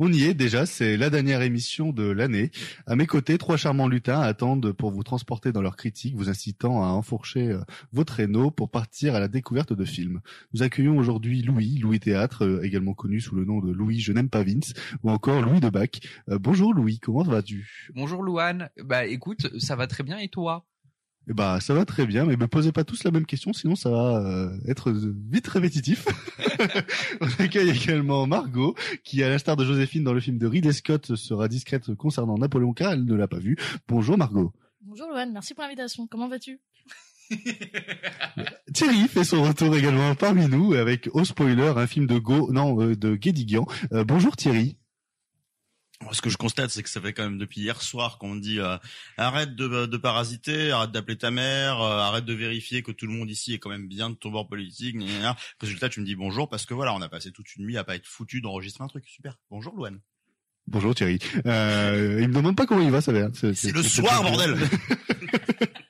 On y est déjà, c'est la dernière émission de l'année. À mes côtés, trois charmants lutins attendent pour vous transporter dans leurs critiques, vous incitant à enfourcher euh, vos traîneaux pour partir à la découverte de films. Nous accueillons aujourd'hui Louis, Louis Théâtre, euh, également connu sous le nom de Louis Je n'aime pas Vince, ou encore Louis de Bac. Euh, bonjour Louis, comment vas-tu? Bonjour Louane, bah écoute, ça va très bien et toi? Eh bah ça va très bien, mais me posez pas tous la même question, sinon ça va euh, être vite répétitif. On accueille également Margot, qui à l'instar de Joséphine dans le film de Ridley Scott sera discrète concernant Napoléon car elle ne l'a pas vu. Bonjour Margot. Bonjour Loane, merci pour l'invitation. Comment vas-tu? Thierry fait son retour également parmi nous avec au spoiler un film de Go, non euh, de Guédiguian. Euh, bonjour Thierry ce que je constate, c'est que ça fait quand même depuis hier soir qu'on me dit euh, arrête de, de, parasiter, arrête d'appeler ta mère, euh, arrête de vérifier que tout le monde ici est quand même bien de ton bord politique. Résultat, tu me dis bonjour parce que voilà, on a passé toute une nuit à pas être foutu d'enregistrer un truc. Super. Bonjour Louane. Bonjour Thierry. Euh, il me demande pas comment il va, ça va. C'est le soir, bordel.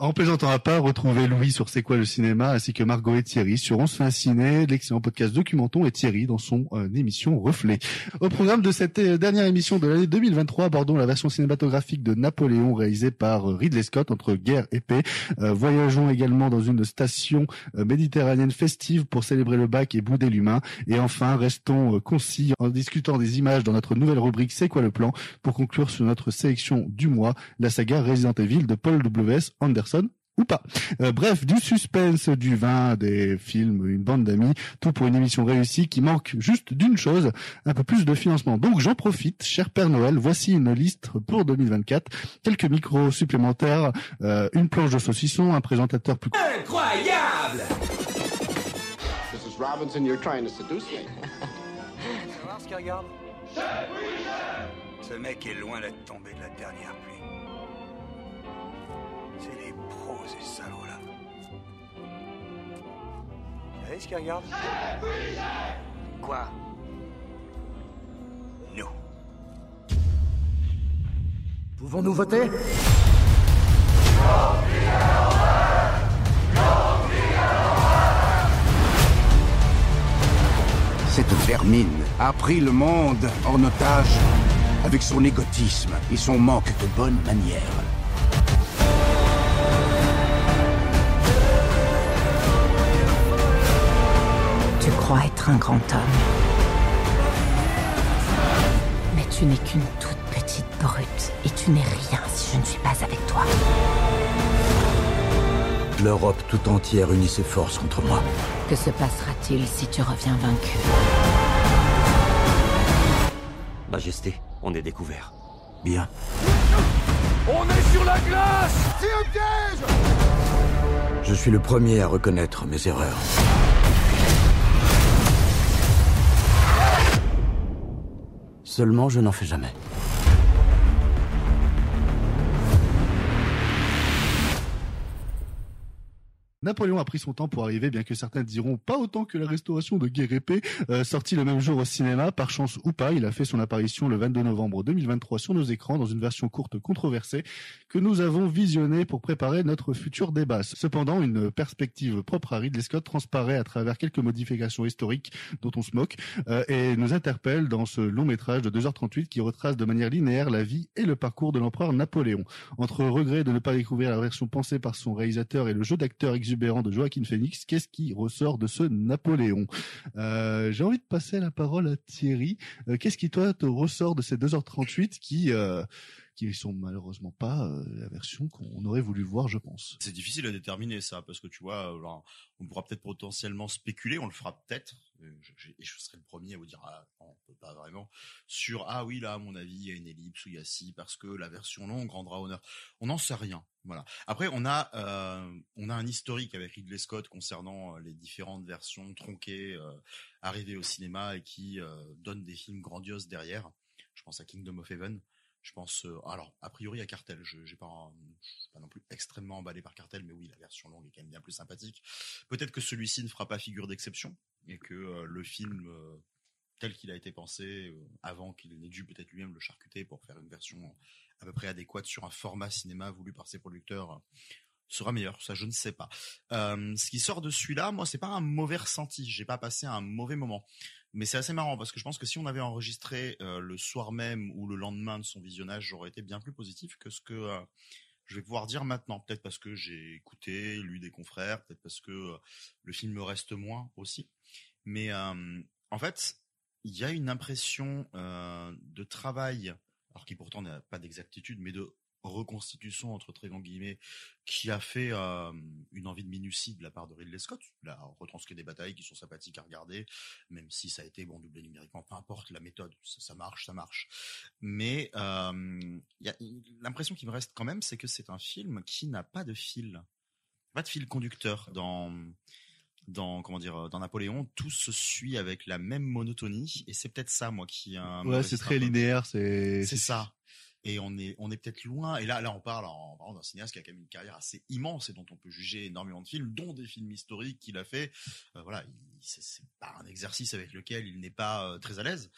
En plaisantant à part, retrouvez Louis sur C'est quoi le cinéma ainsi que Margot et Thierry sur On se fait un ciné, l'excellent podcast Documenton et Thierry dans son euh, émission Reflet. Au programme de cette euh, dernière émission de l'année 2023, abordons la version cinématographique de Napoléon réalisée par euh, Ridley Scott entre guerre et paix. voyageons également dans une station méditerranéenne festive pour célébrer le bac et bouder l'humain. Et enfin, restons concis en discutant des images dans notre nouvelle rubrique C'est quoi le plan pour conclure sur notre sélection du mois, la saga Resident Evil de Paul W.S. Anderson ou pas. Euh, bref, du suspense, du vin, des films, une bande d'amis, tout pour une émission réussie qui manque juste d'une chose, un peu plus de financement. Donc j'en profite, cher Père Noël, voici une liste pour 2024, quelques micros supplémentaires, euh, une planche de saucisson, un présentateur plus... Incroyable Mrs. Robinson, you're trying to seduce me. ce qu'il regarde Ce mec est loin d'être tombé de la dernière pluie. Ces salauds-là. Vous savez ce qu'ils regardent Quoi Nous. Pouvons-nous voter Cette vermine a pris le monde en otage avec son égotisme et son manque de bonnes manières. Être un grand homme. Mais tu n'es qu'une toute petite brute et tu n'es rien si je ne suis pas avec toi. L'Europe tout entière unit ses forces contre moi. Que se passera-t-il si tu reviens vaincu? Majesté, on est découvert. Bien. On est sur la glace C'est un piège Je suis le premier à reconnaître mes erreurs. Seulement, je n'en fais jamais. Napoléon a pris son temps pour arriver, bien que certains diront pas autant que la restauration de Guerre épée, euh, sorti le même jour au cinéma, par chance ou pas, il a fait son apparition le 22 novembre 2023 sur nos écrans dans une version courte controversée que nous avons visionnée pour préparer notre futur débat. Cependant, une perspective propre à Ridley Scott transparaît à travers quelques modifications historiques dont on se moque euh, et nous interpelle dans ce long métrage de 2h38 qui retrace de manière linéaire la vie et le parcours de l'empereur Napoléon. Entre regret de ne pas découvrir la version pensée par son réalisateur et le jeu d'acteur de Joaquin Phoenix, qu'est-ce qui ressort de ce Napoléon? Euh, J'ai envie de passer la parole à Thierry. Euh, qu'est-ce qui toi te ressort de ces 2h38 qui euh, qui sont malheureusement pas euh, la version qu'on aurait voulu voir, je pense. C'est difficile à déterminer ça, parce que tu vois, euh, on pourra peut-être potentiellement spéculer, on le fera peut-être, et je, serai le premier à vous dire, ah, on peut pas vraiment, sur, ah oui, là, à mon avis, il y a une ellipse ou il y a si, parce que la version longue rendra honneur. On n'en sait rien. Voilà. Après, on a, euh, on a un historique avec Ridley Scott concernant les différentes versions tronquées arrivées au cinéma et qui donnent des films grandioses derrière. Je pense à Kingdom of Heaven, je pense, alors a priori à Cartel, je n'ai pas, pas non plus extrêmement emballé par Cartel, mais oui, la version longue est quand même bien plus sympathique. Peut-être que celui-ci ne fera pas figure d'exception et que le film tel qu'il a été pensé avant qu'il n'ait dû peut-être lui-même le charcuter pour faire une version à peu près adéquate sur un format cinéma voulu par ses producteurs sera meilleur. Ça, je ne sais pas. Euh, ce qui sort de celui-là, moi, c'est pas un mauvais ressenti. J'ai pas passé un mauvais moment. Mais c'est assez marrant parce que je pense que si on avait enregistré euh, le soir même ou le lendemain de son visionnage, j'aurais été bien plus positif que ce que euh, je vais pouvoir dire maintenant. Peut-être parce que j'ai écouté, lu des confrères, peut-être parce que le film me reste moins aussi. Mais en fait, il y a une impression de travail, alors qui pourtant n'a pas d'exactitude, mais de reconstitution entre très grands guillemets, qui a fait euh, une envie de minutie de la part de Ridley Scott. Il a retranscrit des batailles qui sont sympathiques à regarder, même si ça a été bon doublé numériquement, peu importe la méthode, ça, ça marche, ça marche. Mais euh, l'impression qui me reste quand même, c'est que c'est un film qui n'a pas de fil, pas de fil conducteur dans dans comment dire dans Napoléon tout se suit avec la même monotonie et c'est peut-être ça moi qui euh, me Ouais, c'est très linéaire, c'est C'est ça. Et on est, on est peut-être loin. Et là, là, on parle d'un cinéaste qui a quand même une carrière assez immense et dont on peut juger énormément de films, dont des films historiques qu'il a fait. Euh, voilà, il- c'est pas un exercice avec lequel il n'est pas euh, très à l'aise.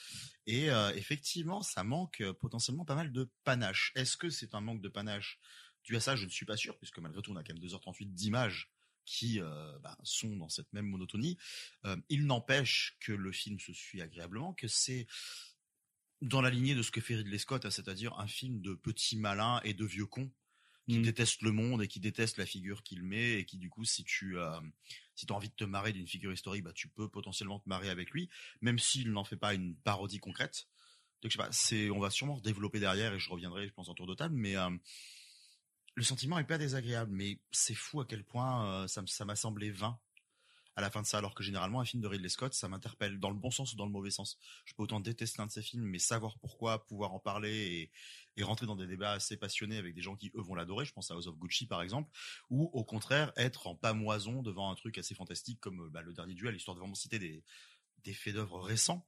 Et euh, effectivement, ça manque euh, potentiellement pas mal de panache. Est-ce que c'est un manque de panache dû à ça? Je ne suis pas sûr, puisque malgré tout, on a quand même 2h38 d'images qui bah, sont dans cette même monotonie. Il n'empêche que le film se suit agréablement, que c'est dans la lignée de ce que fait Ridley Scott, hein, c'est-à-dire un film de petits malins et de vieux cons qui Mm. détestent le monde et qui détestent la figure qu'il met et qui du coup si tu euh, si as envie de te marrer d'une figure historique bah tu peux potentiellement te marrer avec lui même s'il n'en fait pas une parodie concrète donc je sais pas c'est on va sûrement développer derrière et je reviendrai je pense en tour de table mais euh, le sentiment est pas désagréable mais c'est fou à quel point euh, ça m'a semblé vain à la fin de ça, alors que généralement un film de Ridley Scott, ça m'interpelle dans le bon sens ou dans le mauvais sens. Je peux autant détester un de ses films, mais savoir pourquoi, pouvoir en parler et, et rentrer dans des débats assez passionnés avec des gens qui eux vont l'adorer. Je pense à House of Gucci par exemple, ou au contraire être en pamoison devant un truc assez fantastique comme bah, le dernier duel, histoire de vraiment citer des des faits-d'œuvre récents.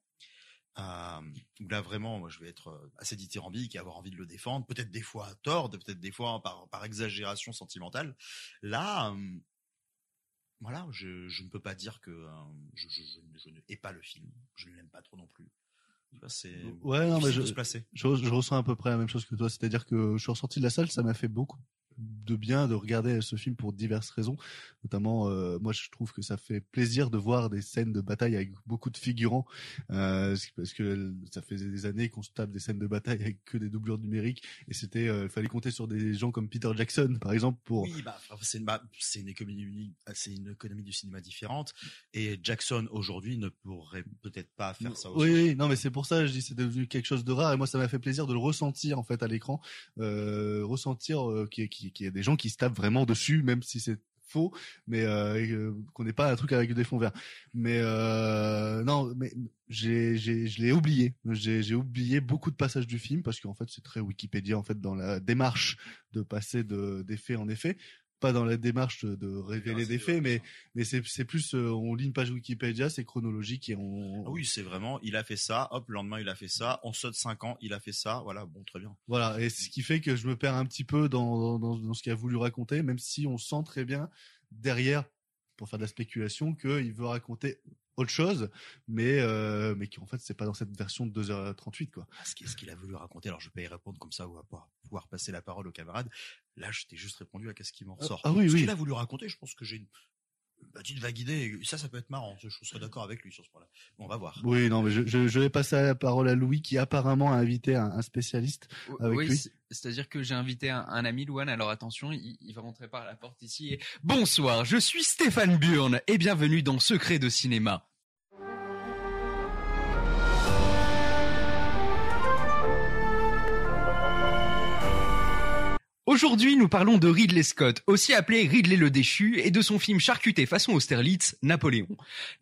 Euh, là vraiment, moi, je vais être euh, assez dithyrambique et avoir envie de le défendre, peut-être des fois à tort, peut-être des fois par, par exagération sentimentale. Là, euh, voilà, je, je ne peux pas dire que euh, je, je, je, je ne hais pas le film. Je ne l'aime pas trop non plus. Tu vois, c'est Ouais, non, mais difficile je, de se placer. je, je ressens à peu près la même chose que toi. C'est-à-dire que je suis ressorti de la salle, ça m'a fait beaucoup de bien de regarder ce film pour diverses raisons. Notamment, euh, moi, je trouve que ça fait plaisir de voir des scènes de bataille avec beaucoup de figurants, euh, parce que ça faisait des années qu'on se tape des scènes de bataille avec que des doublures numériques, et c'était, euh, il fallait compter sur des gens comme Peter Jackson, par exemple, pour. Oui, bah, c'est une, bah, c'est une économie, c'est une économie du cinéma différente. Et Jackson aujourd'hui ne pourrait peut-être pas faire ça aussi. Oui, oui, non, mais c'est pour ça, je dis, c'est devenu quelque chose de rare, et moi, ça m'a fait plaisir de le ressentir en fait à l'écran, euh, ressentir euh, qu'il qu'il y ait des gens qui se tapent vraiment dessus, même si c'est faux, mais euh, qu'on n'ait pas un truc avec des fonds verts. Mais euh, non, mais j'ai, je l'ai oublié. J'ai, j'ai oublié beaucoup de passages du film parce qu'en fait, c'est très Wikipédia en fait dans la démarche de passer de d'effet en effet pas dans la démarche de, de révéler des faits, mais mais c'est c'est plus euh, on lit une page Wikipédia, c'est chronologique et on Ah oui, c'est vraiment, il a fait ça, hop, le lendemain il a fait ça, on saute 5 ans, il a fait ça, voilà, bon, très bien. Voilà, et ce qui fait que je me perds un petit peu dans, dans, dans ce qu'il a voulu raconter, même si on sent très bien derrière, pour faire de la spéculation, qu'il veut raconter autre chose, mais euh, mais qu'en fait c'est pas dans cette version de 2h38 quoi. Ah, Ce qu'il ce qu'il a voulu raconter, alors je vais pas y répondre comme ça, on va pouvoir, passer la parole aux camarades. Là, je t'ai juste répondu à qu'est-ce qui m'en Ah, ressort. ah oui, ce oui. qu'il a voulu raconter, je pense que j'ai une vague idée, et ça, ça peut être marrant, je serais d'accord avec lui sur ce point-là. Bon, on va voir. Oui, non, mais je, je, je vais passer la parole à Louis qui apparemment a invité un, un spécialiste avec oui, lui. c'est- c'est-à-dire que j'ai invité un, un ami, Louane, alors attention, il, il va rentrer par la porte ici. Et... Bonsoir, je suis Stéphane Burn et bienvenue dans Secret de cinéma. Aujourd'hui, nous parlons de Ridley Scott, aussi appelé Ridley le Déchu, et de son film charcuté façon Austerlitz, Napoléon.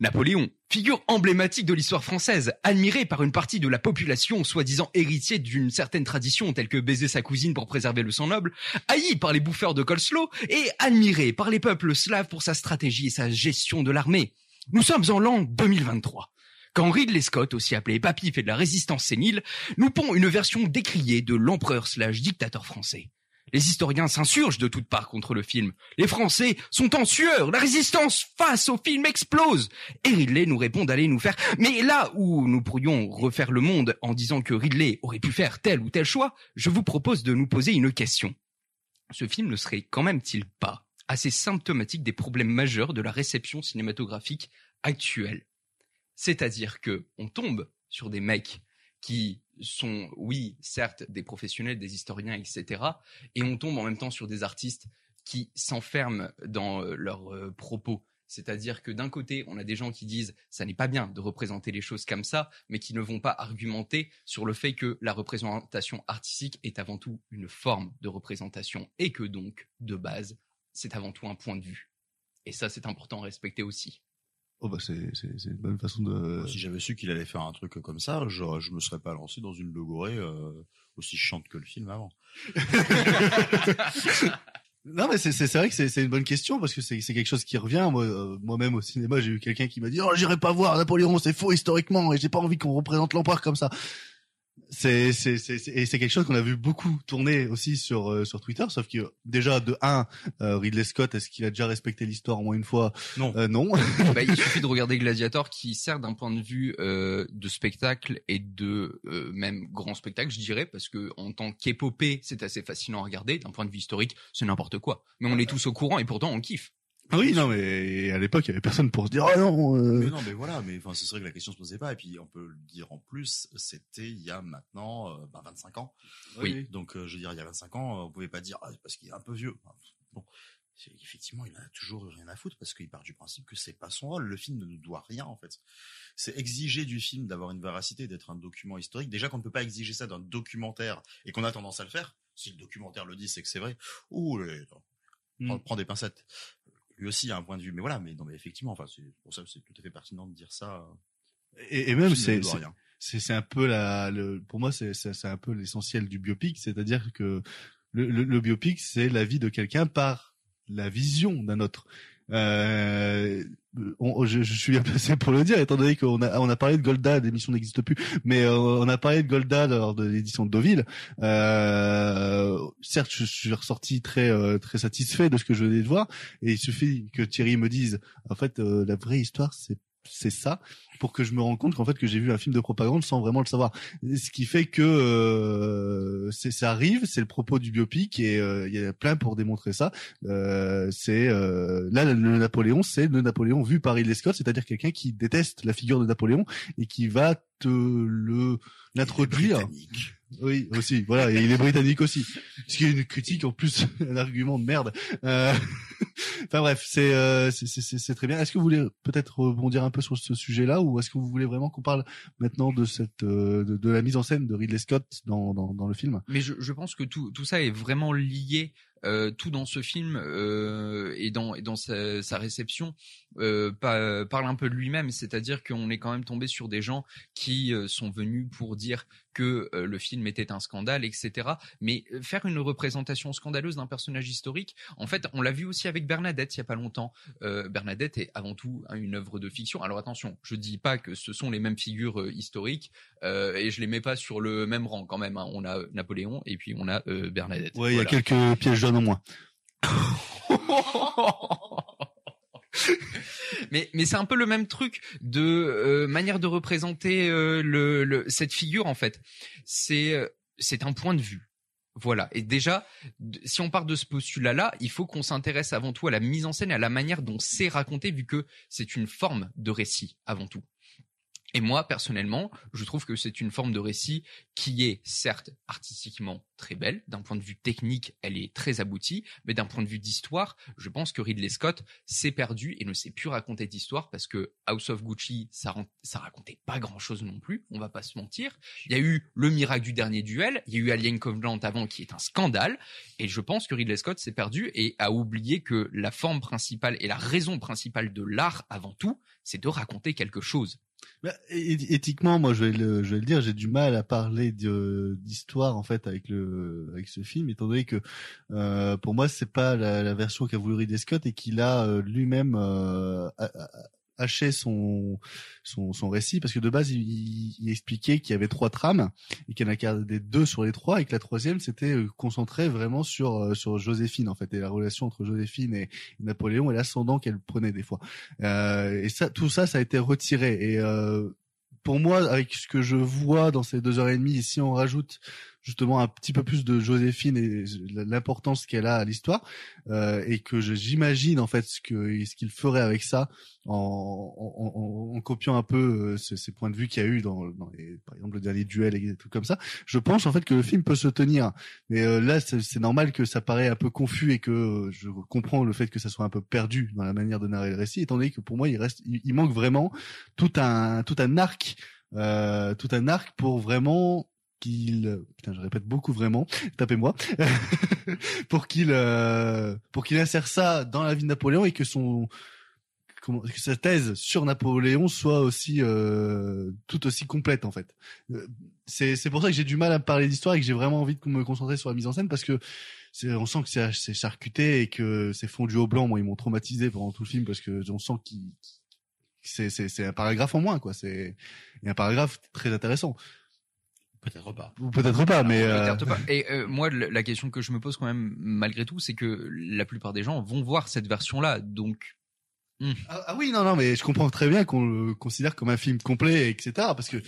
Napoléon, figure emblématique de l'histoire française, admiré par une partie de la population, soi-disant héritier d'une certaine tradition telle que baiser sa cousine pour préserver le sang noble, haï par les bouffeurs de coleslaw, et admiré par les peuples slaves pour sa stratégie et sa gestion de l'armée. Nous sommes en l'an 2023. Quand Ridley Scott, aussi appelé Papy, fait de la résistance sénile, nous pond une version décriée de l'empereur slash dictateur français. Les historiens s'insurgent de toutes parts contre le film. Les Français sont en sueur. La résistance face au film explose. Et Ridley nous répond d'aller nous faire. Mais là où nous pourrions refaire le monde en disant que Ridley aurait pu faire tel ou tel choix, je vous propose de nous poser une question. Ce film ne serait quand même-t-il pas assez symptomatique des problèmes majeurs de la réception cinématographique actuelle? C'est-à-dire que on tombe sur des mecs qui sont, oui, certes, des professionnels, des historiens, etc. Et on tombe en même temps sur des artistes qui s'enferment dans euh, leurs euh, propos. C'est-à-dire que d'un côté, on a des gens qui disent ça n'est pas bien de représenter les choses comme ça, mais qui ne vont pas argumenter sur le fait que la représentation artistique est avant tout une forme de représentation et que donc, de base, c'est avant tout un point de vue. Et ça, c'est important à respecter aussi. Oh bah c'est une bonne façon de. Si j'avais su qu'il allait faire un truc comme ça, je, je me serais pas lancé dans une logorée euh, aussi chiante que le film avant. Non mais c'est c'est c'est vrai que c'est c'est une bonne question parce que c'est c'est quelque chose qui revient moi euh, moi-même au cinéma j'ai eu quelqu'un qui m'a dit oh j'irai pas voir Napoléon c'est faux historiquement et j'ai pas envie qu'on représente l'empereur comme ça c'est c'est c'est c'est- et c'est quelque chose qu'on a vu beaucoup tourner aussi sur euh, sur Twitter sauf que déjà de un euh, Ridley Scott est-ce qu'il a déjà respecté l'histoire au moins une fois? Non. Euh, non Bah, il suffit de regarder Gladiator qui sert d'un point de vue euh, de spectacle et de euh, même grand spectacle, je dirais, parce que en tant qu'épopée, c'est assez fascinant à regarder. D'un point de vue historique, c'est n'importe quoi. Mais on est tous au courant et pourtant on kiffe. Ah oui non mais à l'époque il y avait personne pour se dire oh non euh, Mais non, mais voilà, mais enfin, c'est vrai que la question se posait pas. Et puis, on peut le dire en plus, c'était il y a maintenant euh, ben, 25 ans. Oui. Donc, euh, je veux dire, il y a 25 ans, on pouvait pas dire ah, c'est parce qu'il est un peu vieux. Enfin, Bon, effectivement, il a toujours rien à foutre parce qu'il part du principe que c'est pas son rôle. Le film ne nous doit rien en fait. C'est exiger du film d'avoir une véracité, d'être un document historique. Déjà qu'on ne peut pas exiger ça d'un documentaire et qu'on a tendance à le faire. Si le documentaire le dit, c'est que c'est vrai. Ouh, les- attends. prends, Mm. prends des pincettes. Lui aussi a un point de vue, mais voilà. Mais non, mais effectivement, enfin, c'est pour ça que c'est tout à fait pertinent de dire ça. et, et même c'est c'est- un peu la le pour moi c'est c'est c'est un peu l'essentiel du biopic c'est-à-dire que le, le, le biopic c'est la vie de quelqu'un par la vision d'un autre euh, on- je, je suis bien placé pour le dire étant donné qu'on a on a parlé de Golda l'émission n'existe plus mais euh, on a parlé de Golda lors de l'édition de Deauville. Euh, certes je suis ressorti très euh, très satisfait de ce que je venais de voir et il suffit que Thierry me dise en fait euh, la vraie histoire c'est c'est ça pour que je me rende compte qu'en fait que j'ai vu un film de propagande sans vraiment le savoir. Ce qui fait que euh, ça arrive, c'est le propos du biopic et euh, il y a plein pour démontrer ça. Euh, c'est euh, là le Napoléon, c'est le Napoléon vu par Ridley Scott, c'est-à-dire quelqu'un qui déteste la figure de Napoléon et qui va te le l'introduire. Oui, aussi. Voilà, et il est britannique aussi. Ce qui est une critique en plus, un argument de merde. Euh, Enfin bref, c'est euh, c'est très bien. Est-ce que vous voulez peut-être rebondir un peu sur ce sujet-là, ou est-ce que vous voulez vraiment qu'on parle maintenant de cette euh, de, de la mise en scène de Ridley Scott dans dans, dans le film? Mais je, je pense que tout, tout ça est vraiment lié. Euh, tout dans ce film euh, et dans, et dans sa, sa réception euh, pa- parle un peu de lui-même, c'est-à-dire qu'on est quand même tombé sur des gens qui sont venus pour dire que le film était un scandale, etc. Mais faire une représentation scandaleuse d'un personnage historique, en fait, on l'a vu aussi avec Bernadette il y a pas longtemps. Bernadette est avant tout une œuvre de fiction. Alors attention, je dis pas que ce sont les mêmes figures historiques et je les mets pas sur le même rang quand même. hein. On a Napoléon et puis on a Bernadette. Ouais, il y a quelques pièges en moins. mais c'est un peu le même truc de euh, manière de représenter euh, cette figure en fait. C'est euh, c'est un point de vue. Voilà. Et déjà, si on part de ce postulat-là, il faut qu'on s'intéresse avant tout à la mise en scène et à la manière dont c'est raconté, vu que c'est une forme de récit avant tout. Et moi, personnellement, je trouve que c'est une forme de récit qui est certes artistiquement très belle, d'un point de vue technique, elle est très aboutie, mais d'un point de vue d'histoire, je pense que Ridley Scott s'est perdu et ne sait plus raconter d'histoire parce que House of Gucci, ça, ça racontait pas grand chose non plus, on va pas se mentir. Il y a eu le miracle du dernier duel, il y a eu Alien Covenant avant qui est un scandale, et je pense que Ridley Scott s'est perdu et a oublié que la forme principale et la raison principale de l'art avant tout, c'est de raconter quelque chose. Bah, éthiquement, moi, je vais le, je vais le dire, j'ai du mal à parler d'histoire en fait avec le, avec ce film, étant donné que euh, pour moi, c'est pas la, la version qu'a voulu Ridley Scott et qu'il a euh, lui-même euh, haché son, son récit parce que de base, il, expliquait qu'il y avait trois trames et qu'il y en a gardé deux sur les trois et que la troisième s'était euh, concentrée vraiment sur euh, sur Joséphine en fait et la relation entre Joséphine et, Napoléon et l'ascendant qu'elle prenait des fois. Euh, et ça, tout ça, ça a été retiré. Et pour moi, avec ce que je vois dans ces deux heures et demie, si on rajoute justement un petit peu plus de Joséphine et l'importance qu'elle a à l'histoire, euh, et que j'imagine en fait ce que ce qu'il ferait avec ça en, en, en- en copiant un peu euh, ces, ces points de vue qu'il y a eu dans, dans les, par exemple le dernier duel et trucs comme ça. Je pense en fait que le film peut se tenir, mais euh, là c'est c'est normal que ça paraît un peu confus et que euh, je comprends le fait que ça soit un peu perdu dans la manière de narrer le récit, étant donné que pour moi il reste, il, il manque vraiment tout un tout un arc, euh, tout un arc pour vraiment qu'il je répète beaucoup vraiment tapez-moi pour qu'il euh, pour qu'il insère ça dans la vie de Napoléon et que son comment que sa thèse sur Napoléon soit aussi euh, tout aussi complète en fait. Euh, C'est c'est pour ça que j'ai du mal à parler d'histoire et que j'ai vraiment envie de me concentrer sur la mise en scène parce que on sent que c'est c'est charcuté et que c'est fondu au blanc. Moi ils m'ont traumatisé pendant tout le film parce que on sent qu'il c'est c'est un paragraphe en moins quoi. C'est un paragraphe très intéressant. Peut-être pas. Ou peut-être pas, mais euh, pas. Et euh, moi, la question que je me pose quand même, malgré tout, c'est que la plupart des gens vont voir cette version-là. Donc, Ah, ah oui, non, non, mais je comprends très bien qu'on le considère comme un film complet, etc. Parce que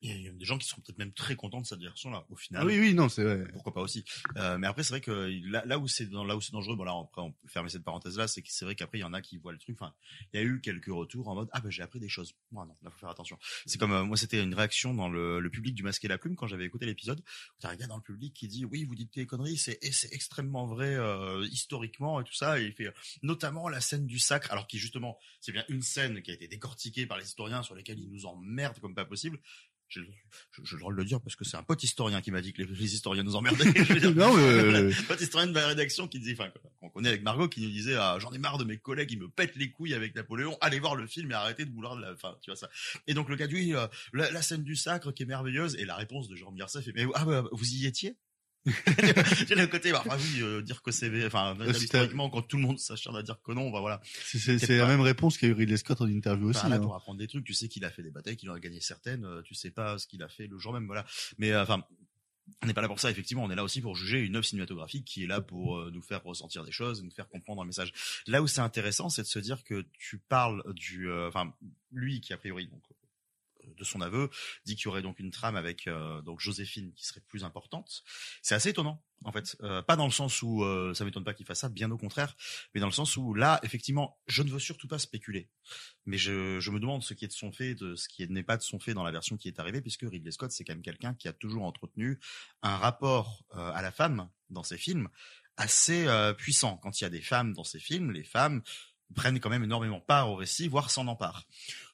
Il y a- des gens qui sont peut-être même très contents de cette version-là, au final. ah oui, oui, non, c'est vrai. Pourquoi pas aussi. Euh, mais après, c'est vrai que là, là où c'est là où c'est dangereux, bon là après on peut fermer cette parenthèse-là, c'est que c'est vrai qu'après il y en a qui voient le truc. Enfin, il y a eu quelques retours en mode ah ben j'ai appris des choses. Moi non, là faut faire attention. C'est comme euh, moi c'était une réaction dans le, le public du Masque et la Plume quand j'avais écouté l'épisode. T'as un gars dans le public qui dit oui vous dites des conneries, c'est c'est extrêmement vrai euh, historiquement et tout ça. Et il fait notamment la scène du sacre, alors qui justement c'est bien une scène qui a été décortiquée par les historiens sur lesquels ils nous emmerdent comme pas possible. J'ai le- je- j'ai le droit de le dire parce que c'est un pote historien qui m'a dit que les, les historiens nous emmerdaient. Je veux dire, Non, mais, euh, un pote historien de la rédaction qui disait, enfin, qu'on connaît avec Margot, qui nous disait, ah, j'en ai marre de mes collègues, ils me pètent les couilles avec Napoléon, allez voir le film et arrêtez de vouloir de la, enfin, tu vois ça. Et donc le gars dit, oui, euh, la, la scène du sacre qui est merveilleuse, et la réponse de Jean Mircea fait, mais ah, bah, vous y étiez? J'ai le côté, bah, ah oui, euh, dire que c'est, enfin, c'est historiquement, quand tout le monde s'acharne à dire que non, bah voilà. C'est la même réponse qu'a eu Ridley Scott en interview aussi. Enfin, là, hein. pour apprendre des trucs, tu sais qu'il a fait des batailles, qu'il en a gagné certaines, euh, tu sais pas ce qu'il a fait le jour même, voilà. Mais euh, enfin, on n'est pas là pour ça, effectivement, on est là aussi pour juger une œuvre cinématographique qui est là pour euh, nous faire ressentir des choses, nous faire comprendre un message. Là où c'est intéressant, c'est de se dire que tu parles du, euh, enfin, lui qui a priori donc euh, de son aveu dit qu'il y aurait donc une trame avec euh, donc Joséphine qui serait plus importante. C'est assez étonnant en fait, Euh, pas dans le sens où euh, ça m'étonne pas qu'il fasse ça, bien au contraire, mais dans le sens où là effectivement, je ne veux surtout pas spéculer, mais je, je me demande ce qui est de son fait, de ce qui n'est pas de son fait dans la version qui est arrivée, puisque Ridley Scott c'est quand même quelqu'un qui a toujours entretenu un rapport euh, à la femme dans ses films assez puissant. Quand il y a des femmes dans ses films, les femmes prennent quand même énormément part au récit, voire s'en emparent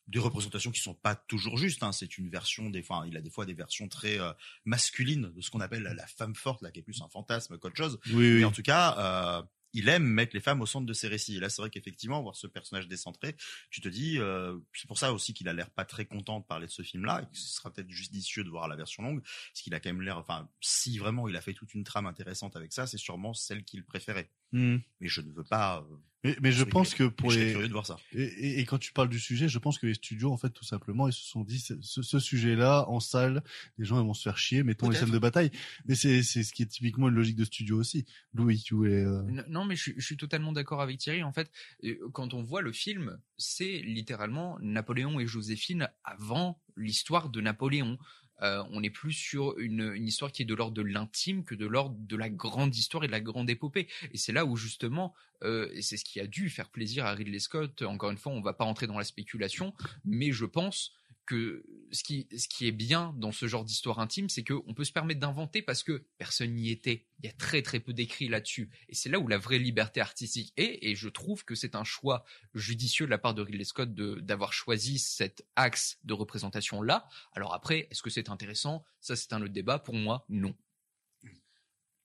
des représentations qui sont pas toujours justes. Hein. C'est une version des, enfin, il a des fois des versions très euh, masculines de ce qu'on appelle la, femme forte, là, qui est plus un fantasme qu'autre chose. Oui, oui. Mais en tout cas, euh, il aime mettre les femmes au centre de ses récits. Et là, c'est vrai qu'effectivement, voir ce personnage décentré, tu te dis, euh, c'est pour ça aussi qu'il a l'air pas très content de parler de ce film-là, et que ce sera peut-être judicieux de voir la version longue, parce qu'il a quand même l'air, enfin, si vraiment il a fait toute une trame intéressante avec ça, c'est sûrement celle qu'il préférait. Hmm. Mais je ne veux pas. Mais, mais je pense que pour les curieux de voir ça. et, et- et quand tu parles du sujet, je pense que les studios, en fait, tout simplement, ils se sont dit ce, sujet-là en salle, les gens ils vont se faire chier, mettons les scènes de bataille. Mais c'est c'est ce qui est typiquement une logique de studio aussi. Louis, tu voulais. euh, Non, mais je, suis- je suis totalement d'accord avec Thierry. En fait, Euh, quand on voit le film, c'est littéralement Napoléon et Joséphine avant l'histoire de Napoléon. Euh, on est plus sur une, histoire qui est de l'ordre de l'intime que de l'ordre de la grande histoire et de la grande épopée. Et c'est là où justement, euh, c'est ce qui a dû faire plaisir à Ridley Scott. Encore une fois, on va pas rentrer dans la spéculation, mais je pense que ce qui, ce qui est bien dans ce genre d'histoire intime, c'est qu'on peut se permettre d'inventer parce que personne n'y était. Il y a très très peu d'écrits là-dessus. Et c'est là où la vraie liberté artistique est. Et je trouve que c'est un choix judicieux de la part de Ridley Scott d'avoir choisi cet axe de représentation là. Alors après, est-ce que c'est intéressant? Ça, c'est un autre débat. Pour moi, non.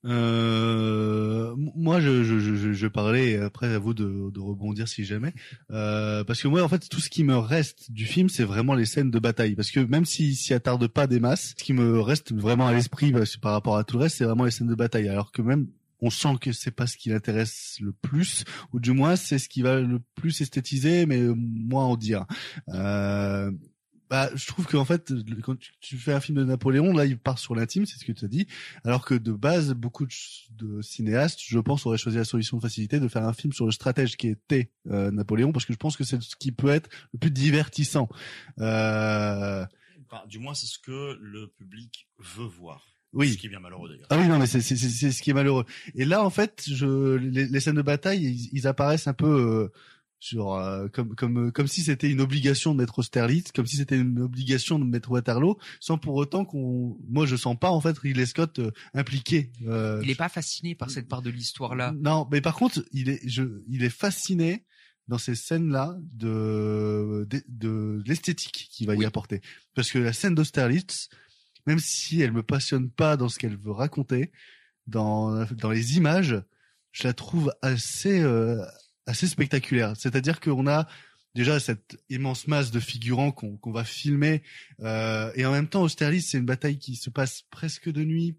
Euh, moi, je, je, je, je parlais, après à vous de, de rebondir si jamais, euh, parce que moi, en fait, tout ce qui me reste du film, c'est vraiment les scènes de bataille, parce que même s'il s'y attarde pas des masses, ce qui me reste vraiment à l'esprit que par rapport à tout le reste, c'est vraiment les scènes de bataille, alors que même on sent que c'est pas ce qui l'intéresse le plus, ou du moins c'est ce qui va le plus esthétiser, mais moins en dire. Euh, bah, je trouve qu'en fait, quand tu, fais un film de Napoléon, là, il part sur l'intime, c'est ce que tu as dit, alors que de base, beaucoup de, cinéastes, je pense, auraient choisi la solution de facilité de faire un film sur le stratège qui était euh, Napoléon, parce que je pense que c'est ce qui peut être le plus divertissant. Euh, Enfin, du moins, c'est ce que le public veut voir. Oui. Ce qui est bien malheureux d'ailleurs. Ah oui, non, mais c'est c'est c'est c'est ce qui est malheureux. Et là, en fait, je les, les scènes de bataille, ils, ils apparaissent un peu euh, sur euh, comme comme euh, comme si c'était une obligation de mettre Austerlitz, comme si c'était une obligation de mettre Waterloo, sans pour autant qu'on, moi, je sens pas en fait Ridley Scott euh, impliqué. euh, Il est pas fasciné par cette part de l'histoire là. non, mais par contre, il est, je, il est fasciné dans ces scènes-là de, de, de l'esthétique qu'il va y apporter. Parce que la scène d'Austerlitz, même si elle me passionne pas dans ce qu'elle veut raconter, dans, dans les images, je la trouve assez, euh, assez spectaculaire. C'est-à-dire qu'on a déjà cette immense masse de figurants qu'on va filmer, euh, et en même temps, Austerlitz, c'est une bataille qui se passe presque de nuit,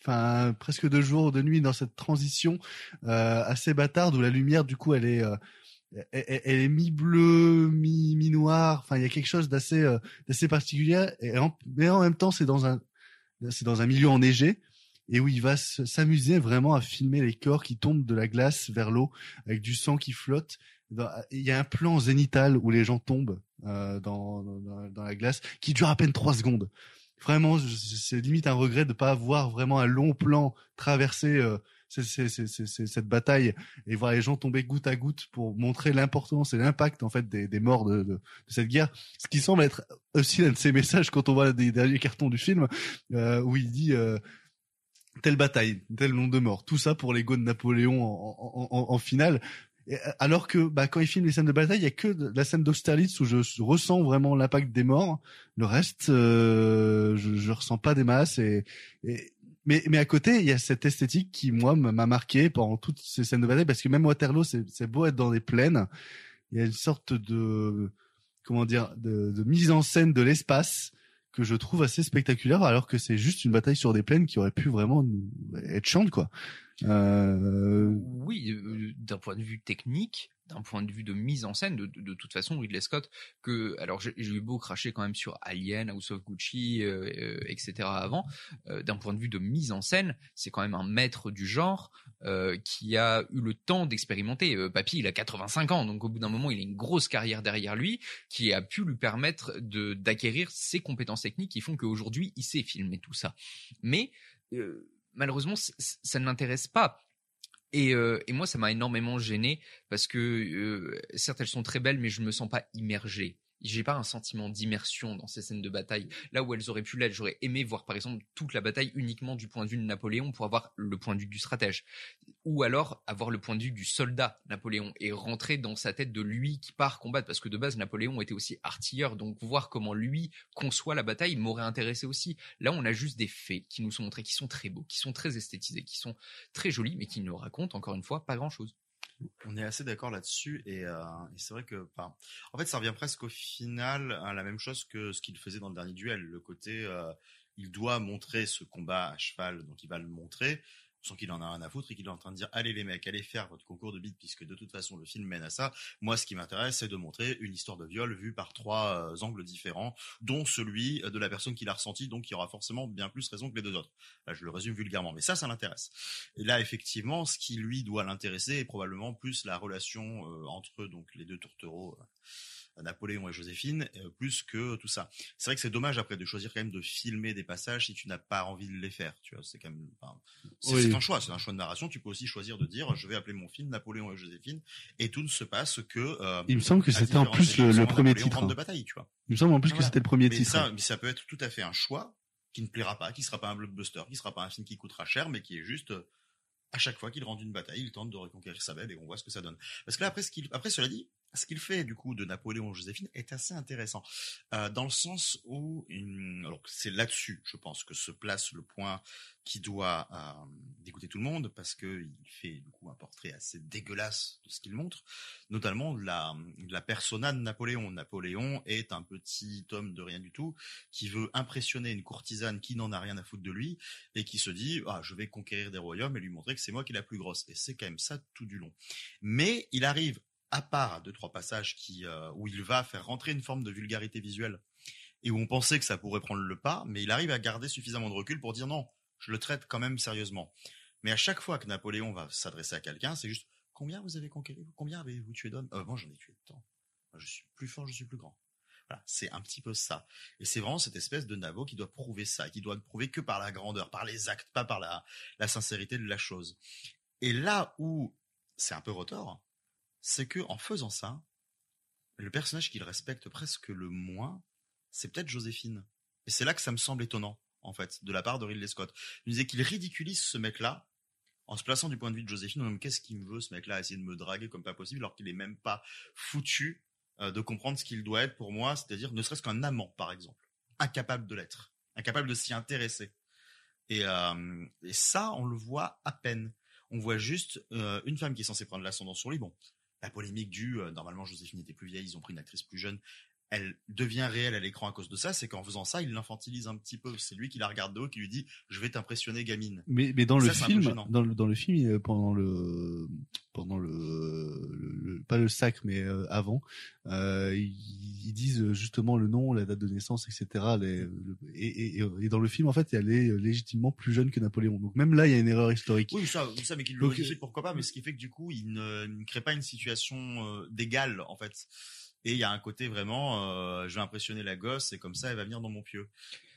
enfin presque de jour ou de nuit dans cette transition euh, assez bâtarde où la lumière du coup elle est euh, elle est mi bleu mi mi noir enfin il y a quelque chose d'assez euh, d'assez particulier et en, mais en même temps c'est dans un c'est dans un milieu enneigé et où il va s'amuser vraiment à filmer les corps qui tombent de la glace vers l'eau avec du sang qui flotte il y a un plan zénital où les gens tombent euh, dans, dans, dans la glace qui dure à peine trois secondes vraiment, c'est limite un regret de pas avoir vraiment un long plan traverser euh, c'est- c'est- c'est- cette bataille et voir les gens tomber goutte à goutte pour montrer l'importance et l'impact en fait des, des morts de, de, cette guerre. Ce qui semble être aussi un de ses messages quand on voit les derniers cartons du film euh, où il dit euh, telle bataille, tel nombre de morts, tout ça pour l'ego de Napoléon en, en, en, en finale. Euh, alors que bah, quand il filme les scènes de bataille, il y a que la scène d'Austerlitz où je ressens vraiment l'impact des morts. Le reste, euh, je, je ressens pas des masses. Et, et mais mais à côté, il y a cette esthétique qui moi m'a marqué pendant toutes ces scènes de bataille parce que même Waterloo, c'est beau être dans des plaines, il y a une sorte de comment dire de, de mise en scène de l'espace que je trouve assez spectaculaire alors que c'est juste une bataille sur des plaines qui aurait pu vraiment être chiante quoi. Euh, Oui, euh, d'un point de vue technique, d'un point de vue de mise en scène, de, toute façon, Ridley Scott, que alors j'ai eu beau cracher quand même sur Alien, House of Gucci, euh, euh, etc. avant, euh, d'un point de vue de mise en scène, c'est quand même un maître du genre qui a eu le temps d'expérimenter. Papy, il a 85 ans, donc au bout d'un moment, il a une grosse carrière derrière lui qui a pu lui permettre de d'acquérir ses compétences techniques qui font qu'aujourd'hui, il sait filmer tout ça. Mais malheureusement, ça ne l'intéresse pas. Et, euh, et moi, ça m'a énormément gêné parce que euh, certes, elles sont très belles, mais je me sens pas immergé. J'ai pas un sentiment d'immersion dans ces scènes de bataille. Là où elles auraient pu l'être, j'aurais aimé voir par exemple toute la bataille uniquement du point de vue de Napoléon pour avoir le point de vue du stratège, ou alors avoir le point de vue du soldat Napoléon et rentrer dans sa tête de lui qui part combattre. Parce que de base, Napoléon était aussi artilleur, donc voir comment lui conçoit la bataille m'aurait intéressé aussi. Là, on a juste des faits qui nous sont montrés, qui sont très beaux, qui sont très esthétisés, qui sont très jolis, mais qui ne racontent encore une fois pas grand-chose. On est assez d'accord là-dessus et, euh, c'est vrai que, en fait, ça revient presque au final à la même chose que ce qu'il faisait dans le dernier duel. Le côté, euh, il doit montrer ce combat à cheval, donc il va le montrer. Sent qu'il en a rien à foutre et qu'il est en train de dire allez les mecs, allez faire votre concours de beat puisque de toute façon le film mène à ça. Moi, ce qui m'intéresse, c'est de montrer une histoire de viol vue par trois euh, angles différents, dont celui de la personne qui l'a ressenti, donc qui aura forcément bien plus raison que les deux autres. Là, je le résume vulgairement, mais ça, ça l'intéresse. Et là, effectivement, ce qui lui doit l'intéresser est probablement plus la relation euh, entre donc les deux tourtereaux. euh, Napoléon et Joséphine, euh, plus que tout ça. C'est vrai que c'est dommage après de choisir quand même de filmer des passages si tu n'as pas envie de les faire. Tu vois, c'est quand même. enfin, c'est Oui. un choix, c'est un choix de narration. Tu peux aussi choisir de dire, je vais appeler mon film Napoléon et Joséphine, et tout ne se passe que. euh, Il me semble que c'était en plus le- premier Napoléon titre, hein. de bataille, tu vois. il me semble en plus que Voilà. c'était le premier mais titre. Ça, mais ça peut être tout à fait un choix qui ne plaira pas, qui sera pas un blockbuster, qui sera pas un film qui coûtera cher, mais qui est juste euh, à chaque fois qu'il rentre une bataille, il tente de reconquérir sa belle et on voit ce que ça donne. Parce que là après ce qu'il après cela dit, ce qu'il fait du coup de Napoléon Joséphine est assez intéressant euh, dans le sens où alors c'est là-dessus, je pense que se place le point qui doit euh, dégoûter tout le monde parce que il fait du coup un portrait assez dégueulasse de ce qu'il montre, notamment la la persona de Napoléon. Napoléon est un petit homme de rien du tout qui veut impressionner une courtisane qui n'en a rien à foutre de lui et qui se dit ah je vais conquérir des royaumes et lui montrer que c'est moi qui est la plus grosse et c'est quand même ça tout du long. Mais il arrive à part deux trois passages qui euh, où il va faire rentrer une forme de vulgarité visuelle et où on pensait que ça pourrait prendre le pas, mais il arrive à garder suffisamment de recul pour dire non, je le traite quand même sérieusement. Mais à chaque fois que Napoléon va s'adresser à quelqu'un, c'est juste combien vous avez conquéri, combien avez-vous tué d'hommes? Euh, Moi j'en ai tué tant. Je suis plus fort, je suis plus grand. Voilà, c'est un petit peu ça. Et c'est vraiment cette espèce de Navo qui doit prouver ça, qui doit ne prouver que par la grandeur, par les actes, pas par la, la sincérité de la chose. Et là où c'est un peu retort, c'est que en faisant ça, le personnage qu'il respecte presque le moins, c'est peut-être Joséphine. Et c'est là que ça me semble étonnant, en fait, de la part de Ridley Scott. Il disait qu'il ridiculise ce mec-là en se plaçant du point de vue de Joséphine, qu'est-ce qu'il me veut ce mec-là, essayer de me draguer comme pas possible, alors qu'il est même pas foutu euh, de comprendre ce qu'il doit être pour moi, c'est-à-dire ne serait-ce qu'un amant, par exemple, incapable de l'être, incapable de s'y intéresser. Et, euh, ça, on le voit à peine. On voit juste euh, une femme qui est censée prendre l'ascendant sur lui. Bon, la polémique du euh, normalement Joséphine était plus vieille, ils ont pris une actrice plus jeune. Elle devient réelle à l'écran à cause de ça, c'est qu'en faisant ça, il l'infantilise un petit peu. C'est lui qui la regarde de haut, qui lui dit "Je vais t'impressionner, gamine." Mais, mais dans le film, dans le, dans le film, euh, pendant le, pendant le, le- le- pas le sacre, mais euh, avant, euh, ils, ils disent justement le nom, la date de naissance, etc. les- et, et, et dans le film, en fait, elle est légitimement plus jeune que Napoléon. Donc même là, il y a une erreur historique. Oui, ça, ça, mais qu'il le pourquoi pas, mais ce qui fait que du coup, il ne, il ne crée pas une situation d'égal, en fait. Et il y a un côté vraiment, euh, je vais impressionner la gosse, et comme ça, elle va venir dans mon pieu.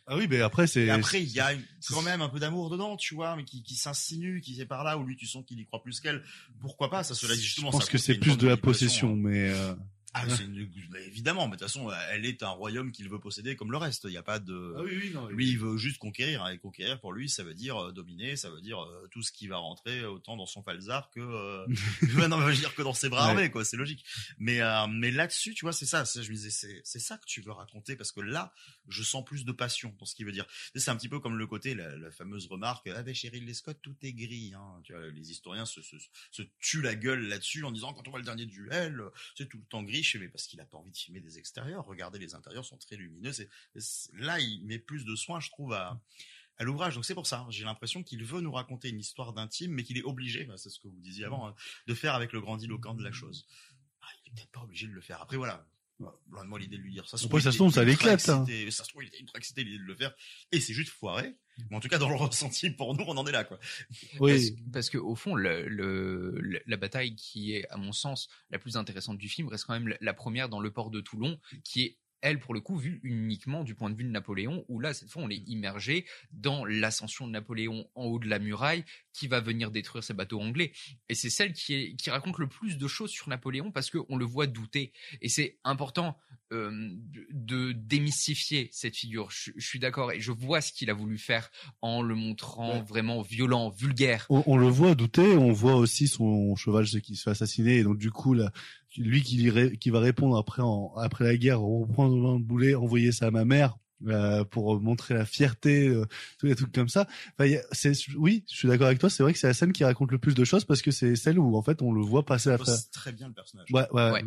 Ah oui, mais après c'est. Et après, il y a quand même un peu d'amour dedans, tu vois, mais qui, qui s'insinue, qui est par là, où lui, tu sens qu'il y croit plus qu'elle. Pourquoi pas, ça, cela dit justement. Je pense ça que c'est plus de la possession, hein. mais. euh, Ah, c'est une- bah, évidemment, mais de toute façon, elle est un royaume qu'il veut posséder comme le reste. Il n'y a pas de. Ah oui, oui, non, lui, il veut juste conquérir. hein, Et conquérir pour lui, ça veut dire euh, dominer, ça veut dire euh, tout ce qui va rentrer autant dans son falzar que. Euh... non, mais je veux dire que dans ses bras Ouais. armés, quoi. C'est logique. Mais euh, mais là-dessus, tu vois, c'est ça. Je me disais, c'est c'est ça que tu veux raconter parce que là, je sens plus de passion dans ce qu'il veut dire. C'est un petit peu comme le côté, la, la fameuse remarque, avec Cheryl Lescott, tout est gris. Hein. Tu vois, les historiens se, se, se tuent la gueule là-dessus en disant quand on voit le dernier duel, c'est tout le temps gris. Mais parce qu'il a pas envie de filmer des extérieurs. Regardez, les intérieurs sont très lumineux. Là, il met plus de soin, je trouve, à à l'ouvrage. Donc c'est pour ça, j'ai l'impression qu'il veut nous raconter une histoire d'intime, mais qu'il est obligé, bah, c'est ce que vous disiez avant, hein, de faire avec le grandiloquent de la chose. Ah, il est peut-être pas obligé de le faire. Après voilà, loin de moi l'idée de lui dire ça. se trouve, ça se était ça l'éclate, hein. Ça se trouve, il était ultra excité l'idée de le faire, et c'est juste foiré. Mais en tout cas, dans le ressenti, pour nous, on en est là, quoi. Parce, parce que au fond, le, le- le- la bataille qui est, à mon sens, la plus intéressante du film reste quand même la première dans le port de Toulon, qui est elle, pour le coup, vue uniquement du point de vue de Napoléon, où là, cette fois, on est immergé dans l'ascension de Napoléon en haut de la muraille, qui va venir détruire ces bateaux anglais. Et c'est celle qui, est, qui raconte le plus de choses sur Napoléon, parce qu'on le voit douter. Et c'est important euh, de démystifier cette figure. Je, je suis d'accord, et je vois ce qu'il a voulu faire en le montrant vraiment violent, vulgaire. on, on le voit douter, on voit aussi son cheval qui se fait assassiner, et donc du coup là, lui qui, qui va répondre après en, après la guerre, reprendre le boulet, envoyer ça à ma mère euh, pour montrer la fierté, euh, tous les trucs comme ça. Enfin, il y a- c'est, oui, je suis d'accord avec toi. C'est vrai que c'est la scène qui raconte le plus de choses parce que c'est celle où en fait on le voit passer à très bien le personnage. Ouais, ouais.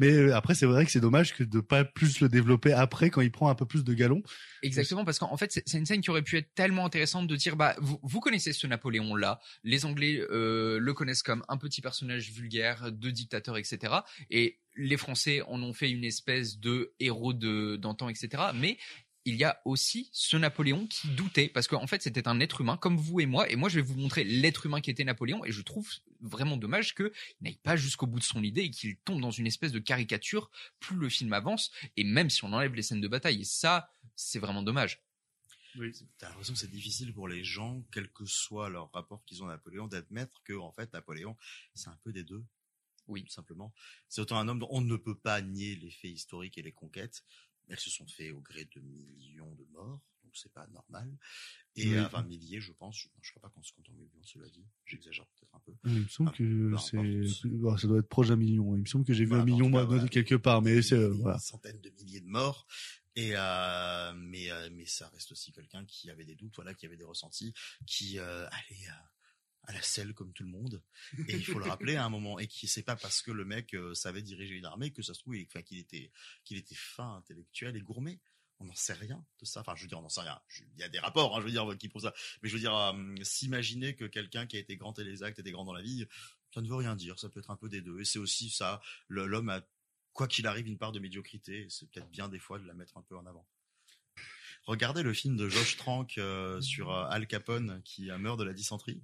Mais euh, après, c'est vrai que c'est dommage que de pas plus le développer après quand il prend un peu plus de galon. Exactement, parce qu'en fait, c'est une scène qui aurait pu être tellement intéressante de dire, bah, vous, vous connaissez ce Napoléon-là, les Anglais euh, le connaissent comme un petit personnage vulgaire, de dictateur, etc. Et les Français en ont fait une espèce de héros de d'antan, etc. Mais il y a aussi ce Napoléon qui doutait, parce qu'en fait, c'était un être humain comme vous et moi, et moi, je vais vous montrer l'être humain qui était Napoléon, et je trouve vraiment dommage qu'il n'aille pas jusqu'au bout de son idée et qu'il tombe dans une espèce de caricature plus le film avance, et même si on enlève les scènes de bataille, et ça, c'est vraiment dommage. Oui. T'as l'impression que c'est difficile pour les gens, quel que soit leur rapport qu'ils ont à Napoléon, d'admettre que en fait Napoléon, c'est un peu des deux. Oui, tout simplement. C'est autant un homme dont on ne peut pas nier les faits historiques et les conquêtes. Elles se sont faites au gré de millions de morts, donc c'est pas normal. Et Oui. euh, enfin milliers, je pense. Je, je crois pas qu'on se compte en millions, cela dit. J'exagère peut-être un peu. Il me semble que c'est, ça doit être proche d'un million. Il me semble que j'ai vu un million cas, moi, voilà. quelque part, mais c'est euh, voilà. Centaines de milliers de morts. Et euh, mais euh, mais ça reste aussi quelqu'un qui avait des doutes, voilà, qui avait des ressentis, qui euh, allait à, la selle comme tout le monde. Et il faut le rappeler à un moment. Et qui c'est pas parce que le mec euh, savait diriger une armée que ça se trouve, enfin qu'il était qu'il était fin, intellectuel et gourmet. On n'en sait rien de ça. Enfin, je veux dire, on n'en sait rien. Il y a des rapports, hein, je veux dire, qui prouvent ça. Mais je veux dire, euh, s'imaginer que quelqu'un qui a été grand et les actes était grand dans la vie, ça ne veut rien dire. Ça peut être un peu des deux. Et c'est aussi ça. L'homme a, quoi qu'il arrive, une part de médiocrité. C'est peut-être bien des fois de la mettre un peu en avant. Regardez le film de Josh Trank euh, sur euh, Al Capone qui meurt de la dysenterie.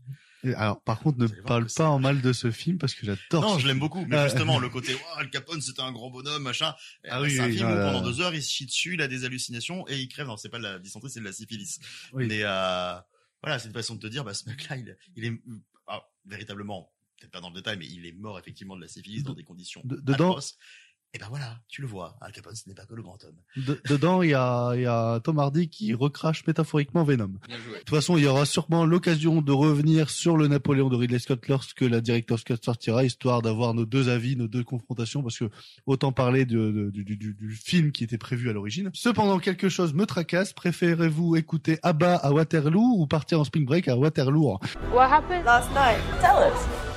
Alors, par contre, ne parle pas en mal de ce film parce que j'adore. Non, je l'aime beaucoup, mais Ah, justement, le côté oh, Al Capone, c'était un grand bonhomme, machin. Ah Euh, oui, c'est un oui, film où pendant deux heures, il se chie dessus, il a des hallucinations et il crève. Non, c'est pas de la dysenterie, c'est de la syphilis. Oui. Mais euh, voilà, c'est une façon de te dire, bah, ce mec-là, il, il est ah, véritablement, peut-être pas dans le détail, mais il est mort effectivement de la syphilis dans des conditions de- dedans- atroces. Et ben voilà, tu le vois, Al Capone, ce n'est pas que le grand homme. De- dedans, il y a, il y a Tom Hardy qui recrache métaphoriquement Venom. Bien joué. De toute façon, il y aura sûrement l'occasion de revenir sur le Napoléon de Ridley Scott lorsque la Director's Cut sortira, histoire d'avoir nos deux avis, nos deux confrontations, parce que autant parler de- du- du- du film qui était prévu à l'origine. Cependant, quelque chose me tracasse. Préférez-vous écouter Abba à Waterloo ou partir en spring break à Waterloo? What happened? Last night? Tell us.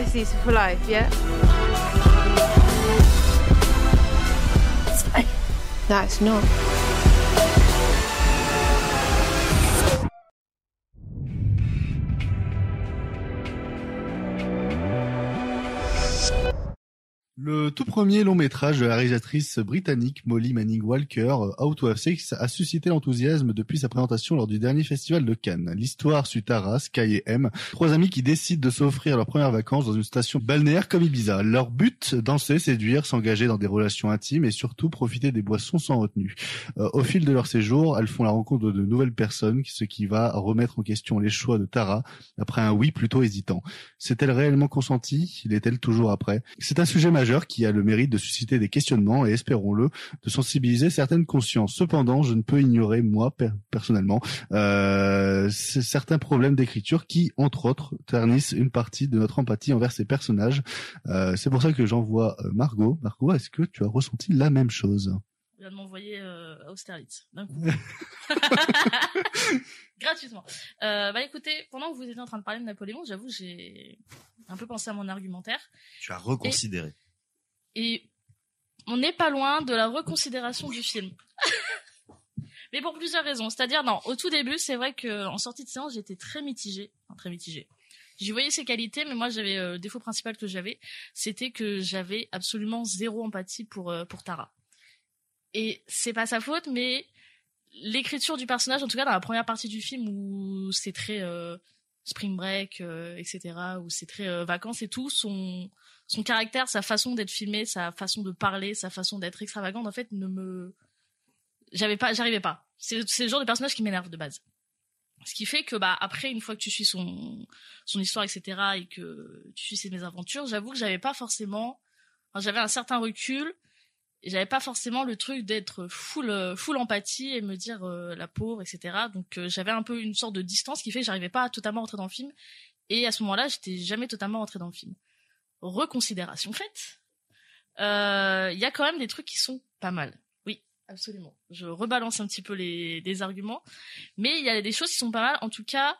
Besties for life, yeah? No, it's not. Le tout premier long métrage de la réalisatrice britannique Molly Manning Walker, euh, Out Have Sex, a suscité l'enthousiasme depuis sa présentation lors du dernier festival de Cannes. L'histoire suit Tara, Sky et M, trois amis qui décident de s'offrir leurs premières vacances dans une station balnéaire comme Ibiza. Leur but, danser, séduire, s'engager dans des relations intimes et surtout profiter des boissons sans retenue. Euh, au fil de leur séjour, elles font la rencontre de, de nouvelles personnes, ce qui va remettre en question les choix de Tara après un oui plutôt hésitant. S'est-elle réellement consentie? L'est-elle toujours après? C'est un sujet majeur qui a le mérite de susciter des questionnements et, espérons-le, de sensibiliser certaines consciences. Cependant, je ne peux ignorer, moi, per- personnellement, euh, certains problèmes d'écriture qui, entre autres, ternissent une partie de notre empathie envers ces personnages. Euh, C'est pour ça que j'envoie euh, Margot. Margot, est-ce que tu as ressenti la même chose? Il vient de m'envoyer euh, à Austerlitz d'un coup. Gratuitement. Euh, bah écoutez, pendant que vous étiez en train de parler de Napoléon, j'avoue, j'ai un peu pensé à mon argumentaire. Tu as reconsidéré. Et on n'est pas loin de la reconsidération du film. Mais pour plusieurs raisons. C'est-à-dire, non, au tout début, c'est vrai que en sortie de séance, j'étais très mitigée. Très mitigée. J'y voyais ses qualités, mais moi, j'avais euh, le défaut principal que j'avais, c'était que j'avais absolument zéro empathie pour euh, pour Tara. Et c'est pas sa faute, mais l'écriture du personnage, en tout cas dans la première partie du film où c'est très euh, spring break, etc., où c'est très vacances et tout, son son caractère, sa façon d'être filmé, sa façon de parler, sa façon d'être extravagante, en fait, ne me, j'avais pas, j'arrivais pas. C'est le genre de personnage qui m'énerve de base. Ce qui fait que bah après une fois que tu suis son son histoire etc et que tu suis ses mésaventures, j'avoue que j'avais pas forcément, j'avais un certain recul et j'avais pas forcément le truc d'être full full empathie et me dire euh, la pauvre etc. Donc euh, j'avais un peu une sorte de distance qui fait que j'arrivais pas à totalement rentrer dans le film et à ce moment-là j'étais jamais totalement rentrée dans le film. Reconsidération faite, euh, il y a quand même des trucs qui sont pas mal. Oui, absolument. Je rebalance un petit peu les, les arguments, mais il y a des choses qui sont pas mal. En tout cas,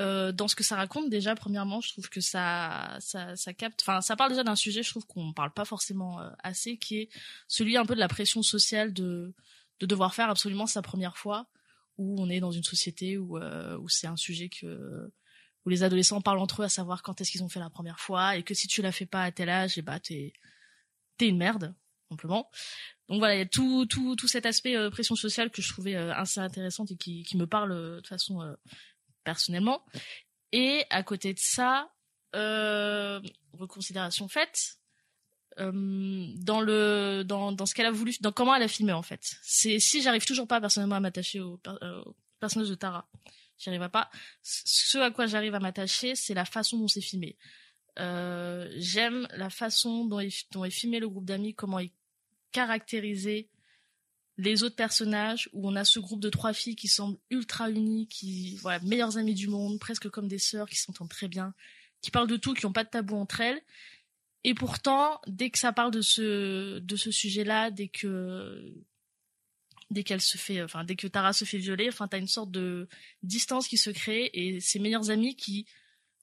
euh, dans ce que ça raconte déjà, premièrement, je trouve que ça, ça, ça capte. Enfin, ça parle déjà d'un sujet, je trouve qu'on parle pas forcément euh, assez, qui est celui un peu de la pression sociale de de devoir faire absolument sa première fois, où on est dans une société où euh, où c'est un sujet que où les adolescents parlent entre eux à savoir quand est-ce qu'ils ont fait la première fois et que si tu la fais pas à tel âge, et bah t'es t'es une merde simplement. Donc voilà, il y a tout tout tout cet aspect euh, pression sociale que je trouvais euh, assez intéressant et qui qui me parle euh, de façon euh, personnellement. Et à côté de ça, reconsidération faite. dans le dans dans ce qu'elle a voulu dans comment elle a filmé en fait c'est si j'arrive toujours pas personnellement à m'attacher au personnage de Tara j'y arriverai pas. Ce à quoi j'arrive à m'attacher c'est la façon dont c'est filmé. Euh, j'aime la façon dont est, filmé le groupe d'amis comment est caractérisé les autres personnages où on a ce groupe de trois filles qui semblent ultra unies qui voilà meilleures amies du monde presque comme des sœurs qui s'entendent très bien qui parlent de tout qui ont pas de tabou entre elles. Et pourtant dès que ça parle de ce de ce sujet là dès que dès qu'elle se fait enfin dès que Tara se fait violer enfin t'as une sorte de distance qui se crée et ses meilleures amies qui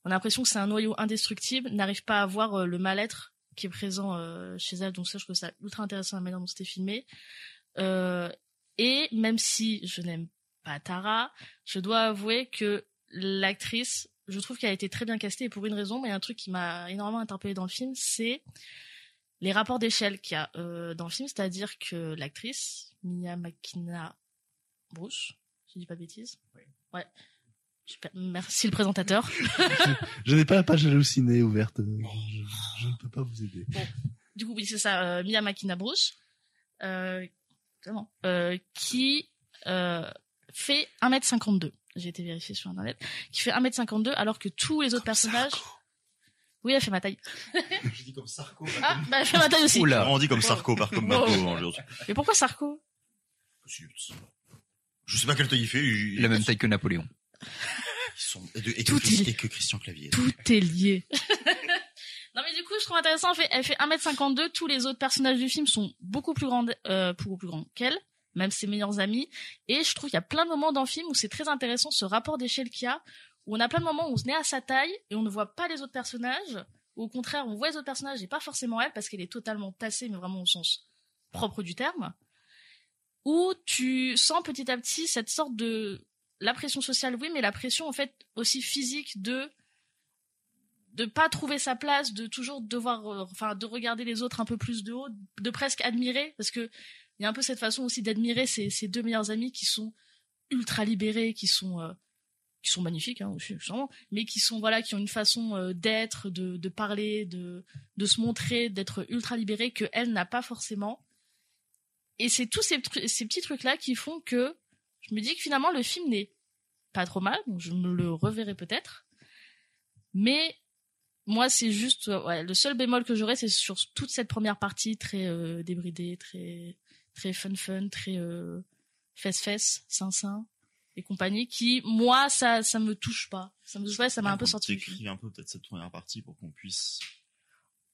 on a l'impression que c'est un noyau indestructible n'arrivent pas à voir euh, le mal-être qui est présent euh, chez elle. Donc ça je trouve ça ultra intéressant la manière dont c'était filmé. Euh, et même si je n'aime pas Tara je dois avouer que l'actrice je trouve qu'elle a été très bien castée et pour une raison mais un truc qui m'a énormément interpellée dans le film c'est les rapports d'échelle qu'il y a euh, dans le film, c'est-à-dire que l'actrice Mia Makina Bruce, je dis pas de bêtises. Ouais. Super. Merci le présentateur. Je n'ai pas la page hallucinée ouverte. Je, je ne peux pas vous aider. du coup, oui, c'est ça, euh, Mia Makina Bruce, euh, euh, qui euh, fait 1m52. J'ai été vérifié sur internet. Qui fait 1m52 alors que tous les autres personnages. Oui, elle fait ma taille. Je dis comme Sarko. Ah, bah elle fait ma taille aussi. Oula. On dit comme Sarko, par comme. Marco. hein, Mais pourquoi Sarko? Je sais pas quelle taille il fait. il- La même taille que Napoléon. Ils sont, et, de- et que, Tout est- et que Christian Clavier. Tout est lié. non mais du coup, je trouve intéressant. Elle fait, elle fait 1m52. Tous les autres personnages du film sont beaucoup plus grands, euh, beaucoup plus grands qu'elle, même ses meilleurs amis. Et je trouve qu'il y a plein de moments dans le film où c'est très intéressant ce rapport d'échelle qu'il y a, où on a plein de moments où on se met à sa taille et on ne voit pas les autres personnages. Ou au contraire, on voit les autres personnages et pas forcément elle parce qu'elle est totalement tassée, mais vraiment au sens propre du terme. Où tu sens petit à petit cette sorte de la pression sociale, oui, mais la pression en fait aussi physique de de pas trouver sa place, de toujours devoir, euh, enfin, de regarder les autres un peu plus de haut, de presque admirer, parce que il y a un peu cette façon aussi d'admirer ces, deux meilleurs amis qui sont ultra libérés, qui sont euh, qui sont magnifiques, hein, mais qui sont voilà, qui ont une façon euh, d'être, de, de parler, de de se montrer, d'être ultra libérés que elle n'a pas forcément. Et c'est tous ces, petits trucs là qui font que je me dis que finalement le film n'est pas trop mal, donc je me le reverrai peut-être. Mais moi, c'est juste euh, ouais, le seul bémol que j'aurais, c'est sur toute cette première partie très euh, débridée, très très fun fun, très euh, fesse fesse, sein sein et compagnie, qui moi ça ça me touche pas, ça me touche pas, ça m'a un peu sorti. Décris un peu peut-être cette première partie pour qu'on puisse.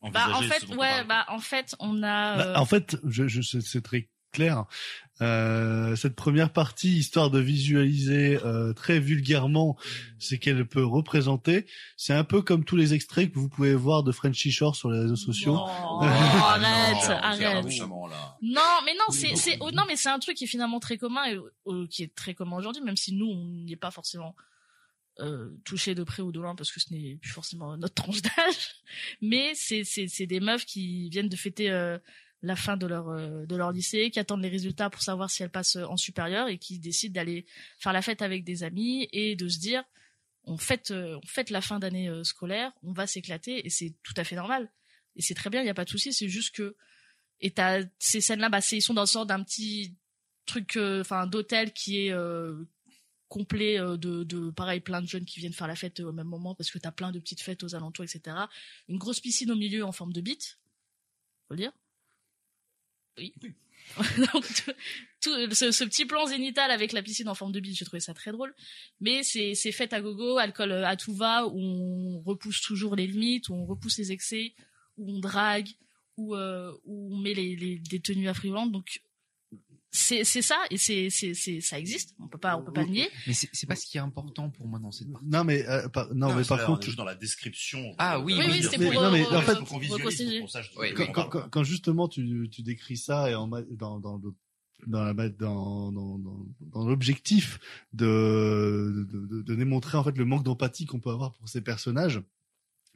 Bah en fait ouais bah en fait on a Bah, euh, en fait, je, je, c'est c'est très clair. Euh, cette première partie, histoire de visualiser euh, très vulgairement ce qu'elle peut représenter, c'est un peu comme tous les extraits que vous pouvez voir de Frenchy Shore sur les réseaux sociaux. Oh, arrête, Non, arrête. mais non, c'est c'est oh, non, mais c'est un truc qui est finalement très commun et euh, qui est très commun aujourd'hui, même si nous on n'y est pas forcément euh, touché de près ou de loin parce que ce n'est plus forcément notre tranche d'âge. Mais c'est c'est c'est des meufs qui viennent de fêter euh, la fin de leur euh, de leur lycée, qui attendent les résultats pour savoir si elles passent euh, en supérieur et qui décident d'aller faire la fête avec des amis et de se dire on fête euh, on fête la fin d'année scolaire, on va s'éclater et c'est tout à fait normal. Et c'est très bien, il y a pas de souci, c'est juste que et t'as ces scènes là bah ils sont dans le sort d'un petit truc enfin d'hôtel qui est complet de, de pareil plein de jeunes qui viennent faire la fête au même moment parce que t'as plein de petites fêtes aux alentours etc une grosse piscine au milieu en forme de bite faut le dire oui. Donc, tout, tout- ce, ce petit plan zénital avec la piscine en forme de bite j'ai trouvé ça très drôle. Mais c'est c'est fête à gogo alcool euh, à tout va où on repousse toujours les limites où on repousse les excès où on drague où, euh, où on met les, les des tenues affriolantes donc c'est c'est ça et c'est c'est c'est ça existe on peut pas on peut pas le nier Mais c'est c'est pas ce qui est important pour moi dans cette partie. Non mais euh, par- non, mais par là, contre, juste dans la description. Ah oui, Oui, oui, c'était Mais pour, non, mais euh, en fait, pour sache de Oui, oui. quand, quand, quand justement tu, tu décris ça et en, ma- dans, dans le dans la dans dans, dans, dans l'objectif de, de, de de démontrer en fait le manque d'empathie qu'on peut avoir pour ces personnages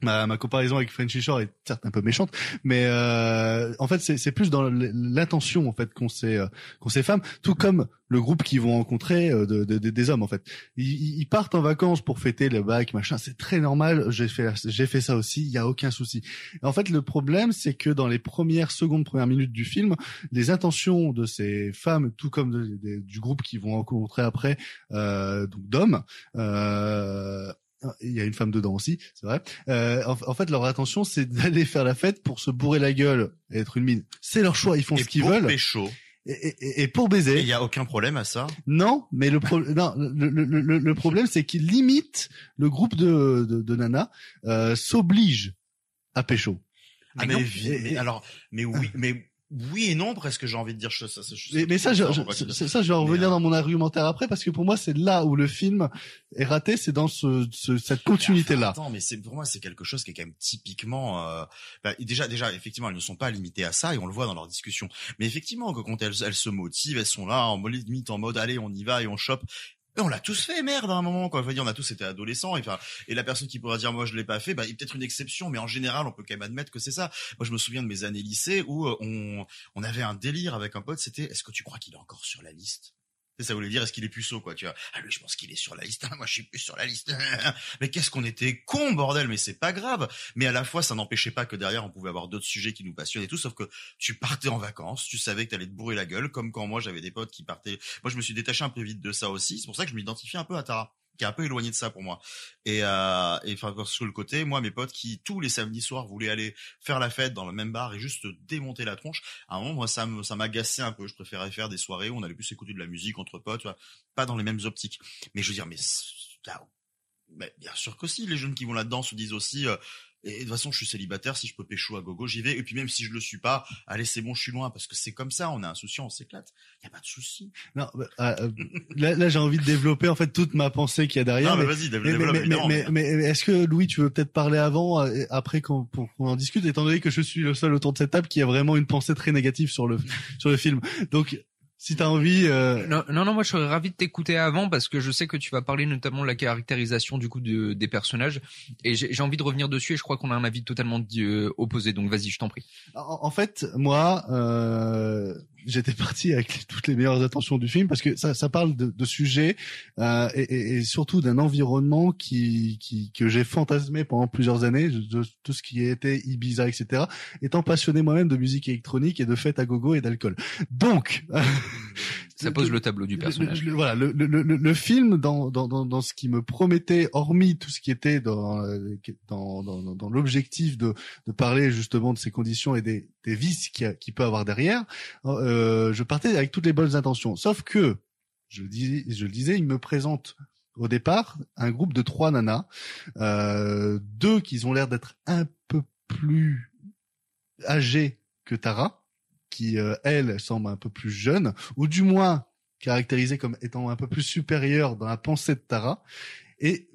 ma, ma comparaison avec Frenchy Shore est certes un peu méchante mais euh, en fait c'est plus dans l'intention en fait qu'ont ces euh, qu'ont ces femmes tout comme le groupe qu'ils vont rencontrer euh, de, de- de- des hommes en fait. Ils, ils partent en vacances pour fêter le bac machin c'est très normal j'ai fait j'ai fait ça aussi il y a aucun souci. En fait, le problème, c'est que dans les premières secondes, premières minutes du film, les intentions de ces femmes, tout comme du groupe qui vont rencontrer après, euh, donc d'hommes, euh, il y a une femme dedans aussi, c'est vrai. Euh, en, en fait, leur intention, c'est d'aller faire la fête pour se bourrer la gueule et être une mine. C'est leur choix, ils font Et ce qu'ils pour veulent. pécho. Et, et- et pour Et baiser, il y a aucun problème à ça. non, mais le, pro non, le, le, le, le problème, c'est qu'ils limitent le groupe de, de, de nanas, euh, s'oblige à pécho. Ah, Mais mais, mais et- alors, mais oui, mais oui et non, presque, j'ai envie de dire ça. Mais, mais ça, je, ça, je vais en revenir dans mon argumentaire après parce que pour moi, c'est là où le film est raté, c'est dans ce, ce- cette continuité-là. Attends, mais c'est pour moi c'est quelque chose qui est quand même typiquement. Euh, bah, déjà, déjà, effectivement, elles ne sont pas limitées à ça et on le voit dans leur discussion. Mais effectivement, quand elles, elles se motivent, elles sont là en limite en mode allez, on y va et on chope. On l'a tous fait, merde, à un moment, quoi. Enfin, on a tous été adolescents, et, et la personne qui pourra dire, moi, je l'ai pas fait, bah, il peut-être une exception, mais en général, on peut quand même admettre que c'est ça. Moi, je me souviens de mes années lycée où euh, on, on avait un délire avec un pote, c'était, est-ce que tu crois qu'il est encore sur la liste? Ça voulait dire, est-ce qu'il est puceau, quoi, tu vois? Ah, lui, je pense qu'il est sur la liste. Moi, je suis plus sur la liste. mais qu'est-ce qu'on était con, bordel. Mais c'est pas grave. Mais à la fois, ça n'empêchait pas que derrière, on pouvait avoir d'autres sujets qui nous passionnaient et tout, sauf que tu partais en vacances, tu savais que t'allais te bourrer la gueule, comme quand moi, j'avais des potes qui partaient. Moi, je me suis détaché un peu vite de ça aussi. C'est pour ça que je m'identifie un peu à Tara un peu éloigné de ça pour moi. Et euh, et enfin sur le côté, moi mes potes qui tous les samedis soirs voulaient aller faire la fête dans le même bar et juste démonter la tronche. À un moment moi ça me ça m'agaçait un peu. Je préférais faire des soirées où on allait plus écouter de la musique entre potes, pas dans les mêmes optiques. Mais je veux dire mais ah, mais bien sûr que si les jeunes qui vont là-dedans se disent aussi euh, et de toute façon, je suis célibataire, si je peux pécho à gogo, j'y vais. Et puis même si je le suis pas, allez, c'est bon, je suis loin, parce que c'est comme ça, on est insouciant, on s'éclate. Y a pas de souci. Non, bah, euh, là, là j'ai envie de développer en fait toute ma pensée qu'il y a derrière. Non, mais, mais, vas-y, développe. mais, mais, mais, est-ce que Louis, tu veux peut-être parler avant, euh, après qu'on qu'on en discute, étant donné que je suis le seul autour de cette table qui a vraiment une pensée très négative sur le sur le film. Donc, si t'as envie, euh, Non, non, non, moi je serais ravi de t'écouter avant parce que je sais que tu vas parler notamment de la caractérisation du coup de, des personnages et j'ai j'ai envie de revenir dessus et je crois qu'on a un avis totalement euh, opposé donc vas-y je t'en prie. En, en fait, moi, euh, j'étais parti avec toutes les meilleures intentions du film parce que ça, ça parle de, de sujets euh, et, et- et surtout d'un environnement qui, qui que j'ai fantasmé pendant plusieurs années, de, de tout ce qui était Ibiza, etc. Étant passionné moi-même de musique électronique et de fêtes à gogo et d'alcool. Donc, Ça pose le tableau du personnage. le- le- voilà, le, le, le, le film dans, dans, dans, dans ce qui me promettait, hormis tout ce qui était dans, euh, dans, dans, dans- dans l'objectif de, de parler justement de ces conditions et des, des vices qu'il y qu'il peut avoir derrière, euh, je partais avec toutes les bonnes intentions. Sauf que, je le disais, je le disais, il me présente au départ un groupe de trois nanas, euh, deux qui ont l'air d'être un peu plus âgées que Tara, qui euh, elle semble un peu plus jeune, ou du moins caractérisée comme étant un peu plus supérieure dans la pensée de Tara. Et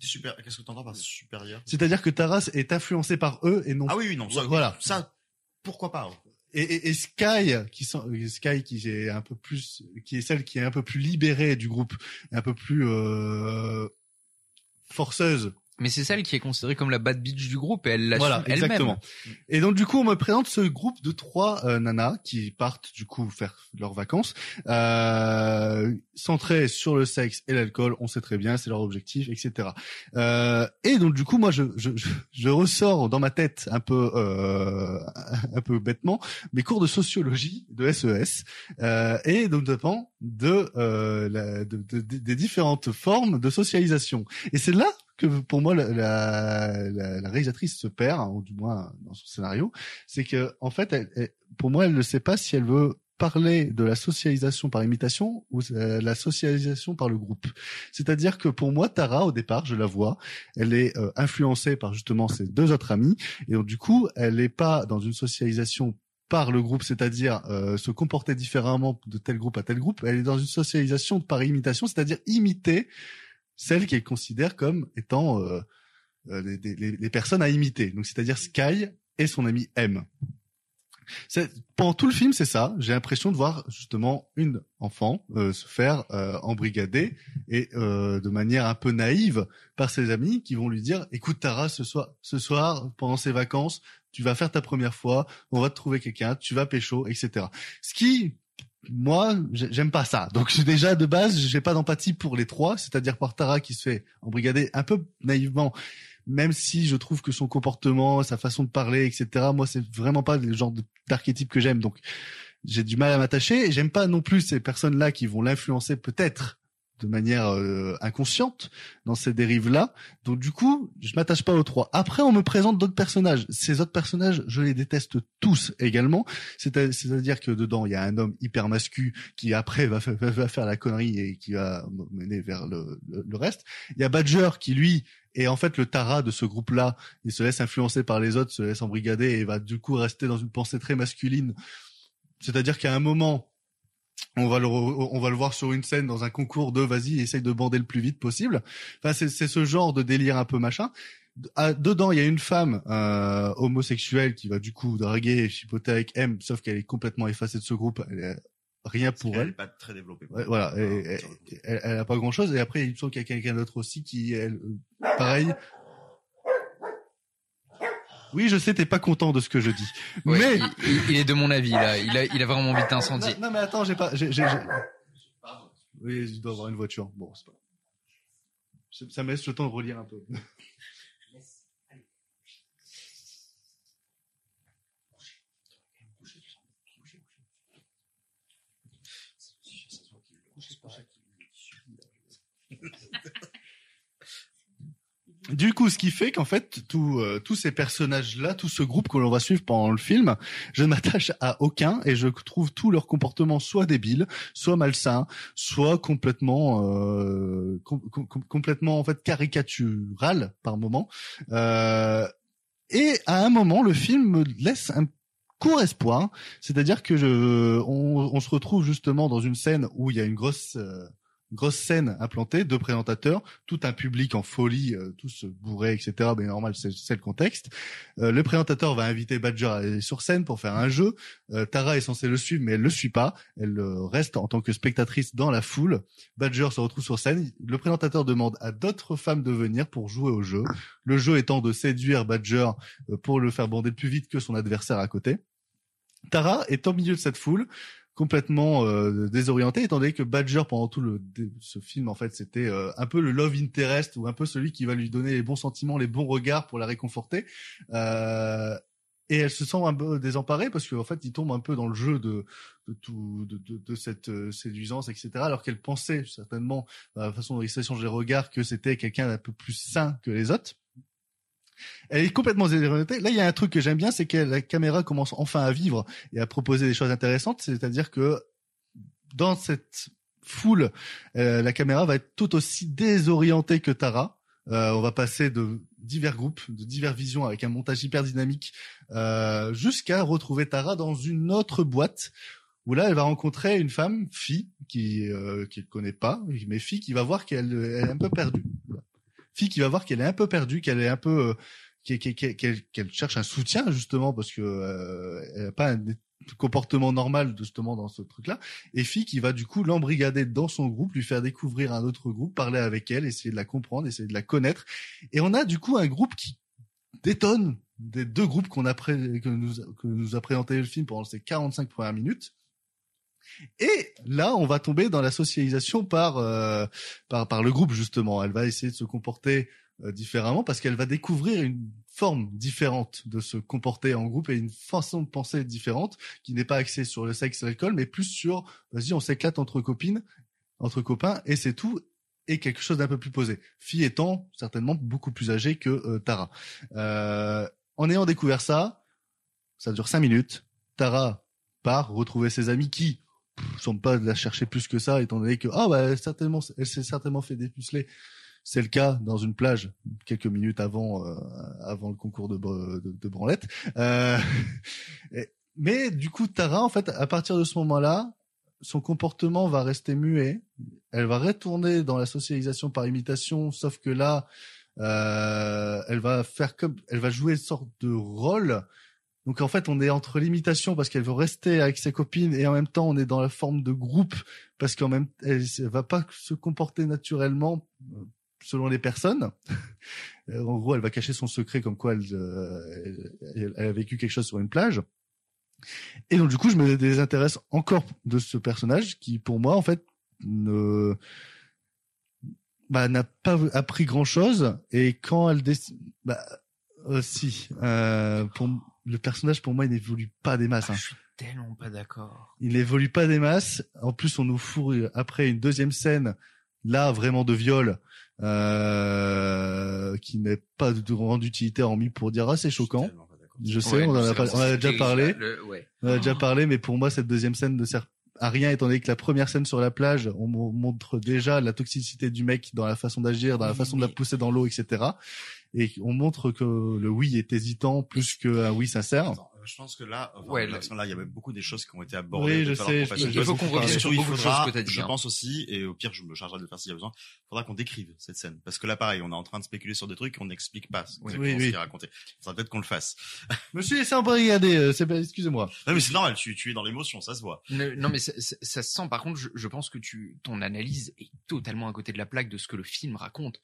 Super. Qu'est-ce que t'entends par supérieur c'est-à-dire que Tara est influencée par eux et non. Ah oui, oui, non. Ça, Voilà. Ça, pourquoi pas hein. Et, et, et Sky, qui sont, Sky qui est un peu plus, qui est celle qui est un peu plus libérée du groupe, un peu plus euh, forceuse. Mais c'est celle qui est considérée comme la bad bitch du groupe et elle l'assume Voilà, elle-même. exactement. Et donc du coup, on me présente ce groupe de trois euh, nanas qui partent du coup faire leurs vacances, euh, centrées sur le sexe et l'alcool. On sait très bien, c'est leur objectif, etc. Euh, et donc du coup, moi, je, je, je, ressors dans ma tête un peu euh, un peu bêtement mes cours de sociologie de SES euh, et donc notamment de, euh, la, de, de- de- des différentes formes de socialisation. Et c'est là que pour moi la, la, la- réalisatrice se perd, hein, ou du moins dans son scénario, c'est que en fait, elle- pour moi, elle ne sait pas si elle veut parler de la socialisation par imitation ou euh, la socialisation par le groupe. C'est-à-dire que pour moi, Tara, au départ, je la vois, elle est euh, influencée par justement ses deux autres amis, et donc du coup, elle n'est pas dans une socialisation par le groupe, c'est-à-dire euh, se comporter différemment de tel groupe à tel groupe, elle est dans une socialisation par imitation, c'est-à-dire imiter celle qu'elle considère comme étant euh, euh, les, les- les personnes à imiter. Donc c'est-à-dire Sky et son ami M. Pendant tout le film, c'est ça. J'ai l'impression de voir justement une enfant euh, se faire euh, embrigader et euh, de manière un peu naïve par ses amis qui vont lui dire "Écoute Tara, ce soir, ce soir pendant ces vacances, tu vas faire ta première fois, on va te trouver quelqu'un, tu vas pécho, etc." Ce qui moi, j'ai- j'aime pas ça. Donc déjà de base, j'ai pas d'empathie pour les trois, c'est-à-dire par Tara qui se fait embrigader un peu naïvement, même si je trouve que son comportement, sa façon de parler, etc. Moi, c'est vraiment pas le genre d'archétype que j'aime. Donc j'ai du mal à m'attacher. J'aime pas non plus ces personnes-là qui vont l'influencer peut-être de manière euh, inconsciente dans ces dérives-là. Donc du coup, je m'attache pas aux trois. Après, on me présente d'autres personnages. Ces autres personnages, je les déteste tous également. C'est- C'est-à-dire que dedans, il y a un homme hyper mascu qui après va, fa- va- va faire la connerie et qui va mener vers le, le- le reste. Il y a Badger qui lui est en fait le Tara de ce groupe-là. Il se laisse influencer par les autres, se laisse embrigader et va du coup rester dans une pensée très masculine. C'est-à-dire qu'à un moment, on va le on va le voir sur une scène dans un concours de vas-y essaye de bander le plus vite possible. Enfin c'est c'est ce genre de délire un peu machin. Ah, dedans il y a une femme euh, homosexuelle qui va du coup draguer chipoter avec M, sauf qu'elle est complètement effacée de ce groupe. Elle est rien pour Elle elle. est pas très développée. Ouais, voilà, elle, elle a pas grand chose. Et après, il me semble qu'il y a quelqu'un d'autre aussi qui, elle, euh, pareil. Oui, je sais, t'es pas content de ce que je dis, Ouais, mais il, est de mon avis là. Il a, il a vraiment envie d'incendier. non, non, mais attends, j'ai pas, j'ai, j'ai, j'ai- oui, il doit avoir une voiture. Bon, c'est pas. Ça me laisse le temps de relire un peu. Du coup, ce qui fait qu'en fait, tout, euh, tous ces personnages-là, tout ce groupe que l'on va suivre pendant le film, je ne m'attache à aucun et je trouve tout leur comportement soit débile, soit malsain, soit complètement, euh, com- com- com- complètement en fait caricatural par moment. Euh, et à un moment, le film me laisse un court espoir, c'est-à-dire que je, on, on se retrouve justement dans une scène où il y a une grosse euh, grosse scène implantée, deux présentateurs, tout un public en folie, euh, tous bourrés, etc. Mais normal, c'est le contexte. Euh, le présentateur va inviter Badger à aller sur scène pour faire un jeu. Euh, Tara est censée le suivre, mais elle le suit pas. Elle euh, reste en tant que spectatrice dans la foule. Badger se retrouve sur scène. Le présentateur demande à d'autres femmes de venir pour jouer au jeu. Le jeu étant de séduire Badger euh, pour le faire bander plus vite que son adversaire à côté. Tara est au milieu de cette foule complètement euh, désorienté étant donné que Badger pendant tout le ce film en fait c'était euh, un peu le love interest ou un peu celui qui va lui donner les bons sentiments les bons regards pour la réconforter. Euh, et elle se sent un peu désemparée parce qu'en fait il tombe un peu dans le jeu de de tout de, de, de cette euh, séduisance etc alors qu'elle pensait certainement à la façon dont il s'échange les regards que c'était quelqu'un d'un peu plus sain que les autres elle est complètement désorientée. Là, il y a un truc que j'aime bien, c'est que la caméra commence enfin à vivre et à proposer des choses intéressantes. C'est-à-dire que dans cette foule, euh, la caméra va être tout aussi désorientée que Tara. Euh, on va passer de divers groupes, de diverses visions avec un montage hyper dynamique, euh, jusqu'à retrouver Tara dans une autre boîte où là, elle va rencontrer une femme, fille, qui euh, qui ne connaît pas, mais fille qui va voir qu'elle elle est un peu perdue. Fille qui va voir qu'elle est un peu perdue, qu'elle est un peu euh, qu'elle qu'elle- qu'elle cherche un soutien justement parce que euh, elle a pas un comportement normal justement dans ce truc-là. Et fille qui va du coup l'embrigader dans son groupe, lui faire découvrir un autre groupe, parler avec elle, essayer de la comprendre, essayer de la connaître. Et on a du coup un groupe qui détonne des deux groupes qu'on a que nous que nous a présenté le film pendant ces 45 premières minutes. Et là, on va tomber dans la socialisation par euh, par par le groupe justement. Elle va essayer de se comporter euh, différemment parce qu'elle va découvrir une forme différente de se comporter en groupe et une façon de penser différente qui n'est pas axée sur le sexe et l'alcool, mais plus sur vas-y, on s'éclate entre copines, entre copains et c'est tout et quelque chose d'un peu plus posé. Fille étant certainement beaucoup plus âgée que euh, Tara. En ayant découvert ça, ça dure cinq minutes. Tara part retrouver ses amis qui pff, semblent pas la chercher plus que ça, étant donné que ah bah certainement, elle s'est certainement fait dépuceler. C'est le cas dans une plage quelques minutes avant euh, avant le concours de, de, de branlette. Euh, mais du coup, Tara, en fait, à partir de ce moment-là, son comportement va rester muet. Elle va retourner dans la socialisation par imitation, sauf que là, euh, elle va faire comme, elle va jouer une sorte de rôle. Donc en fait, on est entre l'imitation parce qu'elle veut rester avec ses copines et en même temps, on est dans la forme de groupe parce qu'en même, elle, va pas se comporter naturellement euh, selon les personnes. Euh, en gros, elle va cacher son secret comme quoi elle, euh, elle, elle a vécu quelque chose sur une plage. Et donc du coup, je me désintéresse encore de ce personnage qui, pour moi, en fait, ne bah, n'a pas appris grand chose. Et quand elle décide, bah, si, euh, pour le personnage, pour moi, il n'évolue pas des masses. hein. Je suis tellement pas d'accord. Il n'évolue pas des masses. En plus, on nous fourre après une deuxième scène, là vraiment de viol, euh, qui n'est pas de grande utilité hormis pour dire ah c'est choquant. Je sais, Ouais, on en a, pas- vraiment on en a ce déjà parlé. le- ouais. On en a déjà parlé, mais pour moi cette deuxième scène ne sert à rien étant donné que la première scène sur la plage, on mo- montre déjà la toxicité du mec dans la façon d'agir, dans la façon de la pousser dans l'eau, etc. Et on montre que le oui est hésitant plus qu'un oui sincère. Attends, euh, Je pense que là, enfin, Ouais, là, là- il y avait beaucoup des choses qui ont été abordées. Oui, je sais, je- Il faut qu'on revienne sur beaucoup de faudra, choses que dit, Je hein. pense aussi, et au pire, je me chargerai de le faire s'il y a besoin. Il faudra qu'on décrive cette scène, parce que là, pareil, on est en train de spéculer sur des trucs qu'on n'explique pas ce Oui, exactement oui. ce qui est raconté. Il faudra peut-être qu'on le fasse. Je me suis laissé un peu regarder, euh, c'est pas, excusez-moi. Non, mais c'est normal. Tu, tu es dans l'émotion, ça se voit. Ne- Non mais ça, ça- se sent. Par contre, je, je pense que tu, ton analyse est totalement à côté de la plaque de ce que le film raconte.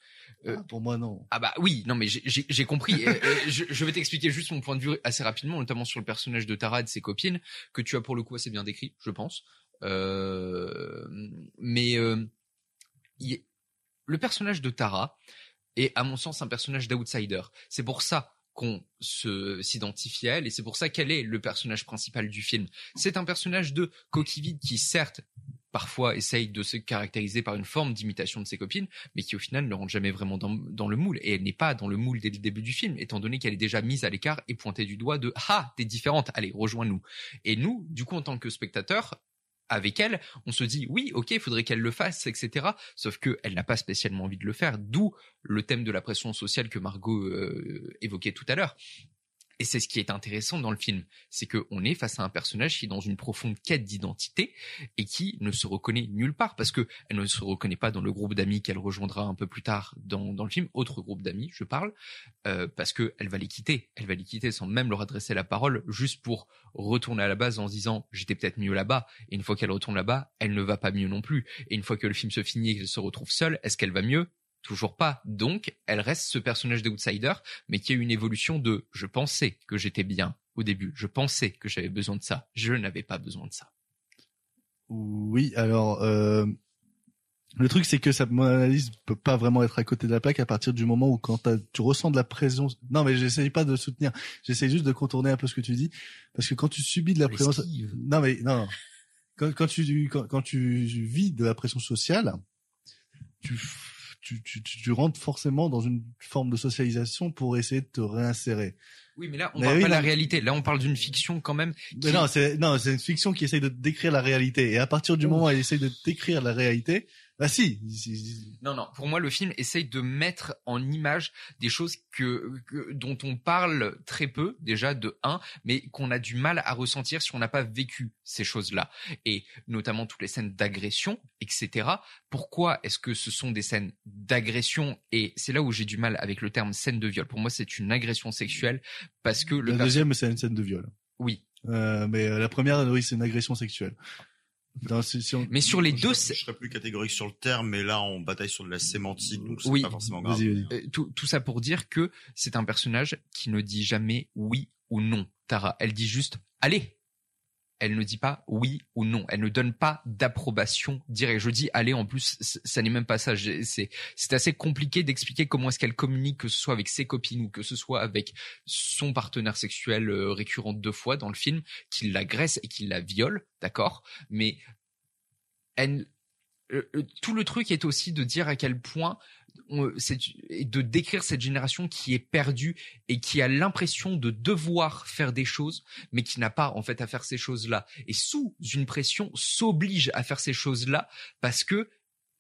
Euh, Ah, pour moi, non. Ah bah oui, non mais j'ai- j'ai j'ai compris. Euh, euh, je, je vais t'expliquer juste mon point de vue assez rapidement, notamment sur le personnage de Tara et de ses copines, que tu as pour le coup assez bien décrit, je pense. Euh, mais euh, le personnage de Tara est, à mon sens, un personnage d'outsider. C'est pour ça qu'on se s'identifie à elle et c'est pour ça qu'elle est le personnage principal du film. C'est un personnage de coquille vide qui certes parfois essaye de se caractériser par une forme d'imitation de ses copines, mais qui au final ne rentre jamais vraiment dans, le moule. Et elle n'est pas dans le moule dès le début du film, étant donné qu'elle est déjà mise à l'écart et pointée du doigt de Ah, t'es différente, allez, rejoins-nous. Et nous, du coup, en tant que spectateurs, avec elle, on se dit oui, ok, il faudrait qu'elle le fasse, etc. Sauf que elle n'a pas spécialement envie de le faire, d'où le thème de la pression sociale que Margot euh, évoquait tout à l'heure. Et c'est ce qui est intéressant dans le film, c'est qu'on est face à un personnage qui est dans une profonde quête d'identité et qui ne se reconnaît nulle part parce que elle ne se reconnaît pas dans le groupe d'amis qu'elle rejoindra un peu plus tard dans, dans le film, autre groupe d'amis, je parle, euh, parce que elle va les quitter, elle va les quitter sans même leur adresser la parole, juste pour retourner à la base en se disant j'étais peut-être mieux là-bas. Et une fois qu'elle retourne là-bas, elle ne va pas mieux non plus. Et une fois que le film se finit et qu'elle se retrouve seule, est-ce qu'elle va mieux? Toujours pas. Donc, elle reste ce personnage d'outsider, mais qui a une évolution de je pensais que j'étais bien au début, je pensais que j'avais besoin de ça, je n'avais pas besoin de ça. Oui, alors euh, le truc c'est que ça, mon analyse peut pas vraiment être à côté de la plaque à partir du moment où quand tu ressens de la pression. Non, mais j'essaye pas de soutenir. J'essaie juste de contourner un peu ce que tu dis parce que quand tu subis de la pression, L'esquive. non mais non, non. Quand, quand tu quand, quand tu vis de la pression sociale, tu tu, tu, tu tu rentres forcément dans une forme de socialisation pour essayer de te réinsérer. Oui, mais là, on Mais parle oui, pas de la réalité. Là, on parle d'une fiction quand même. Mais non, c'est non, c'est une fiction qui essaye de décrire la réalité. Et à partir du moment où elle essaye de décrire la réalité, bah si. Non, non. Pour moi, le film essaye de mettre en image des choses que, que- dont on parle très peu déjà de un, mais qu'on a du mal à ressentir si on n'a pas vécu ces choses-là. Et notamment toutes les scènes d'agression, etc. Pourquoi est-ce que ce sont des scènes d'agression Et c'est là où j'ai du mal avec le terme scène de viol. Pour moi, c'est une agression sexuelle parce que le La deuxième, c'est une scène de viol. Oui. Euh, mais euh, la première, oui, c'est une agression sexuelle. Dans- si- si on- Mais sur les Je deux, serais- je serais plus catégorique sur le terme, mais là, on bataille sur de la sémantique, donc c'est Oui. pas forcément grave. Vas-y, vas-y. Euh, tout, tout ça pour dire que c'est un personnage qui ne dit jamais oui ou non. Tara, elle dit juste allez. Elle ne dit pas oui ou non. Elle ne donne pas d'approbation directe. Je dis allez en plus, ça n'est même pas ça. C'est assez compliqué d'expliquer comment est-ce qu'elle communique, que ce soit avec ses copines ou que ce soit avec son partenaire sexuel euh, récurrent deux fois dans le film, qui l'agresse et qui la viole, d'accord? Mais elle, tout le truc est aussi de dire à quel point de décrire cette génération qui est perdue et qui a l'impression de devoir faire des choses mais qui n'a pas en fait à faire ces choses-là. Et sous une pression s'oblige à faire ces choses-là parce que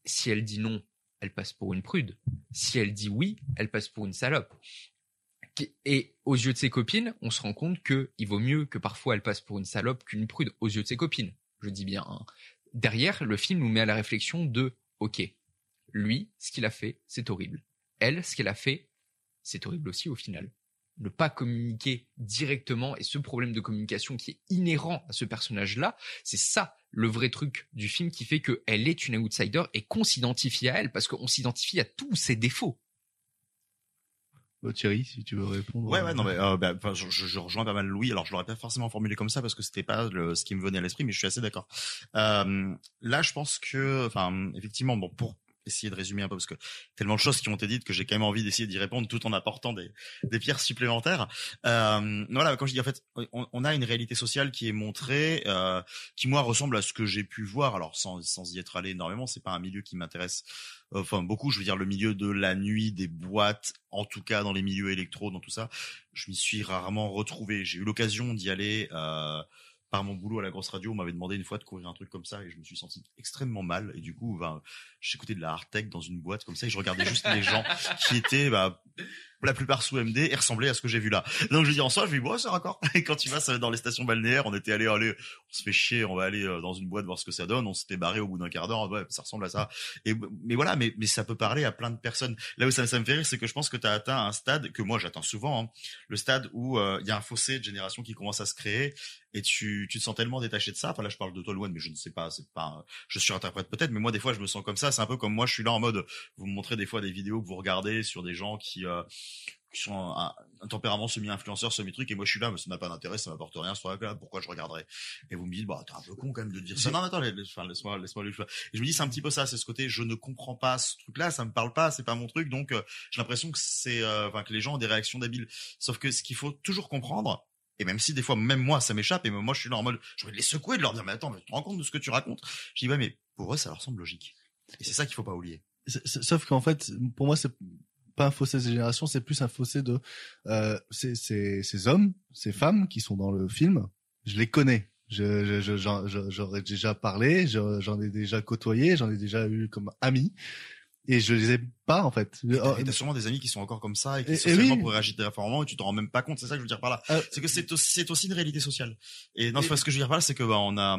si elle dit non elle passe pour une prude. Si elle dit oui elle passe pour une salope. Et aux yeux de ses copines on se rend compte que il vaut mieux que parfois elle passe pour une salope qu'une prude aux yeux de ses copines. Je dis bien hein. derrière le film nous met à la réflexion de ok lui, ce qu'il a fait, c'est horrible. Elle, ce qu'elle a fait, c'est horrible aussi au final. Ne pas communiquer directement et ce problème de communication qui est inhérent à ce personnage-là, c'est ça le vrai truc du film qui fait qu'elle est une outsider et qu'on s'identifie à elle parce qu'on s'identifie à tous ses défauts. Bah, Thierry, si tu veux répondre. Ouais, ouais, non, mais euh, bah, enfin, je, je, je rejoins pas mal Louis. Alors, je l'aurais pas forcément formulé comme ça parce que c'était pas le, ce qui me venait à l'esprit, mais je suis assez d'accord. Euh, là, je pense que, enfin, effectivement, bon, pour essayer de résumer un peu parce que tellement de choses qui ont été dites que j'ai quand même envie d'essayer d'y répondre tout en apportant des, pierres supplémentaires. Euh, voilà, quand je dis en fait, on, a une réalité sociale qui est montrée, euh, qui moi ressemble à ce que j'ai pu voir. Alors sans, sans y être allé énormément, c'est pas un milieu qui m'intéresse. Enfin beaucoup, je veux dire le milieu de la nuit, des boîtes, en tout cas dans les milieux électro, dans tout ça, je m'y suis rarement retrouvé. J'ai eu l'occasion d'y aller. Euh, par mon boulot à la grosse radio, on m'avait demandé une fois de couvrir un truc comme ça et je me suis senti extrêmement mal. Et du coup, ben, j'écoutais de la hard tech dans une boîte comme ça et je regardais juste les gens qui étaient bah, la plupart sous MD et ressemblaient à ce que j'ai vu là. Donc je dis en soi, je dis bon, c'est raccord. Et quand vas ça, dans les stations balnéaires, on était allé, allez, on se fait chier, on va aller euh, dans une boîte voir ce que ça donne. On s'était barré au bout d'un quart d'heure, ouais, ça ressemble à ça. Et mais voilà, mais ça peut parler à plein de personnes. Là où ça, me fait rire, c'est que je pense que tu as atteint un stade que moi j'atteins souvent, hein, le stade où euh, il y a un fossé de génération qui commence à se créer et tu te sens tellement détaché de ça. Enfin là, je parle de toi, Louen, mais je ne sais pas, c'est pas, je surinterprète peut-être, mais moi des fois je me sens comme ça. C'est un peu comme moi, je suis là en mode, vous me montrez des fois des vidéos que vous regardez sur des gens qui euh, qui sont un, un tempérament semi-influenceur, semi-truc, et moi je suis là, mais ça n'a pas d'intérêt, ça m'apporte rien, sur là, pourquoi je regarderais? Et vous me dites, bah t'es un peu con quand même de dire ça. Non, mais attends, laisse, enfin, laisse-moi, laisse-moi le choix. Et je me dis, c'est un petit peu ça, c'est ce côté, je ne comprends pas ce truc-là, ça me parle pas, c'est pas mon truc, donc euh, j'ai l'impression que c'est, euh, enfin que les gens ont des réactions débiles. Sauf que ce qu'il faut toujours comprendre, et même si des fois, même moi, ça m'échappe, et moi, je suis là en mode, je vais les secouer, de leur dire, mais attends, mais tu te rends compte de ce que tu racontes? Je dis, ouais, mais pour eux, ça leur semble logique. Et c'est ça qu'il faut pas oublier. Sauf qu'en fait, pour moi, c'est pas un fossé de génération, c'est plus un fossé de euh, ces, hommes, ces femmes qui sont dans le film. Je les connais. J'aurais déjà parlé, j'en ai déjà côtoyé, j'en ai déjà eu comme amis. Et je les ai pas en fait. Et t'as, et t'as sûrement des amis qui sont encore comme ça et qui sont seulement pour réagir différemment et tu t'en rends même pas compte. C'est ça que je veux dire par là. Euh, c'est que c'est aussi, c'est aussi une réalité sociale. Et non, c'est pas ce que je veux dire par là, c'est que bah, on a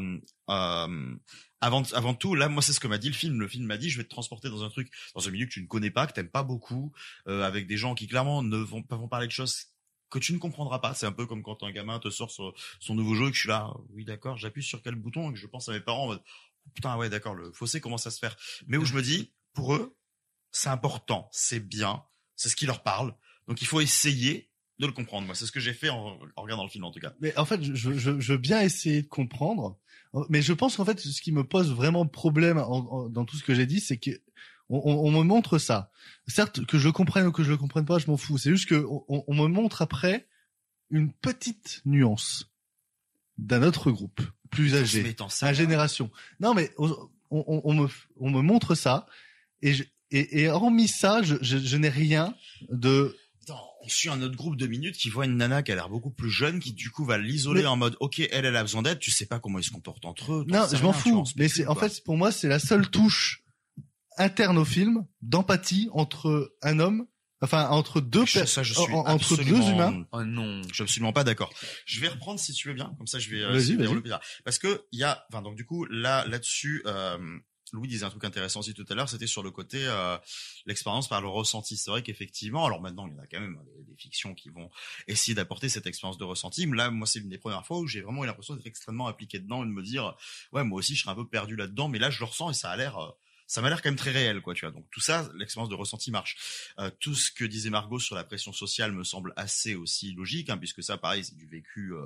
euh, avant avant tout, là, moi, c'est ce que m'a dit le film. Le film m'a dit, je vais te transporter dans un truc, dans un milieu que tu ne connais pas, que t'aimes pas beaucoup, euh, avec des gens qui clairement ne vont pas vont parler de choses que tu ne comprendras pas. C'est un peu comme quand un gamin te sort son, son nouveau jeu et que je suis là, oui, d'accord, j'appuie sur quel bouton? Et que je pense à mes parents en mode, putain, ouais, d'accord, le fossé commence à se faire. Mais où je me dis, pour eux, c'est important, c'est bien, c'est ce qui leur parle. Donc il faut essayer de le comprendre. Moi, c'est ce que j'ai fait en, en, regardant le film en tout cas. Mais en fait, je, je, je veux bien essayer de comprendre, mais je pense qu'en fait, ce qui me pose vraiment problème en, en, dans tout ce que j'ai dit, c'est que on, on, me montre ça. Certes, que je comprenne ou que je le comprenne pas, je m'en fous. C'est juste que on, on, me montre après une petite nuance d'un autre groupe plus âgé, à génération. Non, mais on, on, me on me montre ça et je, et, et hormis ça, je, je, je n'ai rien de on suit un autre groupe de minutes qui voit une nana qui a l'air beaucoup plus jeune, qui du coup va l'isoler en mode, ok, elle, elle a besoin d'aide, tu sais pas comment ils se comportent entre eux. Non, je m'en fous. Mais c'est, en fait, pour moi, c'est la seule touche interne au film d'empathie entre un homme, enfin entre deux personnes, entre deux humains. Oh non, je suis absolument pas d'accord. Je vais reprendre si tu veux bien, comme ça je vais. Vas-y, vas-y. Parce que il y a, enfin donc du coup là là-dessus. Euh, Louis disait un truc intéressant aussi tout à l'heure, c'était sur le côté euh, l'expérience par le ressenti. C'est vrai qu'effectivement, alors maintenant il y en a quand même des, des fictions qui vont essayer d'apporter cette expérience de ressenti. Mais là, moi, c'est une des premières fois où j'ai vraiment eu l'impression d'être extrêmement appliqué dedans et de me dire, ouais, moi aussi, je serais un peu perdu là-dedans, mais là, je le ressens et ça a l'air. Ça m'a l'air quand même très réel, quoi, tu vois. Donc tout ça, l'expérience de ressenti marche. Euh, tout ce que disait Margot sur la pression sociale me semble assez aussi logique, hein, puisque ça, pareil, c'est du vécu euh,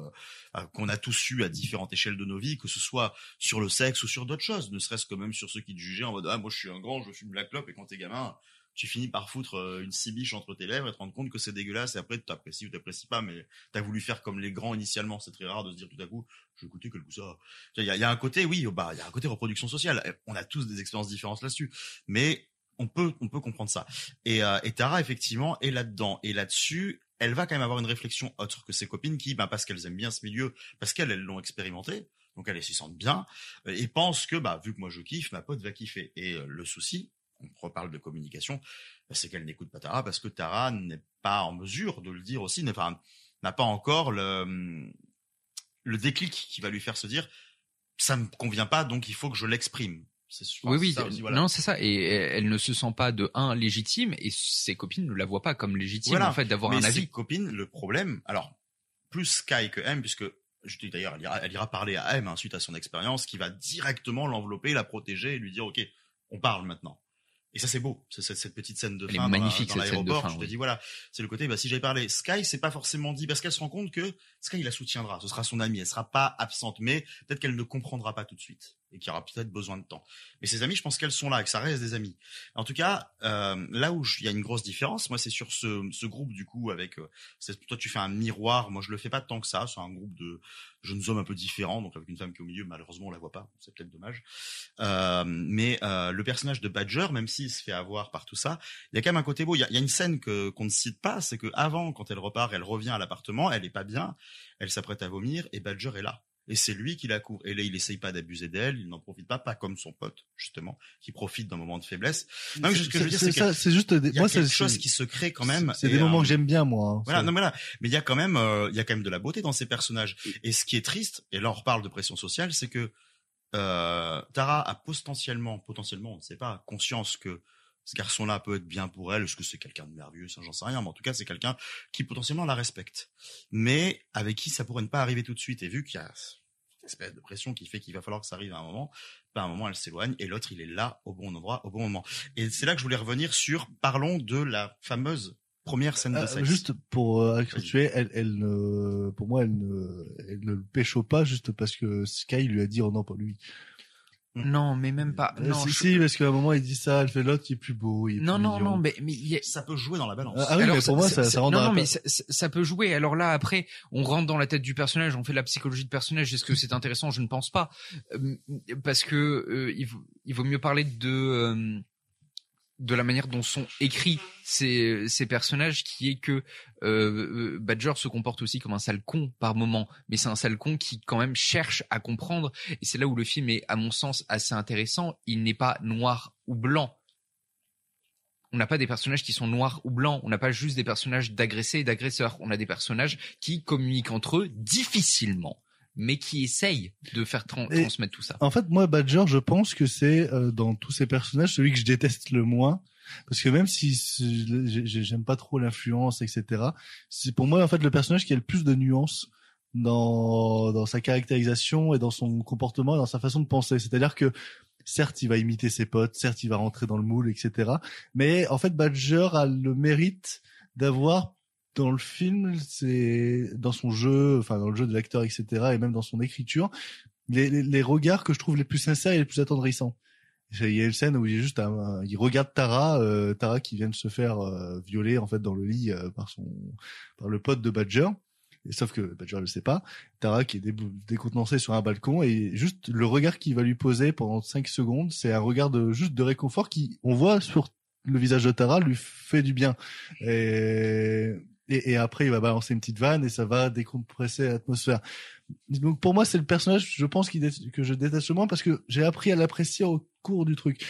euh, qu'on a tous eu à différentes échelles de nos vies, que ce soit sur le sexe ou sur d'autres choses, ne serait-ce que même sur ceux qui te jugeaient en mode ah moi je suis un grand, je fume la clope, et quand t'es gamin, tu finis par foutre une cibiche entre tes lèvres et te rendre compte que c'est dégueulasse et après tu t'apprécies ou t'apprécies pas mais t'as voulu faire comme les grands initialement. C'est très rare de se dire tout à coup je vais écouter que le ça il y a, y a, un côté oui bah il y a un côté reproduction sociale. On a tous des expériences différentes là-dessus mais on peut on peut comprendre ça. Et, euh, et Tara effectivement est là-dedans. Et là-dessus elle va quand même avoir une réflexion autre que ses copines qui bah parce qu'elles aiment bien ce milieu parce qu'elles elles l'ont expérimenté donc elles s'y sentent bien et pensent que bah vu que moi je kiffe ma pote va kiffer. Et euh, le souci on reparle de communication, c'est qu'elle n'écoute pas Tara parce que Tara n'est pas en mesure de le dire aussi, n'a pas encore le, le déclic qui va lui faire se dire ça me convient pas, donc il faut que je l'exprime. Oui, oui, aussi, voilà. non, c'est ça. Et elle ne se sent pas de un légitime, et ses copines ne la voient pas comme légitime voilà. en fait d'avoir un avis. Ses copines, le problème, alors plus Sky que M, puisque d'ailleurs, elle ira, elle ira parler à M hein, suite à son expérience, qui va directement l'envelopper, la protéger et lui dire ok, on parle maintenant. Et ça c'est beau, c'est cette, cette, petite scène de Elle fin est magnifique, dans, dans cette scène de l'aéroport. fin, Je te oui. dis voilà, c'est le côté. Bah si j'avais parlé, Sky c'est pas forcément dit parce qu'elle se rend compte que Sky la soutiendra, ce sera son amie, elle sera pas absente, mais peut-être qu'elle ne comprendra pas tout de suite et qu'il y aura peut-être besoin de temps. Mais ses amis, je pense qu'elles sont là et que ça reste des amis. En tout cas, euh, là où il y a une grosse différence, moi c'est sur ce, ce groupe du coup avec euh, toi tu fais un miroir, moi je le fais pas tant que ça, c'est un groupe de jeunes hommes un peu différents, donc avec une femme qui est au milieu, malheureusement on la voit pas, c'est peut-être dommage. Euh, mais euh, le personnage de Badger, même s'il se fait avoir par tout ça, il y a quand même un côté beau. Il y a, y a une scène que qu'on ne cite pas, c'est que avant, quand elle repart, elle revient à l'appartement, elle est pas bien, elle s'apprête à vomir et Badger est là. Et c'est lui qui la court. Et là, il essaye pas d'abuser d'elle, il n'en profite pas, pas comme son pote, justement, qui profite d'un moment de faiblesse. Non, mais ce que je veux dire, C'est c'est ça, que c'est juste des- y a moi, quelque chose qui se crée quand même. C'est des moments euh, que j'aime bien, moi. hein. voilà, non, mais voilà. Mais il y a quand même, euh, il y a quand même de la beauté dans ces personnages. Et ce qui est triste, et là on reparle de pression sociale, c'est que euh, Tara a potentiellement, potentiellement, on ne sait pas, conscience que ce garçon-là peut être bien pour elle, est-ce que c'est quelqu'un de merveilleux, ça j'en sais rien, mais en tout cas c'est quelqu'un qui potentiellement la respecte, mais avec qui ça pourrait ne pas arriver tout de suite. Et vu qu'il y a cette espèce de pression qui fait qu'il va falloir que ça arrive à un moment, ben, à un moment elle s'éloigne et l'autre il est là au bon endroit, au bon moment. Et c'est là que je voulais revenir sur, parlons de la fameuse première scène de Euh, sexe. juste pour euh, accentuer, elle, elle ne, pour moi, elle ne, elle ne le pécho pas juste parce que Sky lui a dit oh non pas lui. Non, mais même pas. Euh, Non, si, je- si, parce qu'à un moment il dit ça, elle fait l'autre, il est plus beau. il est non, plus non, mignon. non, mais, mais il y a- ça peut jouer dans la balance. Ah oui, mais pour moi, ça- ça rentre non, dans non, la mais ça, ça- ça peut jouer. Alors là, après, on rentre dans la tête du personnage, on fait la psychologie de personnage. Est-ce que c'est intéressant? Je ne pense pas, Euh, parce que euh, il, vaut, il vaut mieux parler de euh, de la manière dont sont écrits ces, personnages, qui est que euh, Badger se comporte aussi comme un sale con par moment, mais c'est un sale con qui quand même cherche à comprendre. Et c'est là où le film est, à mon sens, assez intéressant. Il n'est pas noir ou blanc on n'a pas des personnages qui sont noirs ou blancs. On n'a pas juste des personnages d'agressés et d'agresseurs. On a des personnages qui communiquent entre eux difficilement, mais qui essayent de faire tran- Et- transmettre tout ça. En fait, moi, Badger, je pense que c'est euh, dans tous ces personnages celui que je déteste le moins. Parce que même si j'aime pas trop l'influence, etc., c'est pour moi en fait le personnage qui a le plus de nuances dans dans sa caractérisation et dans son comportement et dans sa façon de penser. C'est-à-dire que certes, il va imiter ses potes, certes, il va rentrer dans le moule, etc. Mais en fait, Badger a le mérite d'avoir dans le film, c'est dans son jeu, enfin dans le jeu de l'acteur, etc., et même dans son écriture, les, les, les regards que je trouve les plus sincères et les plus attendrissants. Il y a une scène où il est juste, un- il regarde Tara, euh, Tara qui vient de se faire euh, violer en fait dans le lit euh, par son, par le pote de Badger. Sauf que Badger le sait pas. Tara qui est décontenancée sur un balcon et juste le regard qu'il va lui poser pendant 5 secondes, c'est un regard de juste de réconfort qui, on voit sur le visage de Tara, lui fait du bien. Et, et, après, il va balancer une petite vanne et ça va décompresser l'atmosphère. Donc pour moi, c'est le personnage, je pense, que je déteste le moins parce que j'ai appris à l'apprécier au cours du truc.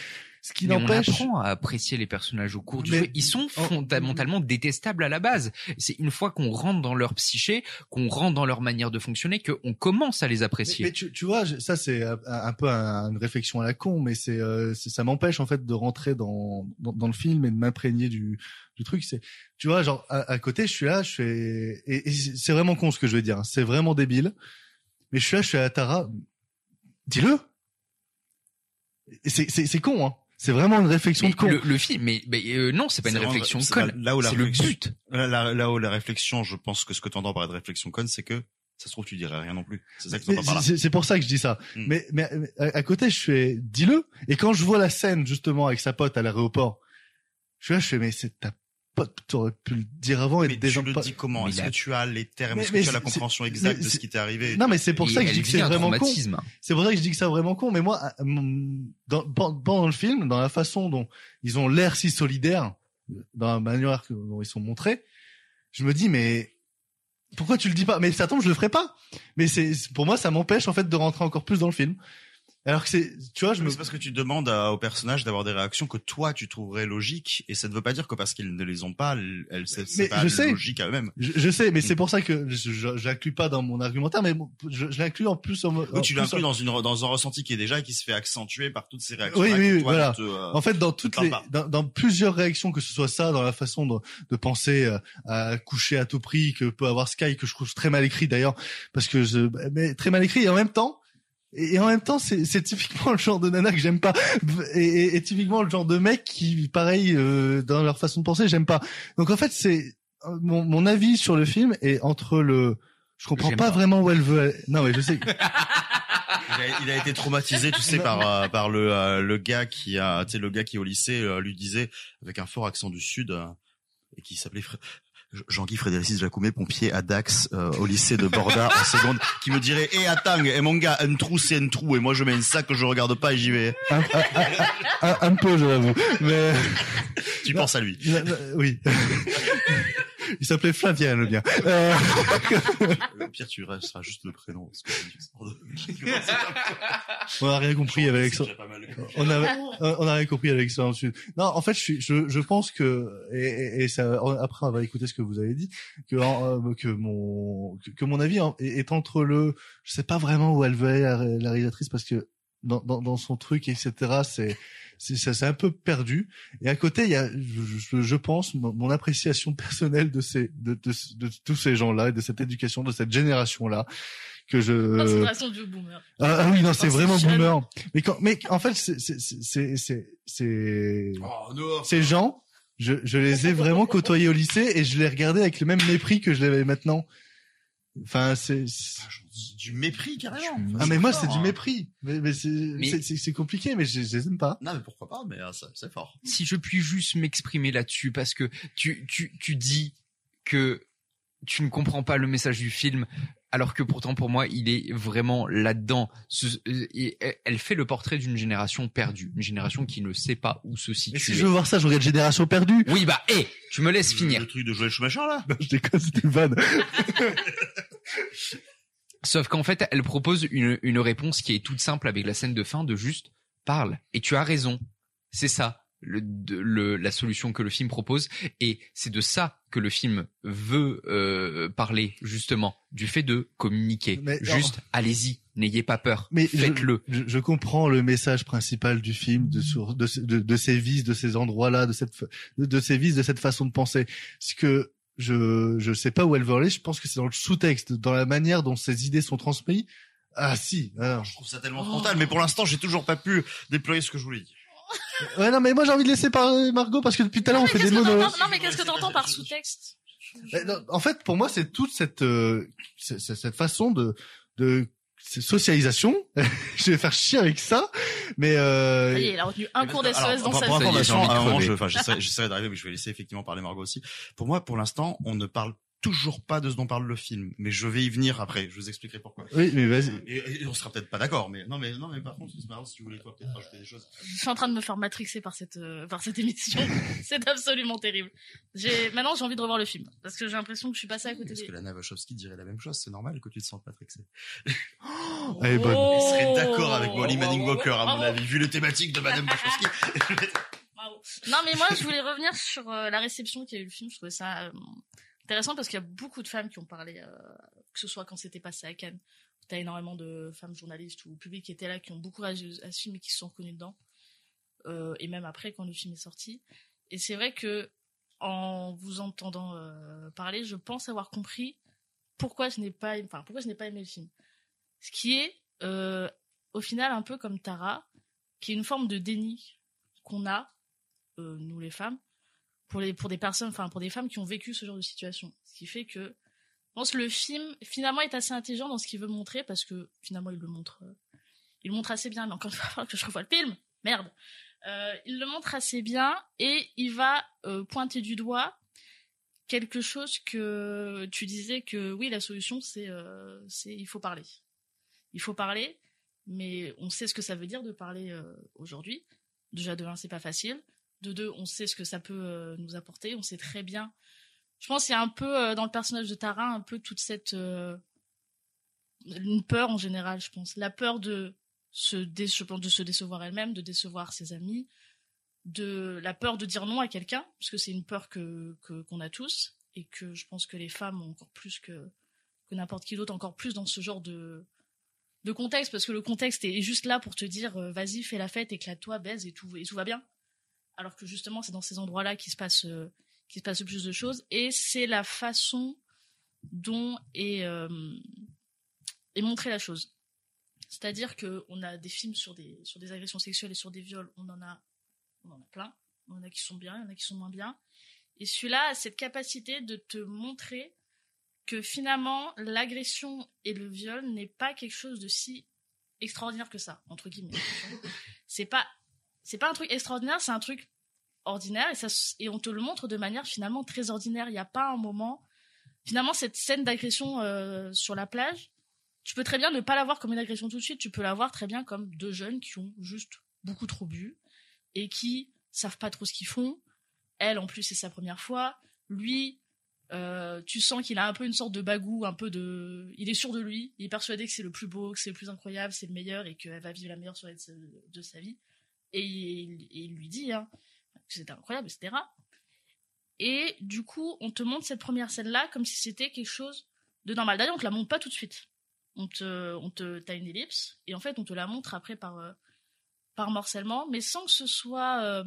Ce qui Mais on n'empêche. apprend à apprécier les personnages au cours du Mais- jeu. Ils sont fondamentalement détestables à la base. C'est une fois qu'on rentre dans leur psyché, qu'on rentre dans leur manière de fonctionner, qu'on commence à les apprécier. Mais, mais tu, tu vois, ça c'est un, un peu un- une réflexion à la con, mais c'est euh, ça m'empêche en fait de rentrer dans, dans dans le film et de m'imprégner du du truc. C'est tu vois, genre à, à côté, je suis là, je fais et, et c'est vraiment con ce que je vais dire. hein. C'est vraiment débile. Mais je suis là, je suis à Tara. Dis-le. C'est c'est con, hein. C'est vraiment une réflexion Mais de con. le, le film, mais, mais, euh, non, c'est pas une réflexion conne. Là où la C'est le réflexion- but. Là, là, là où la réflexion, je pense que ce que tu entends par de réflexion conne, c'est que ça se trouve tu dirais rien non plus. C'est ça que tu Mais entends par là. C'est c'est pour ça que je dis ça. Hmm. Mais, mais mais à, à côté, je fais, dis-le. Et quand je vois la scène justement avec sa pote à l'aéroport, je suis là, je fais, mais c'est ta pote. T'aurais pu le dire avant et Mais déjà tu le pas- dis comment Est-ce que tu as les termes Est-ce que tu as la compréhension exacte de ce qui t'est arrivé Non, mais c'est pour Et ça que je dis que c'est vraiment con. C'est pour ça que je dis que c'est vraiment con. Mais moi, mon- dans, pendant pendant le film, dans la façon dont ils ont l'air si solidaires, dans la manière dont ils sont montrés, je me dis, mais pourquoi tu le dis pas? Mais ça tombe, je le ferai pas. Mais c'est pour moi, ça m'empêche en fait de rentrer encore plus dans le film. Alors que c'est, tu vois, je me C'est parce que tu demandes à- au personnage d'avoir des réactions que toi tu trouverais logiques et ça ne veut pas dire que parce qu'ils ne les ont pas, elles c'est pas je sais. logique à eux-mêmes. Je, je sais, mais Mm. c'est pour ça que je, je, l'inclus pas dans mon argumentaire, mais bon, je, je l'inclus en plus. En, Oui, tu en l'inclus en- dans une dans un ressenti qui est déjà et qui se fait accentuer par toutes ces réactions. Oui, oui, oui, Toi, voilà. te, euh, En fait, dans te toutes les, dans plusieurs réactions, que ce soit ça, dans la façon de, de penser euh, à coucher à tout prix, que peut avoir Sky, que je trouve très mal écrit d'ailleurs, parce que je, mais très mal écrit et en même temps. Et et en même temps, c'est c'est typiquement le genre de nana que j'aime pas, et, et, et typiquement le genre de mec qui, pareil, euh, dans leur façon de penser, j'aime pas. Donc en fait, c'est euh, mon, mon avis sur le film est entre le, je comprends pas, pas. vraiment où elle veut. aller. Non, mais je sais. Il a, il a été traumatisé, tu sais, par euh, par le euh, le gars qui a, tu sais, le gars qui au lycée euh, lui disait avec un fort accent du sud euh, et qui s'appelait Jean-Guy Frédéricis Jacomet, pompier à Dax euh, au lycée de Borda en seconde, qui me dirait "Eh attends, eh, mon gars, un trou c'est un trou et moi je mets un sac que je regarde pas et j'y vais." un, un, un, un peu, je l'avoue. Mais Tu penses à lui. Non, non, oui. Il s'appelait Flavien, le bien. Euh, Le pire, tu resteras juste le prénom. parce que on a rien compris avec ça. déjà pas mal. On a, on a rien compris avec ça ensuite. Non, en fait, je, je, je pense que et, et- et ça, après, on va écouter ce que vous avez dit, que euh, que mon que, que mon avis hein, est, est entre le, je sais pas vraiment où elle veut aller la, la réalisatrice parce que dans, dans, dans son truc, etc. C'est c'est ça- c'est un peu perdu. Et à côté, il y a, je, je- je pense, mon, mon appréciation personnelle de ces de, de, de tous ces gens-là, et de cette éducation, de cette génération-là, que je Considération du boomer. ah, ah oui, non, c'est vraiment boomer. Mais quand, mais en fait, c'est, c'est, c'est, c'est, c'est, Oh, non. ces gens, je, je les ai vraiment côtoyés au lycée et je les regardais avec le même mépris que je l'avais maintenant. Enfin, c'est, c'est- Du mépris, carrément. ah, mais moi, c'est du hein. mépris. Mais, mais c'est, Mais- c'est, compliqué, mais je, je les aime pas. Non, mais pourquoi pas, mais euh, ça- c'est fort. si je puis juste m'exprimer là-dessus, parce que tu, tu, tu dis que tu ne comprends pas le message du film, alors que pourtant pour moi il est vraiment là-dedans. Euh, et elle fait le portrait d'une génération perdue, une génération qui ne sait pas où se Mais situer. si je veux voir ça, je regarde Génération Perdue. Oui bah, hé, tu me laisses Le finir. truc de Joël Schumacher, là? Non, je déconne, c'était une vanne. Sauf qu'en fait, elle propose une, une réponse qui est toute simple avec la scène de fin de juste parle. Et tu as raison. C'est ça. Le, de- le- la solution que le film propose et c'est de ça que le film veut euh, parler justement du fait de communiquer Mais- juste allez-y n'ayez pas peur Mais je- faites-le Je, je comprends le message principal du film, de, sur, de, de, de ces vices, de ces endroits-là, de cette, de ces vices, de cette façon de penser. Ce que je, je sais pas où elle veut aller. Je pense que c'est dans le sous-texte, dans la manière dont ces idées sont transmises. Ah si. alors. Je trouve ça tellement frontal, mais pour l'instant, j'ai toujours pas pu déployer ce que je voulais dire. Ouais, non, mais moi j'ai envie de laisser parler Margot parce que depuis tout à l'heure on fait des t'entends- Non, mais qu'est-ce que t'entends par sous-texte? Eh, En fait, pour moi, c'est toute cette euh, cette façon de de socialisation. je vais faire chier avec ça, mais euh, Ça y est, il a retenu un cours SOS Alors, dans pour, sa pour vie. crever. je, enfin, j'essaierai d'arriver, mais je vais laisser effectivement parler Margot aussi. Pour moi, pour l'instant, on ne parle toujours pas de ce dont parle le film, mais je vais y venir après. Je vous expliquerai pourquoi. oui, mais vas-y. Et, et on sera peut-être pas d'accord, mais non, mais non, mais par contre, c'est marrant si tu voulais toi peut-être rajouter des choses. Je suis en train de me faire matrixer par cette euh, par cette émission. c'est absolument terrible. J'ai maintenant j'ai envie de revoir le film parce que j'ai l'impression que je suis passée à côté Parce des. que Lana Wachowski dirait la même chose, c'est normal que tu te sentes matrixé. Elle est bonne. Oh Elle serait d'accord avec Molly Manning Walker, à mon avis, vu les thématiques de Madame Wachowski. Non mais moi je voulais revenir sur euh, la réception qu'il y a eu le film. Je trouvais ça euh, intéressant parce qu'il y a beaucoup de femmes qui ont parlé, euh, que ce soit quand c'était passé à Cannes. T'as énormément de femmes journalistes ou publics qui étaient là, qui ont beaucoup réagi à ce film et qui se sont reconnues dedans. Euh, et même après quand le film est sorti. Et c'est vrai que en vous entendant euh, parler, je pense avoir compris pourquoi je n'ai pas, enfin pourquoi je n'ai pas aimé le film. Ce qui est au final un peu comme Tara, qui est une forme de déni qu'on a nous les femmes pour les pour des personnes enfin pour des femmes qui ont vécu ce genre de situation. Ce qui fait que je pense que le film finalement est assez intelligent dans ce qu'il veut montrer parce que finalement il le montre euh, il le montre assez bien. Mais encore une fois que je revoie le film. Merde. Euh, il le montre assez bien et il va euh, pointer du doigt quelque chose que tu disais que oui la solution c'est c'est il faut parler. Il faut parler mais on sait ce que ça veut dire de parler aujourd'hui. Déjà de un c'est pas facile de deux on sait ce que ça peut euh, nous apporter on sait très bien. Je pense qu'il y a un peu euh, dans le personnage de Tara un peu toute cette euh, une peur en général je pense. La peur de se de se décevoir elle-même de décevoir ses amis de la peur de dire non à quelqu'un parce que c'est une peur que qu'on a tous et que je pense que les femmes ont encore plus que que n'importe qui d'autre encore plus dans ce genre de de contexte parce que le contexte est juste là pour te dire vas-y fais la fête éclate-toi baise et tout et tout va bien alors que justement c'est dans ces endroits-là qu'il se passe euh, qu'il se passe le plus de choses. Et c'est la façon dont est euh, est montrée la chose. C'est-à-dire que on a des films sur des sur des agressions sexuelles et sur des viols on en a on en a plein. On en a qui sont bien il y en a qui sont moins bien. Et celui-là a cette capacité de te montrer que finalement l'agression et le viol n'est pas quelque chose de si extraordinaire que ça entre guillemets. C'est pas c'est pas un truc extraordinaire c'est un truc ordinaire et ça et on te le montre de manière finalement très ordinaire. Il n'y a pas un moment. Finalement cette scène d'agression euh, sur la plage tu peux très bien ne pas la voir comme une agression tout de suite. Tu peux la voir très bien comme deux jeunes qui ont juste beaucoup trop bu et qui savent pas trop ce qu'ils font. Elle en plus c'est sa première fois. Lui Euh, tu sens qu'il a un peu une sorte de bagou, un peu de, il est sûr de lui, il est persuadé que c'est le plus beau, que c'est le plus incroyable, c'est le meilleur et qu'elle va vivre la meilleure soirée de sa, vie. Et il, et il lui dit hein, c'était incroyable, etc. Et du coup, on te montre cette première scène-là comme si c'était quelque chose de normal. D'ailleurs, on te la montre pas tout de suite. On te, on te, t'as une ellipse et en fait, on te la montre après par, euh, par morcellement, mais sans que ce soit euh,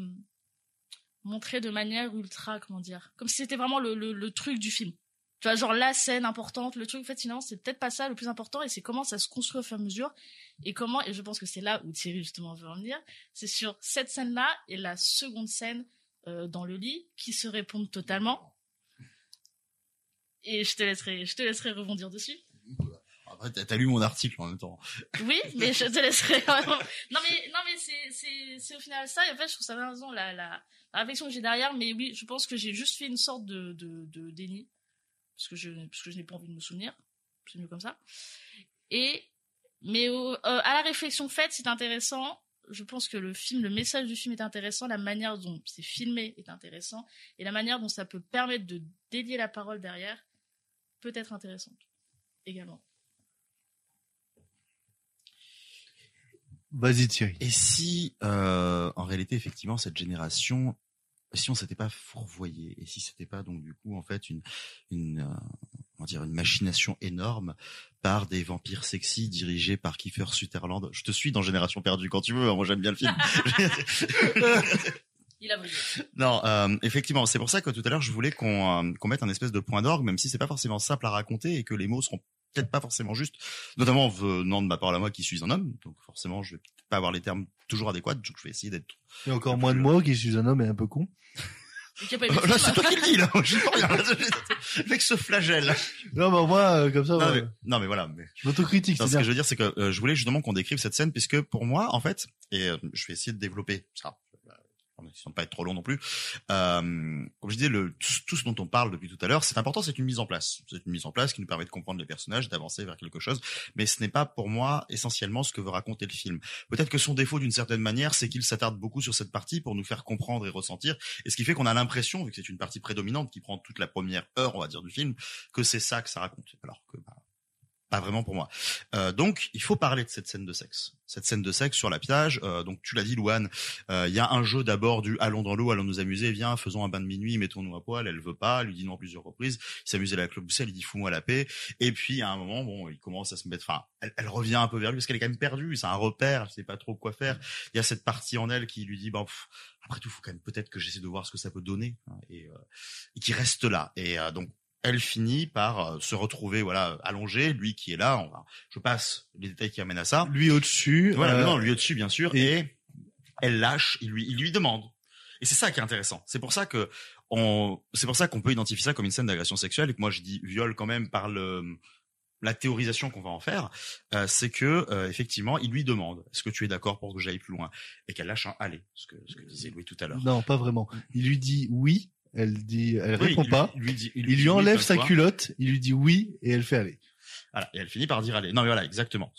montré de manière ultra, comment dire, comme si c'était vraiment le, le, le truc du film. Tu vois, genre la scène importante, le truc, en fait, finalement, c'est peut-être pas ça le plus important, et c'est comment ça se construit au fur et à mesure, et comment, et je pense que c'est là où Thierry, justement, veut en venir, c'est sur cette scène-là, et la seconde scène euh, dans le lit, qui se répondent totalement. Et je te laisserai, je te laisserai rebondir dessus. Après, t'as lu mon article en même temps. Oui, mais je te laisserai. non mais non mais c'est c'est c'est au final ça. Et en fait, je trouve ça bien raison la la, la réflexion que j'ai derrière. Mais oui, je pense que j'ai juste fait une sorte de de, de déni parce que je parce que je n'ai pas envie de me souvenir. C'est mieux comme ça. Et mais au- euh, à la réflexion faite, c'est intéressant. Je pense que le film, le message du film est intéressant, la manière dont c'est filmé est intéressant, et la manière dont ça peut permettre de délier la parole derrière peut être intéressante également. Vas-y Thierry. Et si, euh, en réalité, effectivement, cette génération, si on s'était pas fourvoyé, et si c'était pas donc du coup en fait une, une, euh, comment dire, une machination énorme par des vampires sexy dirigés par Kiefer Sutherland. Je te suis dans Génération perdue quand tu veux. hein, Moi, j'aime bien le film. Il a brillé. Non, euh, effectivement, c'est pour ça que tout à l'heure je voulais qu'on euh, qu'on mette un espèce de point d'orgue, même si c'est pas forcément simple à raconter et que les mots seront peut-être pas forcément justes, notamment venant de ma part à moi qui suis un homme, donc forcément je vais peut-être pas avoir les termes toujours adéquats, donc je vais essayer d'être. Et encore moins de moi qui suis un homme et un peu con. Et qui a pas eu de Euh, là, c'est toi qui le dis là. Je rien. Mec se flagelle. Non, mais moi, euh, comme ça, Non, ouais. mais, non, mais voilà. Mais... je m'autocritique, ce que je veux dire, c'est que euh, je voulais justement qu'on décrive cette scène, puisque pour moi, en fait, et euh, je vais essayer de développer ça, de pas être trop long non plus. Euh, comme je disais, le, tout, tout ce dont on parle depuis tout à l'heure, c'est important, c'est une mise en place. C'est une mise en place qui nous permet de comprendre les personnages, d'avancer vers quelque chose, mais ce n'est pas pour moi essentiellement ce que veut raconter le film. Peut-être que son défaut, d'une certaine manière, c'est qu'il s'attarde beaucoup sur cette partie pour nous faire comprendre et ressentir, et ce qui fait qu'on a l'impression, vu que c'est une partie prédominante qui prend toute la première heure, on va dire, du film, que c'est ça que ça raconte. Alors que bah, pas vraiment pour moi. Euh, donc, il faut parler de cette scène de sexe. Cette scène de sexe sur la plage. euh, donc, tu l'as dit, Louane. euh, Il y a un jeu d'abord du allons dans l'eau, allons nous amuser, viens, faisons un bain de minuit, mettons-nous à poil. Elle veut pas, elle lui dit non plusieurs reprises. Il s'amuse à la clobousselle, il dit fous-moi la paix. Et puis, à un moment, bon, il commence à se mettre. Enfin, elle, elle revient un peu vers lui parce qu'elle est quand même perdue. C'est un repère, elle sait pas trop quoi faire. Il y a cette partie en elle qui lui dit bon. après tout, faut quand même peut-être que j'essaie de voir ce que ça peut donner hein, et, euh, et qui reste là. Et euh, donc elle finit par euh, se retrouver voilà allongée, lui qui est là. On va, je passe les détails qui amènent à ça. Lui au-dessus. Voilà, euh, non, lui au-dessus bien sûr, et, elle lâche, il lui, il lui demande. Et c'est ça qui est intéressant. C'est pour ça que on, c'est pour ça qu'on peut identifier ça comme une scène d'agression sexuelle et que moi je dis viol quand même par le la théorisation qu'on va en faire, euh, c'est que euh, effectivement, il lui demande est-ce que tu es d'accord pour que j'aille plus loin? Et qu'elle lâche un allez, ce que ce que disait Louis tout à l'heure. Non, pas vraiment. Il lui dit oui. Elle dit, elle Oui, répond il pas. il lui dit- il il lui lui, dit oui enlève sa culotte. Il lui dit oui et elle fait aller. Voilà, et elle finit par dire allez. Non mais voilà, exactement.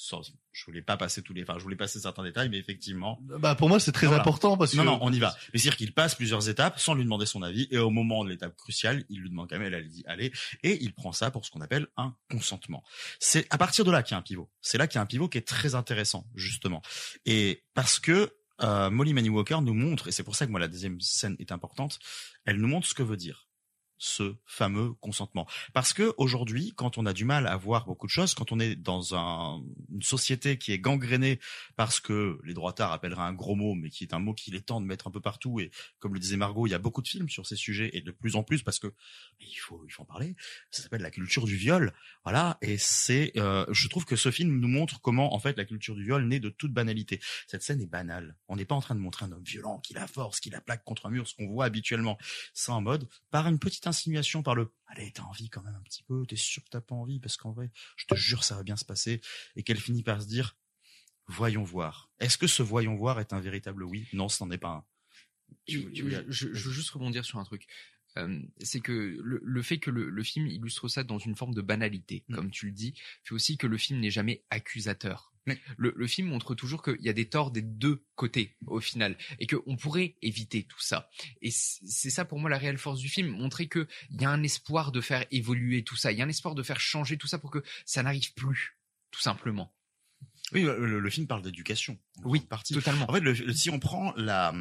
Je voulais pas passer tous les, enfin je voulais passer certains détails, mais effectivement. Bah pour moi c'est très important parce que Non, non, on y va. Mais c'est-à-dire qu'il passe plusieurs étapes sans lui demander son avis, et au moment de l'étape cruciale, il lui demande quand même, elle, elle dit allez, et il prend ça pour ce qu'on appelle un consentement. C'est à partir de là qu'il y a un pivot. C'est là qu'il y a un pivot qui est très intéressant, justement. Et parce que euh, Molly Manny Walker nous montre, et c'est pour ça que moi la deuxième scène est importante, elle nous montre ce que veut dire ce fameux consentement. Parce que aujourd'hui, quand on a du mal à voir beaucoup de choses, quand on est dans un- une société qui est gangrénée parce que les droitards appelleraient un gros mot, mais qui est un mot qu'il est temps de mettre un peu partout, et comme le disait Margot, il y a beaucoup de films sur ces sujets, et de plus en plus parce que il faut, il faut en parler. Ça s'appelle la culture du viol, voilà. Et c'est, euh, je trouve que ce film nous montre comment en fait la culture du viol naît de toute banalité. Cette scène est banale. On n'est pas en train de montrer un homme violent qui la force, qui la plaque contre un mur, ce qu'on voit habituellement. C'est en mode par une petite insinuation, par le allez t'as envie quand même un petit peu, t'es sûr que t'as pas envie parce qu'en vrai, je te jure ça va bien se passer, et qu'elle finit par se dire voyons voir. Est-ce que ce voyons voir est un véritable oui Non, ce n'en est pas un. Je, je veux juste rebondir sur un truc. Euh, c'est que le, le fait que le, le film illustre ça dans une forme de banalité, Mm. comme tu le dis, fait aussi que le film n'est jamais accusateur. Le, le film montre toujours qu'il y a des torts des deux côtés au final et qu'on pourrait éviter tout ça. Et c'est ça pour moi la réelle force du film, montrer que il y a un espoir de faire évoluer tout ça, il y a un espoir de faire changer tout ça pour que ça n'arrive plus, tout simplement. Oui, le, le film parle d'éducation. Oui, partie. totalement. En fait, si on prend la,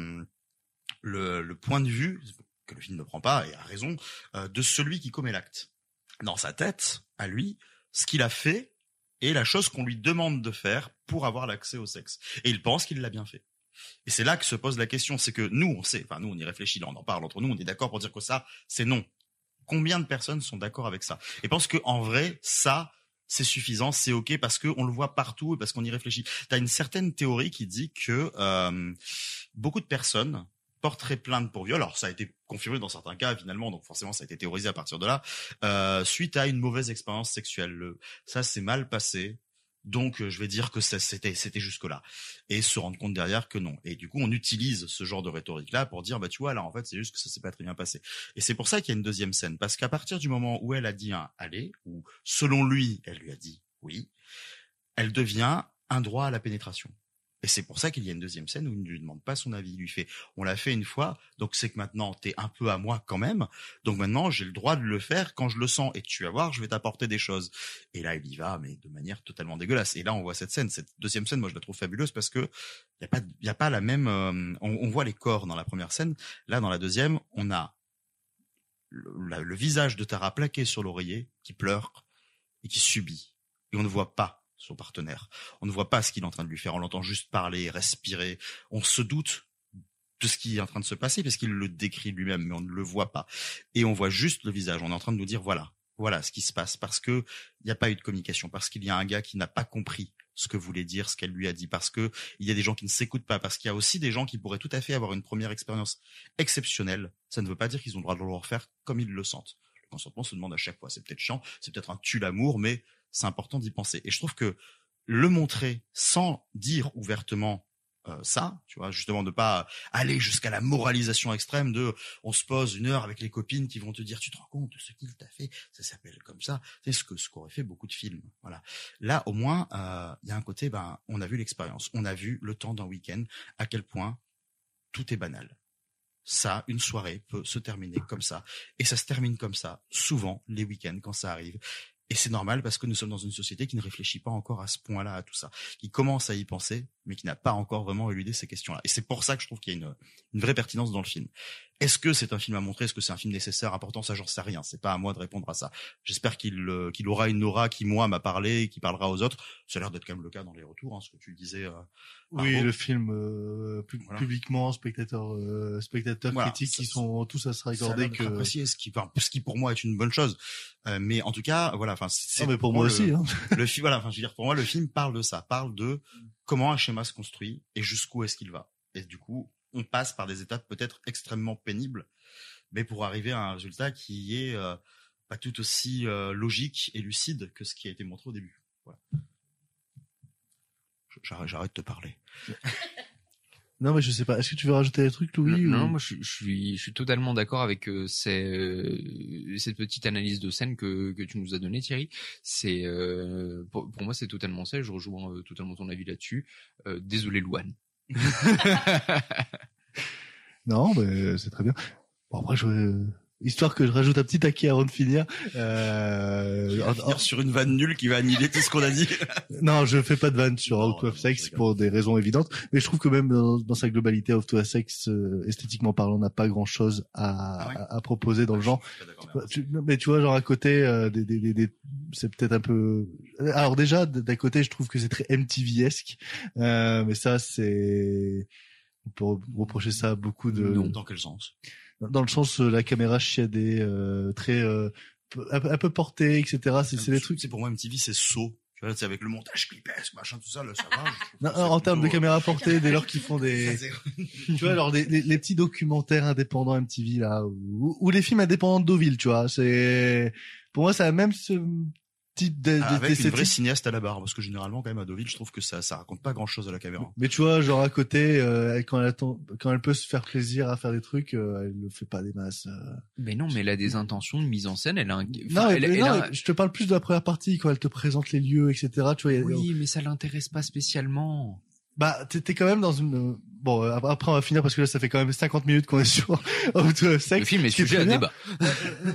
le, le point de vue que le film ne prend pas et a raison euh, de celui qui commet l'acte, dans sa tête, à lui, ce qu'il a fait est la chose qu'on lui demande de faire pour avoir l'accès au sexe. Et il pense qu'il l'a bien fait. Et c'est là que se pose la question, c'est que nous, on sait, enfin nous, on y réfléchit, là, on en parle entre nous, on est d'accord pour dire que ça, c'est non. Combien de personnes sont d'accord avec ça? Et pensent que en vrai, ça, c'est suffisant, c'est ok parce que on le voit partout et parce qu'on y réfléchit. T'as une certaine théorie qui dit que euh, beaucoup de personnes porteraient plainte pour viol. Alors ça a été confirmé dans certains cas finalement, donc forcément ça a été théorisé à partir de là, euh, suite à une mauvaise expérience sexuelle. Le- ça s'est mal passé. Donc euh, je vais dire que c'était c'était jusque là et se rendre compte derrière que non et du coup on utilise ce genre de rhétorique là pour dire bah tu vois là en fait c'est juste que ça s'est pas très bien passé et c'est pour ça qu'il y a une deuxième scène parce qu'à partir du moment où elle a dit un allez ou selon lui elle lui a dit oui elle devient un droit à la pénétration et c'est pour ça qu'il y a une deuxième scène où il ne lui demande pas son avis. Il lui fait, on l'a fait une fois, donc c'est que maintenant t'es un peu à moi quand même. Donc maintenant j'ai le droit de le faire quand je le sens. Et tu vas voir, je vais t'apporter des choses. Et là il y va, mais de manière totalement dégueulasse. Et là on voit cette scène, cette deuxième scène, moi je la trouve fabuleuse parce que y a pas, y a pas la même. euh, on, on voit les corps dans la première scène. Là dans la deuxième, on a le, le visage de Tara plaqué sur l'oreiller, qui pleure et qui subit. Et on ne voit pas son partenaire. On ne voit pas ce qu'il est en train de lui faire. On l'entend juste parler, respirer. On se doute de ce qui est en train de se passer parce qu'il le décrit lui-même, mais on ne le voit pas. Et on voit juste le visage. On est en train de nous dire voilà, voilà ce qui se passe parce que il n'y a pas eu de communication, parce qu'il y a un gars qui n'a pas compris ce que voulait dire, ce qu'elle lui a dit, parce que il y a des gens qui ne s'écoutent pas, parce qu'il y a aussi des gens qui pourraient tout à fait avoir une première expérience exceptionnelle. Ça ne veut pas dire qu'ils ont le droit de le refaire comme ils le sentent. Le consentement se demande à chaque fois. C'est peut-être chiant, c'est peut-être un tue l'amour, mais c'est important d'y penser. Et je trouve que le montrer sans dire ouvertement euh, ça, tu vois, justement de pas aller jusqu'à la moralisation extrême de on se pose une heure avec les copines qui vont te dire tu te rends compte de ce qu'il t'a fait, ça s'appelle comme ça, c'est ce que ce qu'auraient fait beaucoup de films. Voilà. Là au moins euh, il y a un côté ben on a vu l'expérience, on a vu le temps d'un week-end à quel point tout est banal. Ça, une soirée peut se terminer comme ça. Et ça se termine comme ça, souvent, les week-ends, quand ça arrive. Et c'est normal parce que nous sommes dans une société qui ne réfléchit pas encore à ce point-là, à tout ça, qui commence à y penser, mais qui n'a pas encore vraiment éludé ces questions-là. Et c'est pour ça que je trouve qu'il y a une, une vraie pertinence dans le film. Est-ce que c'est un film à montrer? Est-ce que c'est un film nécessaire, important? Ça, j'en sais rien. C'est pas à moi de répondre à ça. J'espère qu'il euh, qu'il aura une aura qui, moi, m'a parlé et qui parlera aux autres. Ça a l'air d'être quand même le cas dans les retours, hein, ce que tu disais. euh, Oui, le film euh, Voilà. publiquement, spectateurs, euh, spectateurs Voilà, critiques, ça- qui sont tous à se raccorder que. apprécié, ce qui, enfin, ce qui pour moi est une bonne chose. Euh, mais en tout cas, voilà, enfin, c'est mais pour moi le- aussi. Hein. le film, voilà, enfin, je veux dire, pour moi, le film parle de ça, parle de comment un schéma se construit et jusqu'où est-ce qu'il va. Et du coup, on passe par des étapes peut-être extrêmement pénibles, mais pour arriver à un résultat qui est euh, pas tout aussi euh, logique et lucide que ce qui a été montré au début. Voilà. J'arrête, de te parler. Non, mais je sais pas. Est-ce que tu veux rajouter des trucs, Louis Non, ou- non, moi je, je suis, je suis totalement d'accord avec euh, ces, euh, cette petite analyse de scène que, que tu nous as donnée, Thierry. C'est euh, pour, pour moi c'est totalement ça. Je rejoins euh, totalement ton avis là-dessus. Euh, désolé, Louane. Non, mais c'est très bien. Bon, après, je... histoire que je rajoute un petit taquet avant de finir. Euh... En- finir sur une vanne nulle qui va annihiler tout ce qu'on a dit. Non, je fais pas de vanne sur Out of Sex pour des raisons évidentes, mais je trouve que même dans, dans sa globalité, Out of Sex, euh, esthétiquement parlant, n'a pas grand chose à, Ah ouais à, à proposer dans le genre. Pas d'accord, mais Tu- non, mais tu vois, genre à côté, euh, des, des, des, des- c'est peut-être un peu. Alors déjà, d- d'un côté, je trouve que c'est très MTV-esque, euh, mais ça, c'est. On peut re- reprocher ça à beaucoup de. Non. Dans quel sens? Dans le sens, euh, la caméra chiadée, euh, très euh, un, peu- portée, etc. C'est c'est des trucs. C'est pour moi MTV, c'est saut. Tu vois, c'est avec le montage clipesque, machin, tout ça, là, ça va. Non, c'est en termes de caméra portée, dès lors qu'ils font des, tu vois, alors des, les, les petits documentaires indépendants MTV là, ou, ou les films indépendants de Deauville, tu vois, c'est, pour moi, ça a même ce type de, de- Avec une vraie cinéaste à la barre, parce que généralement, quand même, à Deauville, je trouve que ça, ça raconte pas grand chose à la caméra. Mais tu vois, genre à côté, euh, quand elle attend, quand elle peut se faire plaisir à faire des trucs, euh, elle le fait pas des masses. euh. Mais non, mais elle a des intentions de mise en scène. Elle a un. non, enfin, elle- mais elle non, a- mais je te parle plus de la première partie quand elle te présente les lieux, etc. Tu vois, a- Oui, mais ça l'intéresse pas spécialement. Bah, t'es quand même dans une. Bon, euh, après on va finir parce que là, ça fait quand même 50 minutes qu'on est sur Out of Sex. Le film est sujet à débat.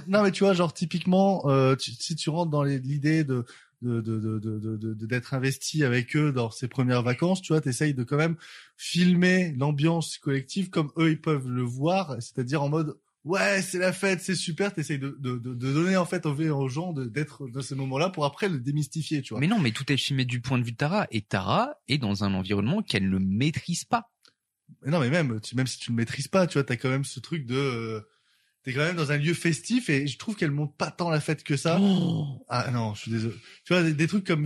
non, mais tu vois, genre typiquement, euh, tu- si tu rentres dans l'idée de de de de de de- d'être investi avec eux dans ces premières vacances, tu vois, t'essayes de quand même filmer l'ambiance collective comme eux ils peuvent le voir, c'est-à-dire en mode ouais c'est la fête, c'est super, t'essayes de, de de de donner en fait aux, aux gens d'être dans ce moment-là pour après le démystifier, tu vois. Mais non, mais tout est filmé du point de vue de Tara. Et Tara est dans un environnement qu'elle ne maîtrise pas. Mais non, mais même, tu, même si tu ne maîtrises pas, tu vois, t'as quand même ce truc de, euh, t'es quand même dans un lieu festif et je trouve qu'elle monte pas tant la fête que ça. Ah non, je suis désolé. Tu vois, des, des trucs comme,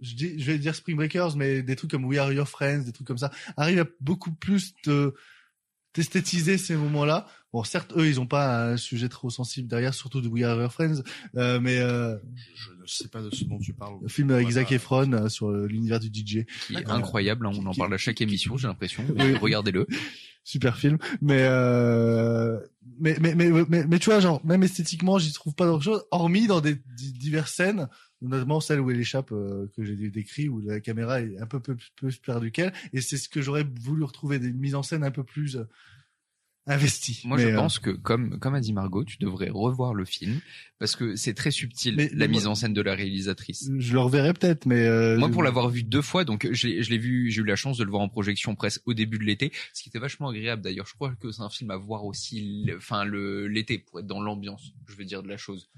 je, dis, je vais dire Spring Breakers, mais des trucs comme We Are Your Friends, des trucs comme ça, arrivent à beaucoup plus te, t'esthétiser ces moments-là. Bon, certes, eux, ils ont pas un sujet trop sensible derrière, surtout de We Are Your Friends, euh, mais euh, Je ne sais pas de ce dont tu parles. le film avec Ouais, Zac Efron euh, sur euh, l'univers du DJ. Qui est incroyable. hein, on en parle à chaque émission, j'ai l'impression. Oui. Regardez-le. super film mais euh, mais, mais mais mais mais tu vois genre même esthétiquement j'y trouve pas grand chose hormis dans des di- diverses scènes notamment celle où elle échappe euh, que j'ai décrit où la caméra est un peu peu plus perdue qu'elle et c'est ce que j'aurais voulu retrouver des mises en scène un peu plus investies Moi, Mais, je euh, pense que, comme, comme a dit Margot, tu devrais revoir le film parce que c'est très subtil Mais- la mais mise moi- en scène de la réalisatrice. je le reverrai peut-être mais euh, Moi, pour l'avoir vu deux fois, donc je l'ai je l'ai vu, j'ai eu la chance de le voir en projection presque au début de l'été, ce qui était vachement agréable d'ailleurs. Je crois que c'est un film à voir aussi, enfin le l'été pour être dans l'ambiance, je veux dire de la chose.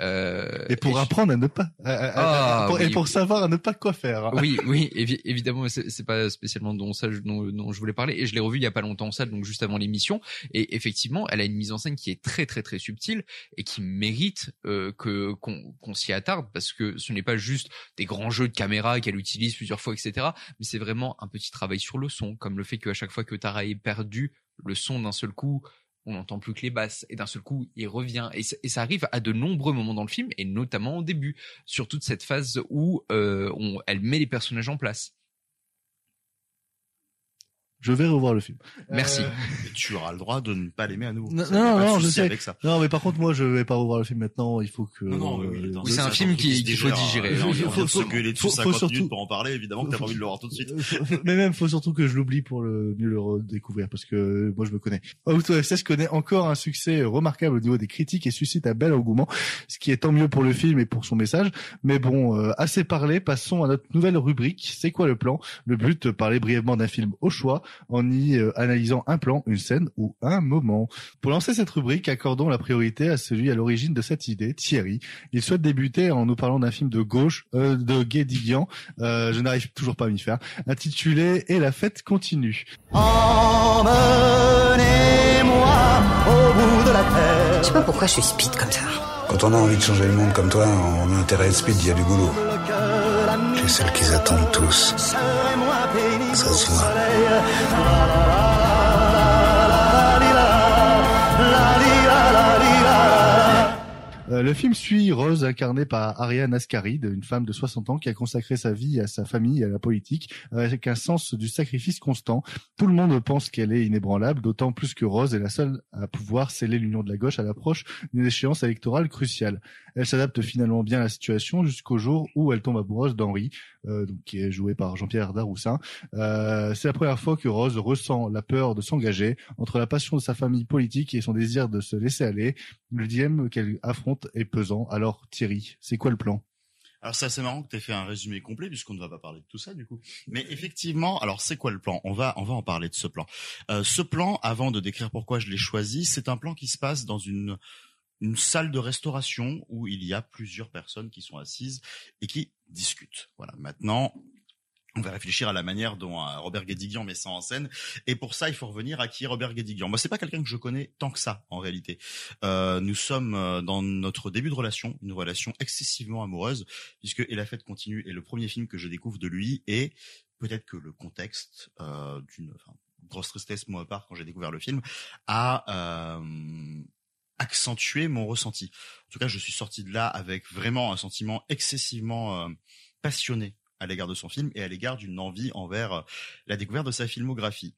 Euh, et pour apprendre à ne pas à- à- à- Ah, pour- et oui. pour savoir à ne pas quoi faire oui, oui, évi- évidemment, c'est pas spécialement dont ça dont, dont je voulais parler. Et je l'ai revu il y a pas longtemps ça, donc juste avant l'émission. Et effectivement, elle a une mise en scène qui est très très très subtile et qui mérite euh, que qu'on s'y attarde parce que ce n'est pas juste des grands jeux de caméra qu'elle utilise plusieurs fois, etc. Mais c'est vraiment un petit travail sur le son, comme le fait qu'à chaque fois que Tara est perdu, le son d'un seul coup on n'entend plus que les basses et d'un seul coup il revient et, ça- arrive à de nombreux moments dans le film et notamment au début sur toute cette phase où euh, elle met les personnages en place. Je vais revoir le film Merci. Euh, Et tu auras le droit de ne pas l'aimer à nouveau. Non, non, non, je sais. avec ça. Non, mais par contre, moi, je vais pas revoir le film maintenant. Il faut que. Non, non, oui, oui, euh, Oui, c'est un film qui- qu'il faut digérer. hein. Il On faut- faut- se gueuler dessus faut- faut 50 surtout- minutes pour en parler, évidemment que t'as pas envie de le voir tout de suite. mais même, faut surtout que je l'oublie pour le mieux le redécouvrir parce que moi, je me connais. Of Excess connaît encore un succès remarquable au niveau des critiques et suscite un bel engouement, ce qui est tant mieux pour le film et pour son message. Mais bon, euh, assez parlé. Passons à notre nouvelle rubrique. C'est quoi le plan? Le but, parler brièvement d'un film au choix en y euh, analysant un plan, une scène ou un moment. Pour lancer cette rubrique, accordons la priorité à celui à l'origine de cette idée, Thierry. Il souhaite débuter en nous parlant d'un film de gauche, euh, de Guédiguian, euh, je n'arrive toujours pas à m'y faire, intitulé Et la fête continue. Je sais pas pourquoi je suis speed comme ça. Quand on a envie de changer le monde comme toi, on a intérêt à être speed, il y a du boulot. Tu es celle qu'ils attendent tous. Euh, le film suit Rose, incarnée par Ariane Ascaride, une femme de 60 ans qui a consacré sa vie à sa famille et à la politique, avec un sens du sacrifice constant. Tout le monde pense qu'elle est inébranlable, d'autant plus que Rose est la seule à pouvoir sceller l'union de la gauche à l'approche d'une échéance électorale cruciale. Elle s'adapte finalement bien à la situation jusqu'au jour où elle tombe amoureuse d'Henri, euh, donc, qui est joué par Jean-Pierre Daroussin. Euh, c'est la première fois que Rose ressent la peur de s'engager entre la passion de sa famille politique et son désir de se laisser aller. Le dilemme qu'elle affronte est pesant. Alors Thierry, c'est quoi le plan? Alors c'est assez marrant que tu aies fait un résumé complet puisqu'on ne va pas parler de tout ça du coup. Mais effectivement, alors c'est quoi le plan? On va on va en parler de ce plan. Euh, ce plan, avant de décrire pourquoi je l'ai choisi, c'est un plan qui se passe dans une une salle de restauration où il y a plusieurs personnes qui sont assises et qui discutent. Voilà. Maintenant, on va réfléchir à la manière dont euh, Robert Guédiguian met ça en scène. Et pour ça, il faut revenir à qui est Robert Guédiguian? Moi, c'est pas quelqu'un que je connais tant que ça, en réalité. Euh, nous sommes euh, dans notre début de relation, une relation excessivement amoureuse, puisque Et la fête continue est le premier film que je découvre de lui, et peut-être que le contexte euh, d'une grosse tristesse, moi à part, quand j'ai découvert le film, a... Euh, accentué mon ressenti. En tout cas, je suis sorti de là avec vraiment un sentiment excessivement euh, passionné à l'égard de son film et à l'égard d'une envie envers euh, la découverte de sa filmographie.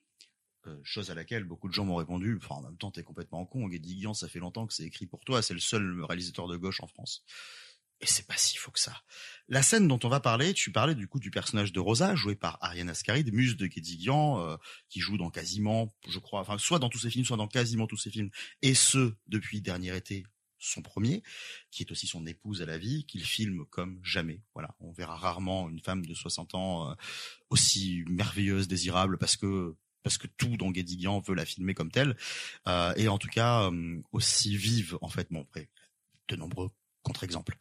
Euh, chose à laquelle beaucoup de gens m'ont répondu, enfin en même temps t'es complètement con, Guédiguian ça fait longtemps que c'est écrit pour toi, c'est le seul réalisateur de gauche en France. Et c'est pas si faux que ça. La scène dont on va parler, tu parlais du coup du personnage de Rosa, joué par Ariane Ascaride, muse de Guédiguian, euh, qui joue dans quasiment, je crois, enfin soit dans tous ses films, soit dans quasiment tous ses films, et ce depuis dernier été, son premier, qui est aussi son épouse à la vie, qu'il filme comme jamais. Voilà, on verra rarement une femme de 60 ans euh, aussi merveilleuse, désirable, parce que parce que tout dans Guédiguian veut la filmer comme telle, euh, et en tout cas euh, aussi vive en fait. Bon, après, de nombreux contre-exemples.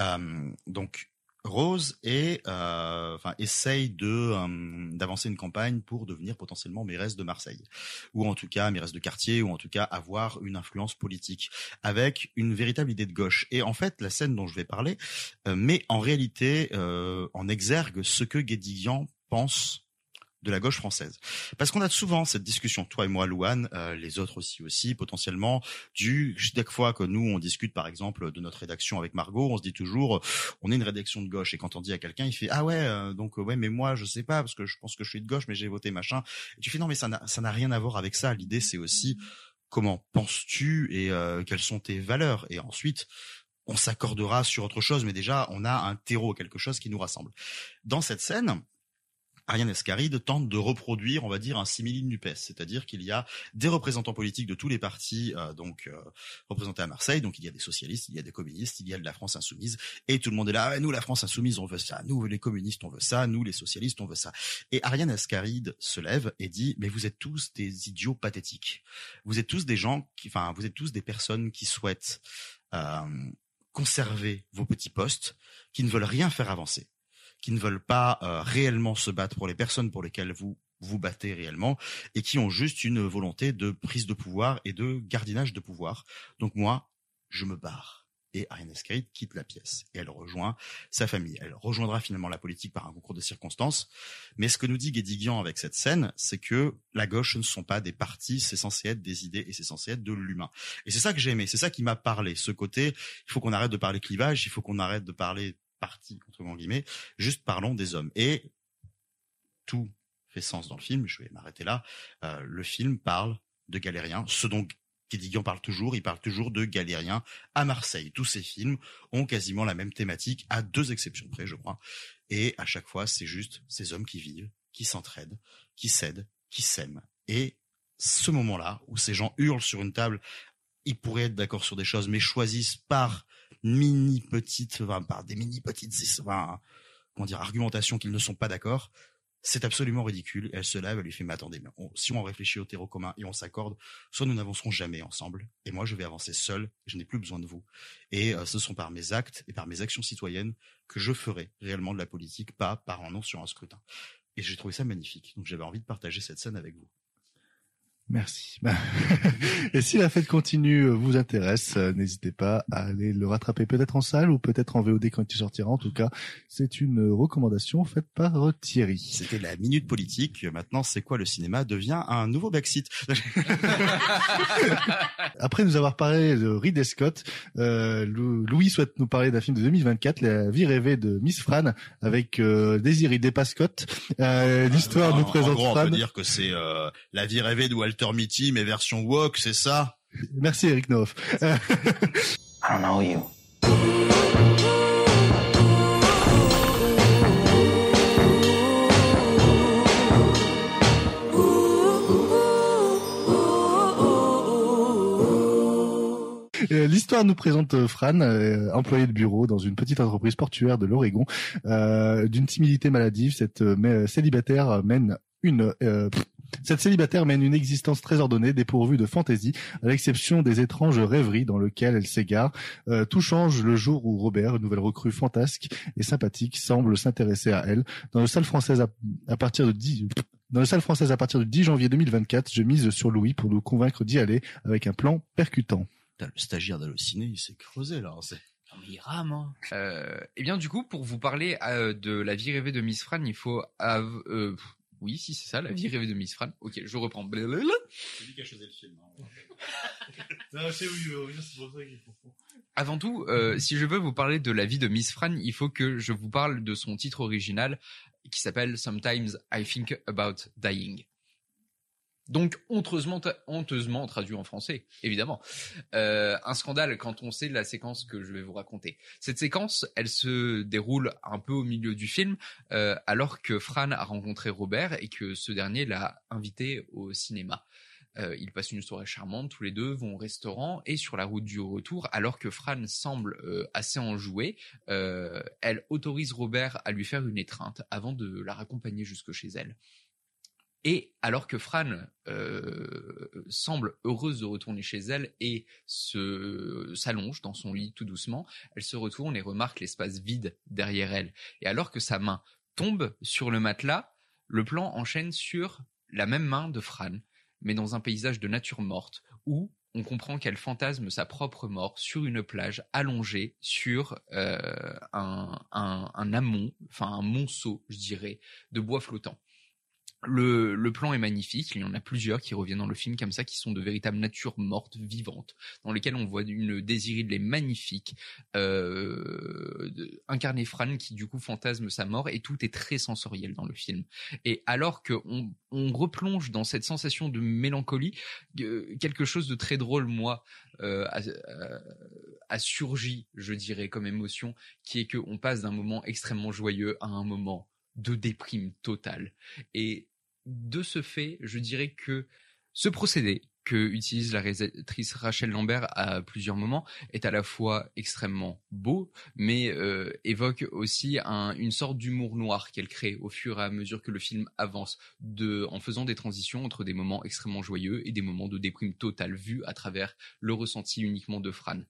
Euh, donc Rose et euh, enfin essaye de euh, d'avancer une campagne pour devenir potentiellement mairesse de Marseille. Ou en tout cas mairesse de quartier ou en tout cas avoir une influence politique. Avec une véritable idée de gauche. Et en fait la scène dont je vais parler euh, met en réalité euh, en exergue ce que Guédiguian pense de la gauche française. Parce qu'on a souvent cette discussion, toi et moi, Louane, euh, les autres aussi, aussi, potentiellement, du chaque fois que nous on discute, par exemple, de notre rédaction avec Margot, on se dit toujours, euh, on est une rédaction de gauche, et quand on dit à quelqu'un, il fait ah ouais, euh, donc euh, ouais, mais moi je sais pas parce que je pense que je suis de gauche, mais j'ai voté machin. Et tu fais non, mais ça n'a ça n'a rien à voir avec ça. L'idée c'est aussi comment penses-tu et euh, quelles sont tes valeurs, et ensuite on s'accordera sur autre chose, mais déjà on a un terreau, quelque chose qui nous rassemble. Dans cette scène, Ariane Escaride tente de reproduire, on va dire, un simili NUPES, c'est-à-dire qu'il y a des représentants politiques de tous les partis, euh, donc euh, représentés à Marseille. Donc il y a des socialistes, il y a des communistes, il y a de la France insoumise, et tout le monde est là. Nous, la France insoumise, on veut ça. Nous, les communistes, on veut ça. Nous, les socialistes, on veut ça. Et Ariane Escaride se lève et dit mais vous êtes tous des idiots pathétiques. Vous êtes tous des gens qui, enfin, vous êtes tous des personnes qui souhaitent euh, conserver vos petits postes, qui ne veulent rien faire avancer qui ne veulent pas euh, réellement se battre pour les personnes pour lesquelles vous vous battez réellement et qui ont juste une volonté de prise de pouvoir et de gardinage de pouvoir. Donc moi, je me barre. Et Ariane Escaride quitte la pièce et elle rejoint sa famille. Elle rejoindra finalement la politique par un concours de circonstances. Mais ce que nous dit Guédiguian avec cette scène, c'est que la gauche ne sont pas des partis, c'est censé être des idées et c'est censé être de l'humain. Et c'est ça que j'ai aimé, c'est ça qui m'a parlé. Ce côté, il faut qu'on arrête de parler clivage, il faut qu'on arrête de parler partie entre guillemets, juste parlons des hommes. Et tout fait sens dans le film. Je vais m'arrêter là. Euh, le film parle de galériens, ce dont Guédiguian parle toujours. Il parle toujours de galériens à Marseille. Tous ces films ont quasiment la même thématique, à deux exceptions près, je crois. Et à chaque fois, c'est juste ces hommes qui vivent, qui s'entraident, qui s'aident, qui s'aiment. Et ce moment-là, où ces gens hurlent sur une table, ils pourraient être d'accord sur des choses, mais choisissent par mini petites, par des mini petites, comment dire, argumentations qu'ils ne sont pas d'accord. C'est absolument ridicule. Elle se lève, elle lui fait, mais attendez, mais si on réfléchit au terreau commun et on s'accorde, soit nous n'avancerons jamais ensemble, et moi je vais avancer seul, je n'ai plus besoin de vous. Et euh, ce sont par mes actes et par mes actions citoyennes que je ferai réellement de la politique, pas par un nom sur un scrutin. Et j'ai trouvé ça magnifique. Donc j'avais envie de partager cette scène avec vous. Merci. Et si la fête continue euh, vous intéresse, euh, n'hésitez pas à aller le rattraper peut-être en salle ou peut-être en VOD quand il sortira. En tout cas, c'est une euh, recommandation faite par Thierry. C'était la minute politique. Maintenant, c'est quoi le cinéma devient un nouveau backseat. Après nous avoir parlé de Ridley Scott, euh, Lou- Louis souhaite nous parler d'un film de 2024, La vie rêvée de Miss Fran, avec euh, Désiré Despas-Scott. Euh, L'histoire nous En- en présente gros, on Fran. peut dire que c'est euh, la vie rêvée de Walter Mitty, mais version woke, c'est ça? Merci Eric Noff. I don't know you. Euh, L'histoire nous présente euh, Fran, euh, employé de bureau dans une petite entreprise portuaire de l'Oregon. Euh, D'une timidité maladive, cette mais- célibataire mène une euh, pff, cette célibataire mène une existence très ordonnée, dépourvue de fantaisie, à l'exception des étranges rêveries dans lesquelles elle s'égare. Euh, tout change le jour où Robert, une nouvelle recrue fantasque et sympathique, semble s'intéresser à elle. Dans le salle française à, à partir de 10, dans le salle française à partir du 10 janvier 2024, je mise sur Louis pour nous convaincre d'y aller avec un plan percutant. Putain, Le stagiaire d'Allociné, il s'est creusé là. c'est- Non, mais il rame, hein. Euh, eh bien, du coup, pour vous parler euh, de la vie rêvée de Miss Fran, il faut... av- euh, oui, si, c'est ça, la vie rêvée de Miss Fran. Ok, je reprends. Blablabla. C'est lui qui a choisi le film. hein. Non, c'est oui, oui, c'est pour ça qu'il faut. Avant tout, euh, si je veux vous parler de la vie de Miss Fran, il faut que je vous parle de son titre original qui s'appelle Sometimes I Think About Dying. Donc honteusement, honteusement traduit en français, évidemment. Euh, un scandale quand on sait la séquence que je vais vous raconter. Cette séquence, elle se déroule un peu au milieu du film, euh, alors que Fran a rencontré Robert et que ce dernier l'a invité au cinéma. Euh, ils passent une soirée charmante, tous les deux vont au restaurant et sur la route du retour, alors que Fran semble euh, assez enjouée, euh, elle autorise Robert à lui faire une étreinte avant de la raccompagner jusque chez elle. Et alors que Fran euh, semble heureuse de retourner chez elle et se s'allonge dans son lit tout doucement, elle se retourne et remarque l'espace vide derrière elle. Et alors que sa main tombe sur le matelas, le plan enchaîne sur la même main de Fran, mais dans un paysage de nature morte où on comprend qu'elle fantasme sa propre mort sur une plage allongée sur euh, un, un, un amont, enfin un monceau, je dirais, de bois flottant. Le, le, plan est magnifique, il y en a plusieurs qui reviennent dans le film comme ça, qui sont de véritables natures mortes, vivantes, dans lesquelles on voit une Désiride magnifique, euh, incarner Fran qui du coup fantasme sa mort, et tout est très sensoriel dans le film. Et alors qu'on on replonge dans cette sensation de mélancolie, euh, quelque chose de très drôle, moi, euh, a, a, surgi, je dirais, comme émotion, qui est qu'on passe d'un moment extrêmement joyeux à un moment de déprime totale. Et de ce fait, je dirais que ce procédé que utilise la réalisatrice Rachel Lambert à plusieurs moments est à la fois extrêmement beau, mais euh, évoque aussi un, une sorte d'humour noir qu'elle crée au fur et à mesure que le film avance, de, en faisant des transitions entre des moments extrêmement joyeux et des moments de déprime totale vus à travers le ressenti uniquement de Fran.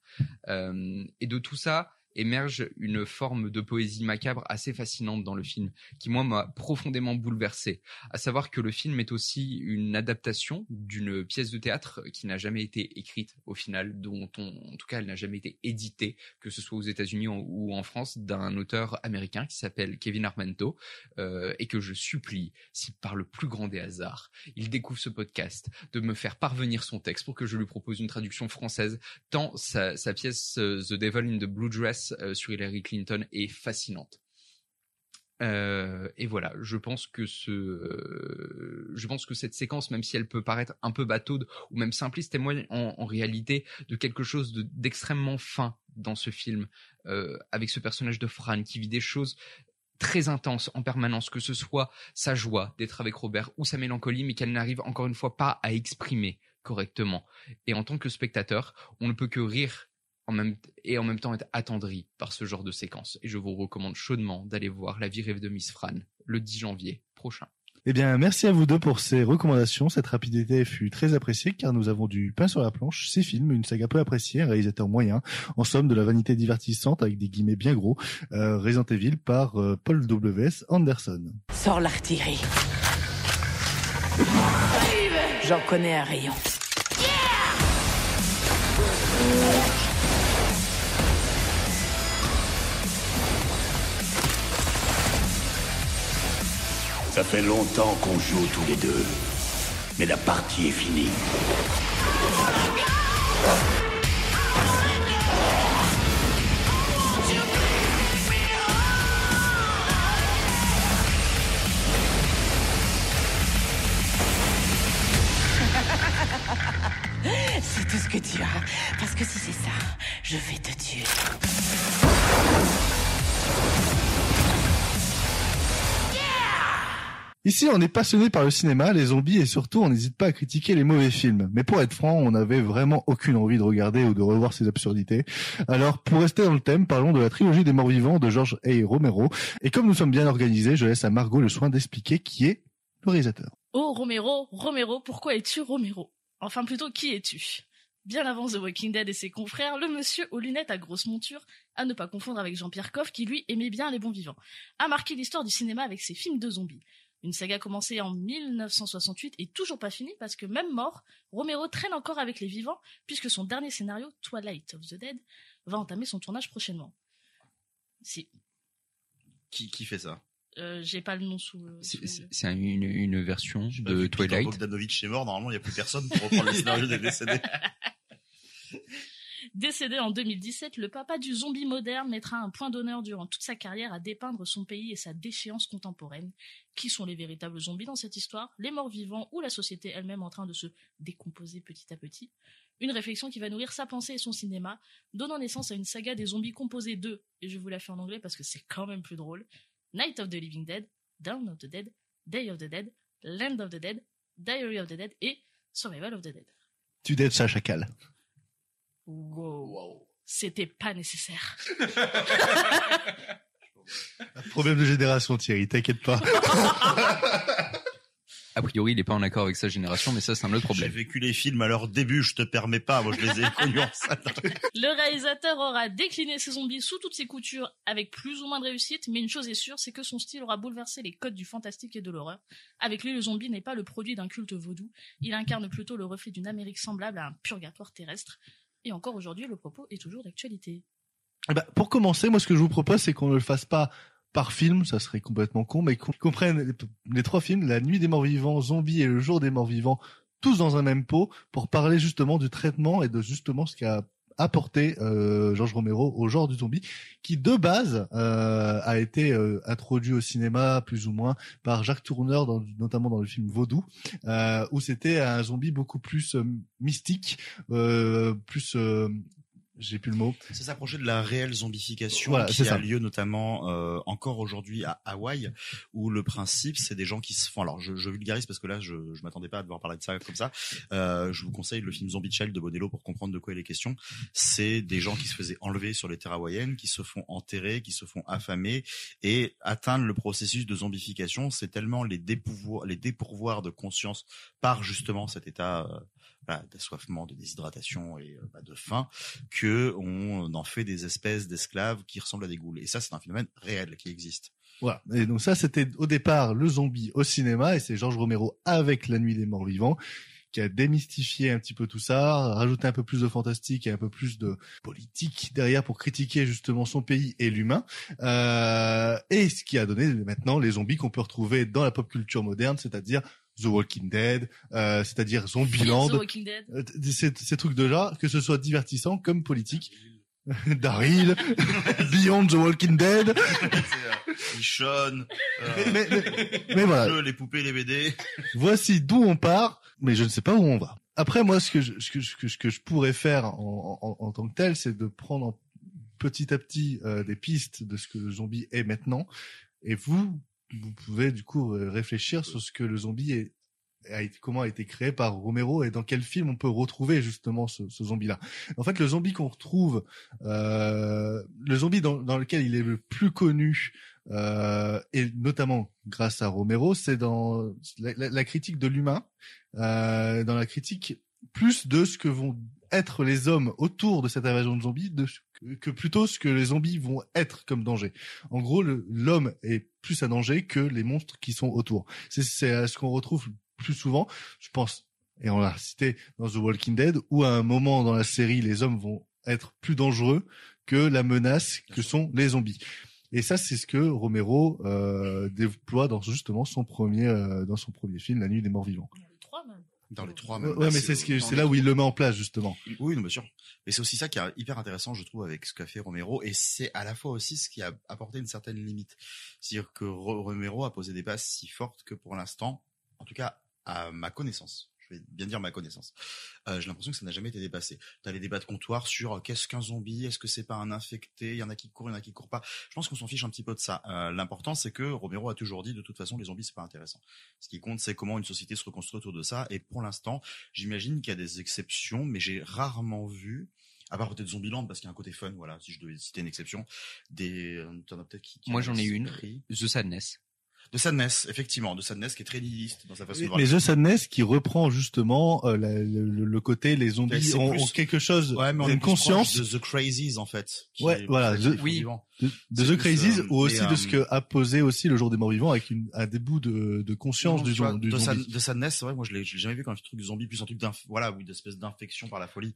Euh, et de tout ça, émerge une forme de poésie macabre assez fascinante dans le film, qui moi m'a profondément bouleversé. À savoir que le film est aussi une adaptation d'une pièce de théâtre qui n'a jamais été écrite au final, dont on, en tout cas elle n'a jamais été éditée, que ce soit aux États-Unis ou en France, d'un auteur américain qui s'appelle Kevin Armento, euh, et que je supplie, si par le plus grand des hasards, il découvre ce podcast, de me faire parvenir son texte pour que je lui propose une traduction française, tant sa, sa pièce euh, The Devil in the Blue Dress euh, sur Hillary Clinton est fascinante. Euh, et voilà, je pense que ce, euh, je pense que cette séquence, même si elle peut paraître un peu bataude ou même simpliste, témoigne en, réalité de quelque chose d'extrêmement fin dans ce film, avec ce personnage de Fran qui vit des choses très intenses en permanence, que ce soit sa joie d'être avec Robert ou sa mélancolie, mais qu'elle n'arrive encore une fois pas à exprimer correctement. Et en tant que spectateur, on ne peut que rire en même, et en même temps être attendri par ce genre de séquence. Et je vous recommande chaudement d'aller voir La vie rêve de Miss Fran le 10 janvier prochain. Eh bien, merci à vous deux pour ces recommandations. Cette rapidité fut très appréciée car nous avons du pain sur la planche. Ces films, une saga peu appréciée, un réalisateur moyen, en somme de la vanité divertissante avec des guillemets bien gros, euh, Resident Evil par euh, Paul W.S. Anderson. Sors l'artillerie. J'en connais un rayon. Ça fait longtemps qu'on joue tous les deux. Mais la partie est finie. C'est tout ce que tu as. Parce que si c'est ça, je vais te tuer. Ici, on est passionné par le cinéma, les zombies et surtout, on n'hésite pas à critiquer les mauvais films. Mais pour être franc, on n'avait vraiment aucune envie de regarder ou de revoir ces absurdités. Alors, pour rester dans le thème, parlons de la trilogie des morts vivants de George A. Romero. Et comme nous sommes bien organisés, je laisse à Margot le soin d'expliquer qui est le réalisateur. Oh, Romero, Romero, pourquoi es-tu Romero? Enfin, plutôt, qui es-tu? Bien avant The Walking Dead et ses confrères, le monsieur aux lunettes à grosse monture, à ne pas confondre avec Jean-Pierre Coff qui lui aimait bien les bons vivants, a marqué l'histoire du cinéma avec ses films de zombies. Une saga commencée en 1968 et toujours pas finie parce que même mort, Romero traîne encore avec les vivants puisque son dernier scénario, Twilight of the Dead, va entamer son tournage prochainement. Si. Qui, qui fait ça? Euh, J'ai pas le nom sous. Euh, c'est une, une, version de Twilight. Bogdanovich est mort, normalement il n'y a plus personne pour reprendre le scénario des décédés. Décédé en 2017, le papa du zombie moderne mettra un point d'honneur durant toute sa carrière à dépeindre son pays et sa déchéance contemporaine. Qui sont les véritables zombies dans cette histoire? Les morts vivants ou la société elle-même en train de se décomposer petit à petit? Une réflexion qui va nourrir sa pensée et son cinéma, donnant naissance à une saga des zombies composée de, et je vous la fais en anglais parce que c'est quand même plus drôle, Night of the Living Dead, Dawn of the Dead, Day of the Dead, Land of the Dead, Diary of the Dead et Survival of the Dead. Tu ça, chacal. Wow. C'était pas nécessaire. Problème de génération, Thierry, t'inquiète pas. A priori, il est pas en accord avec sa génération, mais ça, c'est un autre J'ai problème. vécu les films à leur début, je te permets pas. Moi, je les ai connus en salle. Le réalisateur aura décliné ses zombies sous toutes ses coutures avec plus ou moins de réussite, mais une chose est sûre, c'est que son style aura bouleversé les codes du fantastique et de l'horreur. Avec lui, le zombie n'est pas le produit d'un culte vaudou, il incarne plutôt le reflet d'une Amérique semblable à un purgatoire terrestre. Et encore aujourd'hui, le propos est toujours d'actualité. Ben, pour commencer, moi, ce que je vous propose, c'est qu'on ne le fasse pas par film, ça serait complètement con, mais qu'on qu'on prenne les, les trois films, La Nuit des Morts Vivants, Zombie et Le Jour des Morts Vivants, tous dans un même pot, pour parler justement du traitement et de justement ce qu'a apporté euh, Georges Romero au genre du zombie, qui de base euh, a été euh, introduit au cinéma plus ou moins par Jacques Tourneur, notamment dans le film Vaudou, euh, où c'était un zombie beaucoup plus euh, mystique, euh, plus j'ai plus le mot. Ça s'approchait de la réelle zombification Voilà, qui c'est a ça. lieu notamment euh, encore aujourd'hui à Hawaï, où le principe c'est des gens qui se font. Alors je, je vulgarise parce que là je, je m'attendais pas à devoir parler de ça comme ça. Euh, je vous conseille le film Zombie Child de Bonello pour comprendre de quoi il est question. C'est des gens qui se faisaient enlever sur les terres hawaïennes, qui se font enterrer, qui se font affamer et atteindre le processus de zombification. C'est tellement les dépouvoir, les dépourvoirs de conscience par justement cet état. euh, voilà, d'assoiffement, de déshydratation et euh, bah, de faim, que on en fait des espèces d'esclaves qui ressemblent à des ghouls. Et ça, c'est un phénomène réel qui existe. Voilà. Et donc ça, c'était au départ le zombie au cinéma, et c'est Georges Romero avec La Nuit des Morts Vivants qui a démystifié un petit peu tout ça, rajouté un peu plus de fantastique et un peu plus de politique derrière pour critiquer justement son pays et l'humain, euh, et ce qui a donné maintenant les zombies qu'on peut retrouver dans la pop culture moderne, c'est-à-dire The Walking Dead, euh, c'est-à-dire Zombieland, The Walking Dead. euh, ces, ces trucs de là, que ce soit divertissant comme politique. Daryl, Beyond the Walking Dead. Michonne, euh, Mais- mais- mais voilà. jeux, les poupées, les BD. Voici d'où on part, mais je ne sais pas où on va. Après, moi, ce que je, ce que, ce que je pourrais faire en, en, en tant que tel, c'est de prendre en- petit à petit euh, des pistes de ce que le zombie est maintenant, et vous, vous pouvez du coup euh, réfléchir sur ce que le zombie est, comment a été créé par Romero et dans quel film on peut retrouver justement ce, zombie-là. En fait, le zombie qu'on retrouve, euh, le zombie dans, lequel il est le plus connu, euh, et notamment grâce à Romero, c'est dans la, la- la critique de l'humain, euh, dans la critique plus de ce que vont être les hommes autour de cette invasion de zombies de, que- plutôt ce que les zombies vont être comme danger. En gros, l'homme est plus un danger que les monstres qui sont autour. C'est ce qu'on retrouve plus souvent, je pense, et on l'a cité dans The Walking Dead, où à un moment dans la série, les hommes vont être plus dangereux que la menace que sont les zombies. Et ça, c'est ce que Romero euh, déploie dans justement son premier, euh, dans son premier film, La Nuit des Morts Vivants. Dans les trois, Ouais, même. ouais, mais c'est ce que dans c'est là où il le met en place justement. Oui, non, bien sûr. Mais c'est aussi ça qui est hyper intéressant, je trouve, avec ce qu'a fait Romero, et c'est à la fois aussi ce qui a apporté une certaine limite. C'est-à-dire que Ro- Romero a posé des bases si fortes que pour l'instant, en tout cas à ma connaissance, vais bien dire ma connaissance, euh, j'ai l'impression que ça n'a jamais été dépassé. T'as les débats de comptoir sur euh, qu'est-ce qu'un zombie, est-ce que c'est pas un infecté, il y en a qui courent, il y en a qui courent pas. Je pense qu'on s'en fiche un petit peu de ça. Euh, L'important, c'est que Romero a toujours dit, de toute façon, les zombies, c'est pas intéressant. Ce qui compte, c'est comment une société se reconstruit autour de ça. Et pour l'instant, j'imagine qu'il y a des exceptions, mais j'ai rarement vu, à part peut-être Zombieland, parce qu'il y a un côté fun, voilà, si je devais citer une exception, des, t'en as peut-être qui, qui Moi, j'en ai une. The Sadness. De Sadness, effectivement, de Sadness qui est très nihiliste dans sa façon de voir Mais The Sadness qui reprend justement euh, la- le, le côté les zombies ont, plus- ont quelque chose, Ouais, mais on une conscience. de The Crazies en fait. qui Ouais, est voilà, vivant. De, de The Crazies euh, ou aussi de ce euh, que a posé aussi le jour des morts vivants avec une, un début de, de conscience Non, du, vois, du de, zombie. Sad- de Sadness, c'est vrai, moi je l'ai jamais vu comme un truc zombie, plus un truc d'inf, voilà, ou d'espèce d'infection par la folie.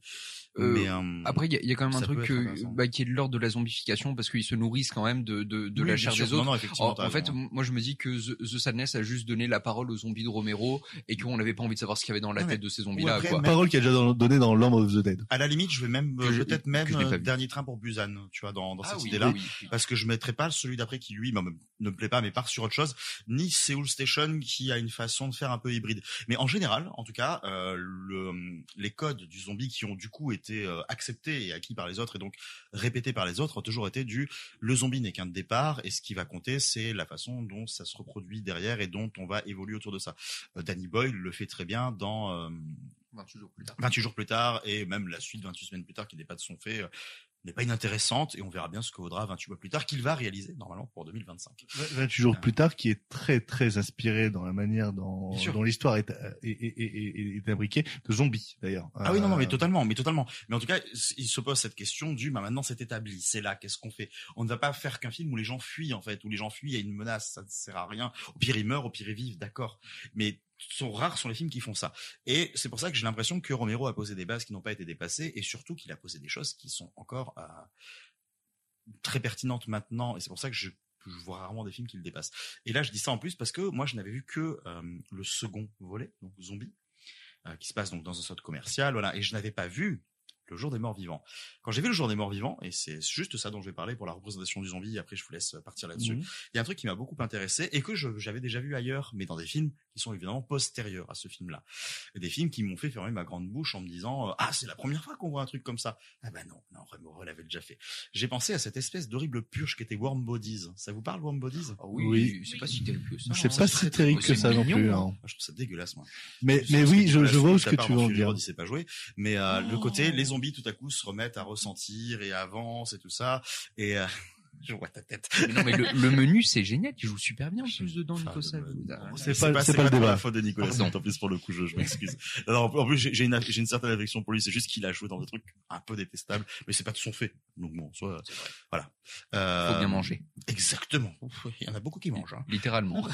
Euh, mais euh, Après, il y a, il y a quand même un truc bah, qui est de l'ordre de la zombification parce qu'ils se nourrissent quand même de, de, de Oui, la chair sûr. des Non, autres. non, effectivement, en, fait, moi je me dis que The, The Sadness a juste donné la parole aux zombies de Romero et qu'on n'avait pas envie de savoir ce qu'il y avait dans la tête de ces zombies-là. même- Parole qui a déjà donnée dans Lamb of the Dead. à la limite, je vais même peut-être même dernier train pour Busan, tu vois, dans, dans Ah cette idée-là. Parce que je mettrai pas celui d'après qui lui me- ne me plaît pas, mais part sur autre chose, ni Seoul Station qui a une façon de faire un peu hybride. Mais en général, en tout cas, euh, le, les codes du zombie qui ont du coup été euh, acceptés et acquis par les autres et donc répétés par les autres ont toujours été du le zombie n'est qu'un départ et ce qui va compter c'est la façon dont ça se reproduit derrière et dont on va évoluer autour de ça. Euh, Danny Boyle le fait très bien dans euh, 28 jours plus tard. 28 jours plus tard et même la suite 28 semaines plus tard qui n'est pas de son fait euh, n'est pas inintéressante et on verra bien ce que vaudra 28 mois plus tard qu'il va réaliser normalement pour 2025. 28 jours plus tard, qui est très très inspiré dans la manière dont, dont l'histoire est, est, est, est, est imbriquée, de zombies d'ailleurs. Ah oui non non mais Euh, totalement mais totalement. Mais en tout cas il se pose cette question du bah maintenant c'est établi c'est là qu'est-ce qu'on fait? On ne va pas faire qu'un film où les gens fuient en fait où les gens fuient il y a une menace ça ne sert à rien. Au pire ils meurent au pire ils vivent d'accord. Mais sont rares sont les films qui font ça et c'est pour ça que j'ai l'impression que Romero a posé des bases qui n'ont pas été dépassées et surtout qu'il a posé des choses qui sont encore euh, très pertinentes maintenant et c'est pour ça que je je vois rarement des films qui le dépassent. Et là, je dis ça en plus parce que moi, je n'avais vu que euh, le second volet, donc Zombie, euh, qui se passe donc dans un centre commercial, voilà, et je n'avais pas vu le jour des morts vivants. Quand j'ai vu le jour des morts vivants, et c'est juste ça dont je vais parler pour la représentation du zombie, après je vous laisse partir là-dessus, il Mhm. y a un truc qui m'a beaucoup intéressé et que j'avais déjà vu ailleurs, mais dans des films qui sont évidemment postérieurs à ce film-là. Des films qui m'ont fait fermer ma grande bouche en me disant euh, ah c'est la première fois qu'on voit un truc comme ça. Ah ben non, non, Romero l'avait déjà fait. J'ai pensé à cette espèce d'horrible purge qui était Warm Bodies. Ça vous parle Warm Bodies? Ah oui, Oui. c'est pas si terrible que ça. C'est hein. pas C'est si très, terrible que ça c'est non plus. hein. Ah, Je trouve ça dégueulasse moi. Mais, mais oui, je, je vois ce que tu veux dire. Sait pas jouer, mais euh, le côté les zombies tout à coup se remettent à ressentir et avancent et tout ça et euh, je vois ta tête. Mais non, mais le, le menu, c'est génial. Il joue super bien en plus dedans, Enfin, Nico. C'est pas- c'est pas le débat. la faute de Nicolas, Pardon. en plus pour le coup, je, je m'excuse. Non, en plus, j'ai j'ai une, j'ai une certaine affection pour lui, c'est juste qu'il a joué dans des trucs un peu détestables, mais c'est pas de son fait. Donc bon, soit, voilà. Euh, Faut bien manger. Exactement. Il y en a beaucoup qui mangent. Hein. Littéralement.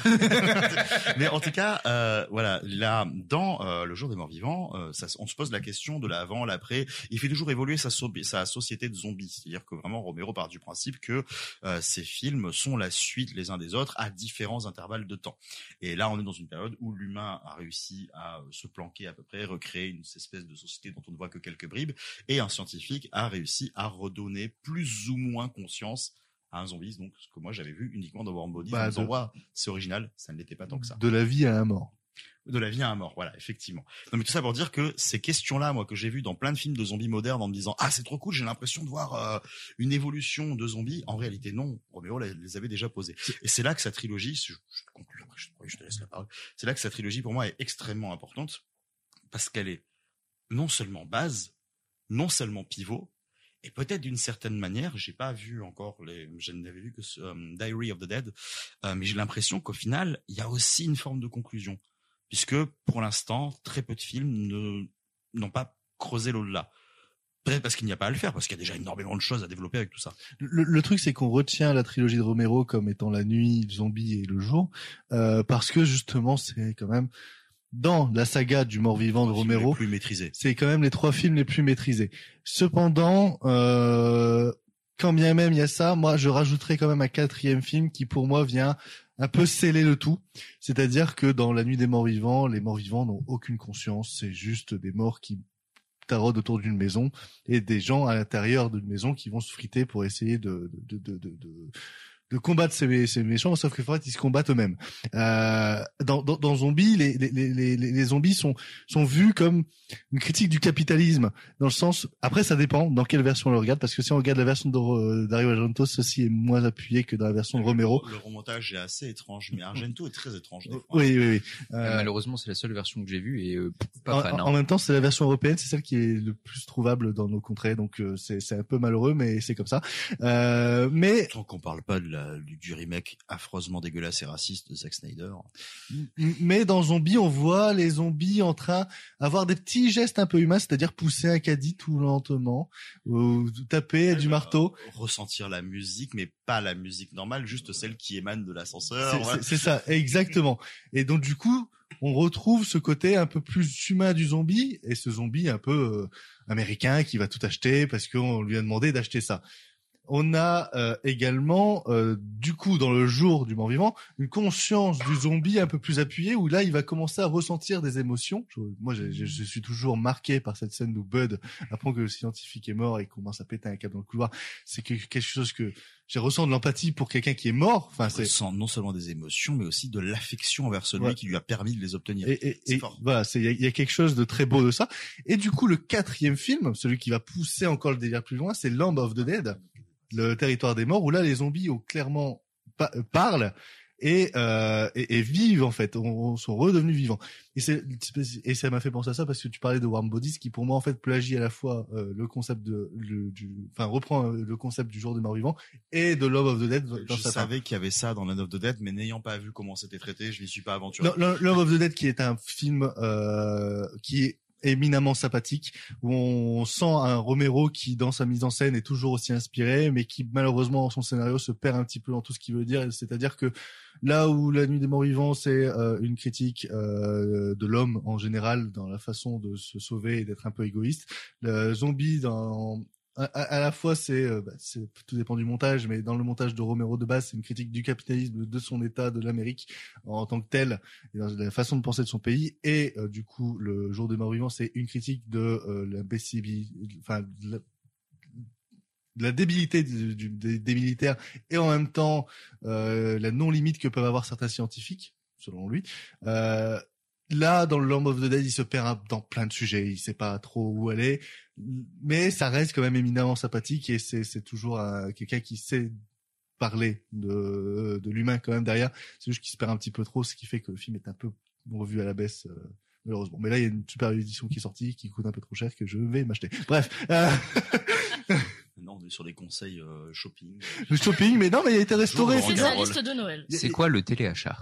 Mais en tout cas, euh, voilà, là, dans euh, le jour des morts vivants, euh, ça, on se pose la question de l'avant, l'après. Il fait toujours évoluer sa, so- sa société de zombies, c'est-à-dire que vraiment Romero part du principe que euh, ces films sont la suite les uns des autres à différents intervalles de temps. Et là, on est dans une période où l'humain a réussi à euh, se planquer à peu près, recréer une espèce de société dont on ne voit que quelques bribes, et un scientifique a réussi à redonner plus ou moins conscience à un zombie, donc ce que moi j'avais vu uniquement dans Warm Bodies, Bah, en disant, de- Ouah, c'est original, ça ne l'était pas tant que ça. De la vie à un mort. De la vie à un mort, voilà, effectivement. Non mais tout ça pour dire que ces questions-là, moi que j'ai vues dans plein de films de zombies modernes en me disant ah c'est trop cool, j'ai l'impression de voir euh, une évolution de zombies. En réalité non, Roméo les, avait déjà posées. Et c'est là que sa trilogie, je, je conclue je te laisse la parole. C'est là que sa trilogie pour moi est extrêmement importante parce qu'elle est non seulement base, non seulement pivot, et peut-être d'une certaine manière, j'ai pas vu encore les, je n'avais vu que ce, euh, Diary of the Dead, euh, mais j'ai l'impression qu'au final, il y a aussi une forme de conclusion, puisque pour l'instant, très peu de films n'ont pas creusé l'au-delà. Peut-être parce qu'il n'y a pas à le faire, parce qu'il y a déjà énormément de choses à développer avec tout ça. Le, le truc, c'est qu'on retient la trilogie de Romero comme étant la nuit, le zombie et le jour, euh, parce que justement, c'est quand même dans la saga du mort-vivant de Romero, plus maîtrisé. c'est quand même les trois films les plus maîtrisés. Cependant, euh, quand bien même il y a ça, moi, je rajouterais quand même un quatrième film qui, pour moi, vient un peu sceller le tout. C'est-à-dire que dans La Nuit des Morts Vivants, les morts vivants n'ont aucune conscience. C'est juste des morts qui taraudent autour d'une maison et des gens à l'intérieur d'une maison qui vont se friter pour essayer de, de, de combattre ces, ces méchants, sauf que en fait, ils se combattent eux-mêmes. Euh, dans, dans, dans Zombie, les, les, les, les, les zombies sont, sont vus comme une critique du capitalisme, dans le sens, après ça dépend dans quelle version on le regarde, parce que si on regarde la version de euh, Dario Argento, ceci est moins appuyé que dans la version de Romero. Le remontage est assez étrange, mais Argento est très étrange. des fois. Oui, oui, oui. Euh, Euh, Malheureusement, c'est la seule version que j'ai vue et euh, pas en, fan. hein. en même temps, c'est la version européenne, c'est celle qui est le plus trouvable dans nos contrées, donc euh, c'est c'est un peu malheureux, mais c'est comme ça. Euh, mais Tant qu'on parle pas de la la, du, remake affreusement dégueulasse et raciste de Zack Snyder. Mais dans Zombie, on voit les zombies en train d'avoir des petits gestes un peu humains, c'est-à-dire pousser un caddie tout lentement, ou taper du marteau. Ressentir la musique, mais pas la musique normale, juste celle qui émane de l'ascenseur. C'est c'est ça, exactement. Et donc du coup, on retrouve ce côté un peu plus humain du zombie et ce zombie un peu euh, américain qui va tout acheter parce qu'on lui a demandé d'acheter ça. On a euh, également, euh, du coup, dans le jour du mort-vivant, une conscience du zombie un peu plus appuyée où là, il va commencer à ressentir des émotions. Je- moi, je, je- je suis toujours marqué par cette scène où Bud apprend que le scientifique est mort et commence à péter un câble dans le couloir. C'est que- quelque chose que j'ai ressenti de l'empathie pour quelqu'un qui est mort. Enfin, c'est ressent non seulement des émotions, mais aussi de l'affection envers celui Ouais. qui lui a permis de les obtenir. Et, et, C'est et fort. voilà, il y, a- il y a quelque chose de très beau de ça. Et du coup, le quatrième film, celui qui va pousser encore le délire plus loin, c'est Land of the Dead, le territoire des morts, où là les zombies ont clairement pa- euh, parlent et, euh, et, et vivent en fait, on, on- sont redevenus vivants. Et c'est et ça m'a fait penser à ça parce que tu parlais de Warm Bodies, qui pour moi en fait plagie à la fois euh, le concept de le, du, enfin reprend euh, le concept du jour des morts vivants et de Love of the Dead dans Je savais qu'il y avait ça dans Land of the Dead, mais n'ayant pas vu comment c'était traité, je n'y suis pas aventuré. Love of the Dead qui est un film euh, qui est éminemment sympathique où on sent un Romero qui dans sa mise en scène est toujours aussi inspiré mais qui malheureusement son scénario se perd un petit peu dans tout ce qu'il veut dire. C'est-à-dire que là où La Nuit des Morts Vivants c'est euh, une critique euh, de l'homme en général dans la façon de se sauver et d'être un peu égoïste le zombie dans à, la fois c'est euh, bah, c'est- tout dépend du montage mais dans le montage de Romero de base c'est une critique du capitalisme de son état de l'Amérique en tant que tel et dans la façon de penser de son pays et euh, du coup le jour des morts vivants c'est une critique de euh, l'imbécilité enfin de la, de la débilité des, militaires et en même temps euh, la non limite que peuvent avoir certains scientifiques selon lui Là, dans le Land of the Dead, il se perd dans plein de sujets. Il sait pas trop où aller, mais ça reste quand même éminemment sympathique et c'est c'est toujours un- quelqu'un qui sait parler de de l'humain quand même derrière. C'est juste qu'il se perd un petit peu trop, ce qui fait que le film est un peu revu à la baisse. euh, Malheureusement. Mais là, il y a une super édition qui est sortie, qui coûte un peu trop cher, que je vais m'acheter. Bref. Euh, Non, on est sur des conseils euh, shopping. le shopping, mais non, mais il a été restauré. C'est bien. liste de Noël. C'est quoi le téléachat?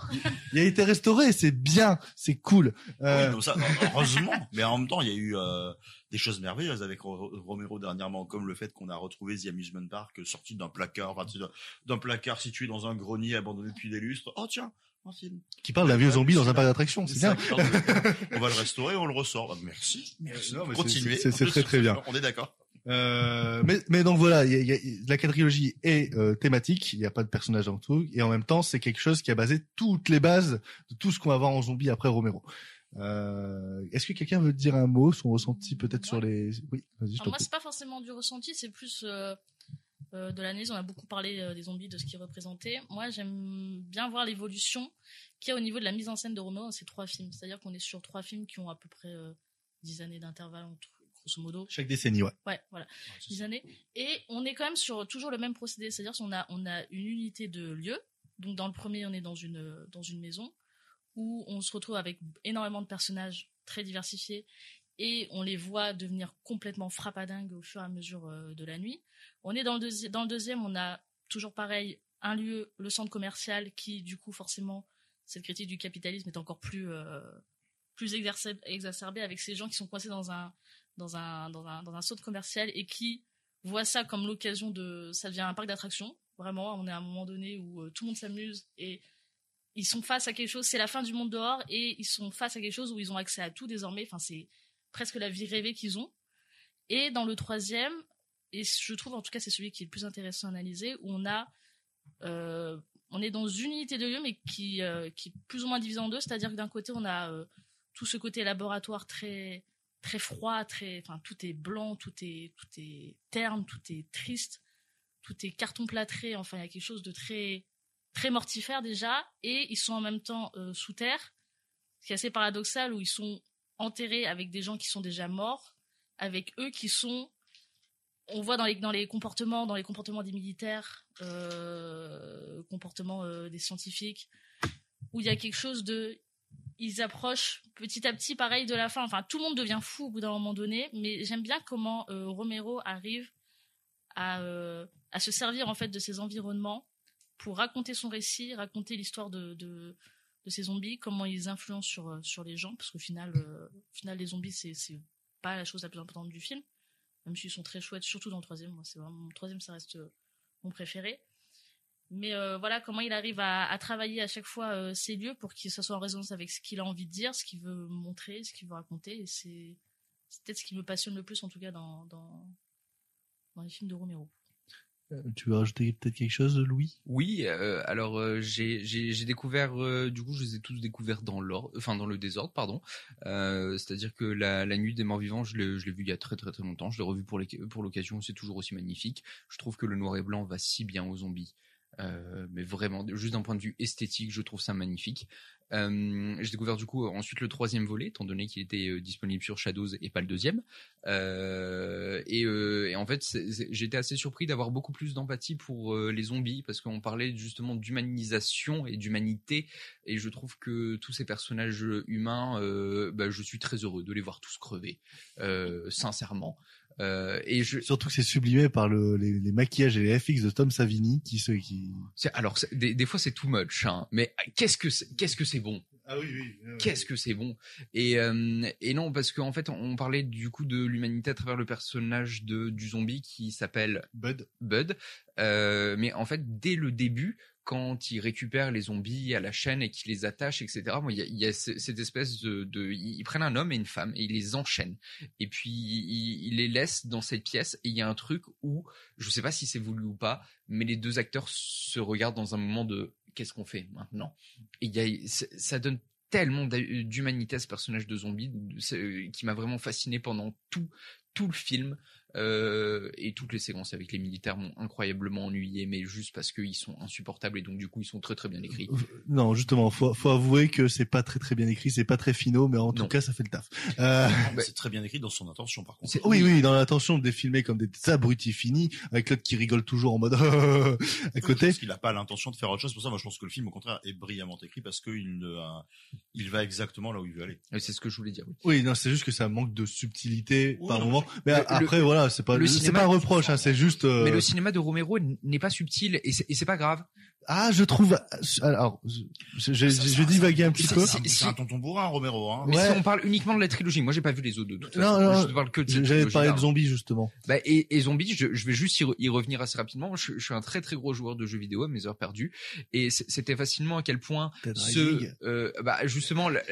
Il a été restauré, c'est bien, c'est cool. Euh, Oui, non, ça, heureusement. Mais en même temps, il y a eu euh, des choses merveilleuses avec Ro- Romero dernièrement, comme le fait qu'on a retrouvé The Amusement Park sorti d'un placard, enfin, d'un- placard situé dans un grenier abandonné depuis des lustres. Oh tiens, un film. qui parle d'un vieux zombie dans un parc d'attractions, c'est bien. Ça, on va le restaurer, on le ressort. Merci, merci. non, mais c'est- Continuez. c'est très, très bien. On est d'accord. Euh, mais, mais donc voilà, il y a- il y a- la quadrilogie est euh, thématique, il n'y a pas de personnage en tout, et en même temps c'est quelque chose qui a basé toutes les bases de tout ce qu'on va voir en zombie après Romero. Euh, Est-ce que quelqu'un veut dire un mot, son ressenti peut-être sur les... Oui, vas-y, moi, c'est pas forcément du ressenti, c'est plus de l'analyse. On a beaucoup parlé des zombies, de ce qu'ils représentaient. Moi, j'aime bien voir l'évolution qu'il y a au niveau de la mise en scène de Romero dans ces trois films. C'est-à-dire qu'on est sur trois films qui ont à peu près 10 années d'intervalle, entre- grosso modo. Chaque décennie, ouais. Ouais, voilà, 10 années. Et on est quand même sur toujours le même procédé, c'est-à-dire qu'on a, on a une unité de lieu. Donc dans le premier, on est dans une, dans une maison où on se retrouve avec énormément de personnages très diversifiés et on les voit devenir complètement frappadingues au fur et à mesure euh, de la nuit. On est dans le, deuxi- dans le deuxième, on a toujours pareil un lieu, le centre commercial, qui du coup forcément, cette critique du capitalisme est encore plus, euh, plus exacerbée avec ces gens qui sont coincés dans un, dans un, dans un, dans un centre commercial et qui voient ça comme l'occasion de, ça devient un parc d'attractions. Vraiment, on est à un moment donné où euh, tout le monde s'amuse et ils sont face à quelque chose, c'est la fin du monde dehors et ils sont face à quelque chose où ils ont accès à tout désormais. Enfin, c'est presque la vie rêvée qu'ils ont. Et dans le troisième, et je trouve en tout cas c'est celui qui est le plus intéressant à analyser, où on a, euh, on est dans une unité de lieu mais qui, euh, qui est plus ou moins divisée en deux, c'est-à-dire que d'un côté on a tout ce côté laboratoire très très froid, très, enfin tout est blanc, tout est tout est terne, tout est triste, tout est carton plâtré. Enfin, il y a quelque chose de très très mortifère déjà, et ils sont en même temps euh, sous terre, ce qui est assez paradoxal où ils sont enterrés avec des gens qui sont déjà morts, avec eux qui sont on voit dans les, dans les comportements, dans les comportements des militaires, euh, comportements euh, des scientifiques, où il y a quelque chose de, ils approchent petit à petit, pareil, de la fin. Enfin, tout le monde devient fou au bout d'un moment donné, mais j'aime bien comment euh, Romero arrive à, euh, à se servir en fait de ces environnements pour raconter son récit, raconter l'histoire de, de de ces zombies, comment ils influencent sur euh, sur les gens, parce qu'au final, final, les zombies c'est pas la chose la plus importante du film, même s'ils sont très chouettes, surtout dans le troisième. Moi, c'est vraiment mon troisième, ça reste mon préféré. Mais euh, voilà comment il arrive à, à travailler à chaque fois euh, ces lieux pour que ça soit en résonance avec ce qu'il a envie de dire, ce qu'il veut montrer, ce qu'il veut raconter. Et c'est c'est peut-être ce qui me passionne le plus en tout cas dans dans dans les films de Romero. Euh, Tu veux rajouter peut-être quelque chose, Louis? Oui, euh, alors euh, j'ai j'ai j'ai découvert euh, du coup je les ai tous découverts dans l'ordre, enfin dans le désordre pardon. Euh, C'est-à-dire que la, la nuit des morts vivants, je l'ai je l'ai vu il y a très très très longtemps. Je l'ai revu pour les pour l'occasion, c'est toujours aussi magnifique. Je trouve que le noir et blanc va si bien aux zombies. Euh, mais vraiment, juste d'un point de vue esthétique, je trouve ça magnifique. Euh, j'ai découvert du coup ensuite le troisième volet, étant donné qu'il était euh, disponible sur Shadows et pas le deuxième. Et, en fait, j'étais assez surpris d'avoir beaucoup plus d'empathie pour les zombies parce qu'on parlait justement d'humanisation et d'humanité. Et je trouve que tous ces personnages humains, bah, je suis très heureux de les voir tous crever, sincèrement. Euh, et je... Surtout que c'est sublimé par le, les, les maquillages et les FX de Tom Savini qui se qui. Alors, des, des fois c'est too much, hein, mais qu'est-ce que c'est, qu'est-ce que c'est bon? Ah oui oui. Qu'est-ce que c'est bon? Et euh, et non parce qu'en fait on parlait du coup de l'humanité à travers le personnage de du zombie qui s'appelle Bud. Bud, euh, mais en fait dès le début quand il récupère les zombies à la chaîne et qu'il les attache etc. Moi il y a, cette espèce de, ils prennent un homme et une femme et ils les enchaînent. Et puis ils, les laissent dans cette pièce et il y a un truc où je sais pas si c'est voulu ou pas mais les deux acteurs se regardent dans un moment de qu'est-ce qu'on fait maintenant? Et il y a ça donne tellement d'humanité à ce personnage de zombie qui m'a vraiment fasciné pendant tout tout le film euh, et toutes les séquences avec les militaires m'ont incroyablement ennuyé mais juste parce qu'ils sont insupportables et donc du coup ils sont très très bien écrits Non, justement, faut, faut avouer que c'est pas très très bien écrit, c'est pas très finaux, mais en tout cas, ça fait le taf. Euh, c'est très bien écrit dans son intention, par contre. oui, oui, dans l'intention de les filmer comme des abrutis finis, avec l'autre qui rigole toujours en mode à côté. Parce qu'il a pas l'intention de faire autre chose. Pour ça, moi, je pense que le film, au contraire, est brillamment écrit parce qu'il ne, euh, il va exactement là où il veut aller. c'est ce que je voulais dire oui. Oui, non, c'est juste que ça manque de subtilité Oui, par non, moment. Mais Le- après, le- voilà, c'est pas, c'est cinéma- pas un reproche, hein, c'est juste. euh, mais le cinéma de Romero n'est pas subtil et c'est pas grave Ah, je trouve. Alors, je, je, je, je divaguais un petit peu. c'est- un tonton bourrin, Romero, hein. mais Ouais. si on parle uniquement de la trilogie moi j'ai pas vu les autres de toute Non, façon non, je te parle que de te parler de zombies justement. Bah, et, et Zombie, je, je vais juste y, re- y revenir assez rapidement. Je, je suis un très très gros joueur de jeux vidéo à mes heures perdues, et c'était fascinement à quel point Dead ce, euh, bah, justement, la,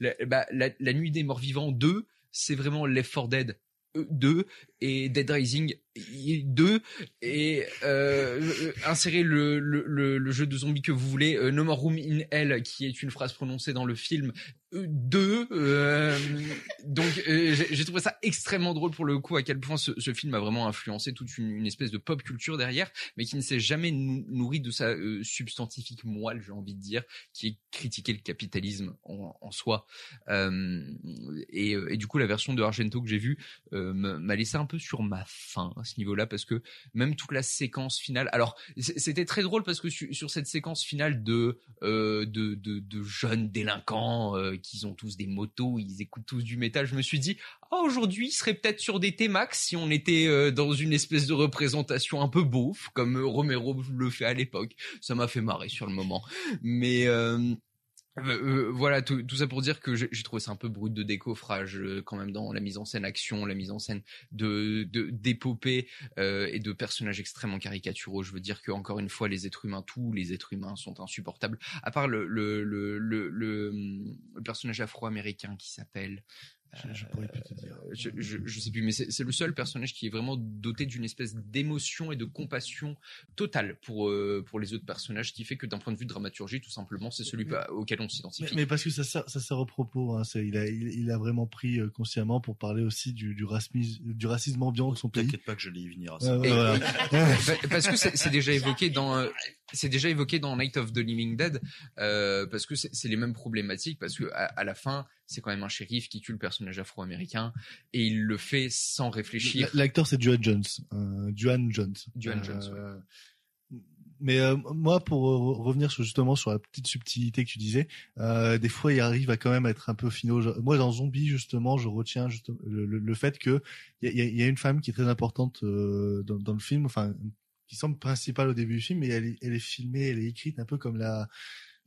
la, bah, la, la nuit des morts vivants 2, c'est vraiment Left 4 Dead euh, 2 et Dead Rising 2 et euh, euh, insérer le, le, jeu de zombies que vous voulez, euh, No More Room in Hell, qui est une phrase prononcée dans le film euh, 2. euh, donc j'ai trouvé ça extrêmement drôle pour le coup à quel point ce, film a vraiment influencé toute une, espèce de pop culture derrière, mais qui ne s'est jamais nou- nourri de sa substantifique moelle, j'ai envie de dire, qui est critiquer le capitalisme en, soi. Et, du coup, la version de Argento que j'ai vue m'a laissé un peu sur ma faim à ce niveau-là parce que même toute la séquence finale. Alors, c'était très drôle parce que su- sur cette séquence finale de euh, de, de, jeunes délinquants euh, qui ont tous des motos, ils écoutent tous du métal, je me suis dit ah aujourd'hui, serait peut-être sur des T-Max si on était euh, dans une espèce de représentation un peu beauf comme Romero le fait à l'époque. Ça m'a fait marrer sur le moment, mais euh, euh, voilà, tout, ça pour dire que j'ai trouvé ça un peu brut de décoffrage euh, quand même dans la mise en scène action, la mise en scène de euh, et de personnages extrêmement caricaturaux. Je veux dire que encore une fois, les êtres humains, tous les êtres humains sont insupportables. À part le personnage afro-américain qui s'appelle. Je, je pourrais plus te dire. Euh, je, je, je sais plus, mais c'est le seul personnage qui est vraiment doté d'une espèce d'émotion et de compassion totale pour euh, pour les autres personnages, qui fait que d'un point de vue de dramaturgie, tout simplement, c'est celui auquel on Mais, s'identifie. mais parce que ça sert, ça sert au propos. Hein, il, a, il, il a vraiment pris euh, consciemment pour parler aussi du, du, racisme, du racisme ambiant de son pays. T'inquiète pas que je l'ai y venir à ça. voilà. Pa- parce que c'est déjà évoqué dans euh, c'est déjà évoqué dans Night of the Living Dead euh, parce que c'est c'est les mêmes problématiques parce que à, à la fin c'est quand même un shérif qui tue le personnage afro-américain et il le fait sans réfléchir. L'acteur c'est Joan Jones. Euh, Joan Jones. Joan Jones, Euh, Mais euh, moi, pour euh, revenir sur, justement sur la petite subtilité que tu disais, euh, des fois, il arrive à quand même être un peu finaux. Moi, dans Zombie, justement, je retiens justement le, le- le fait que il y a, il y a une femme qui est très importante dans, dans le film, enfin qui semble principale au début du film, mais elle est filmée, elle est écrite un peu comme la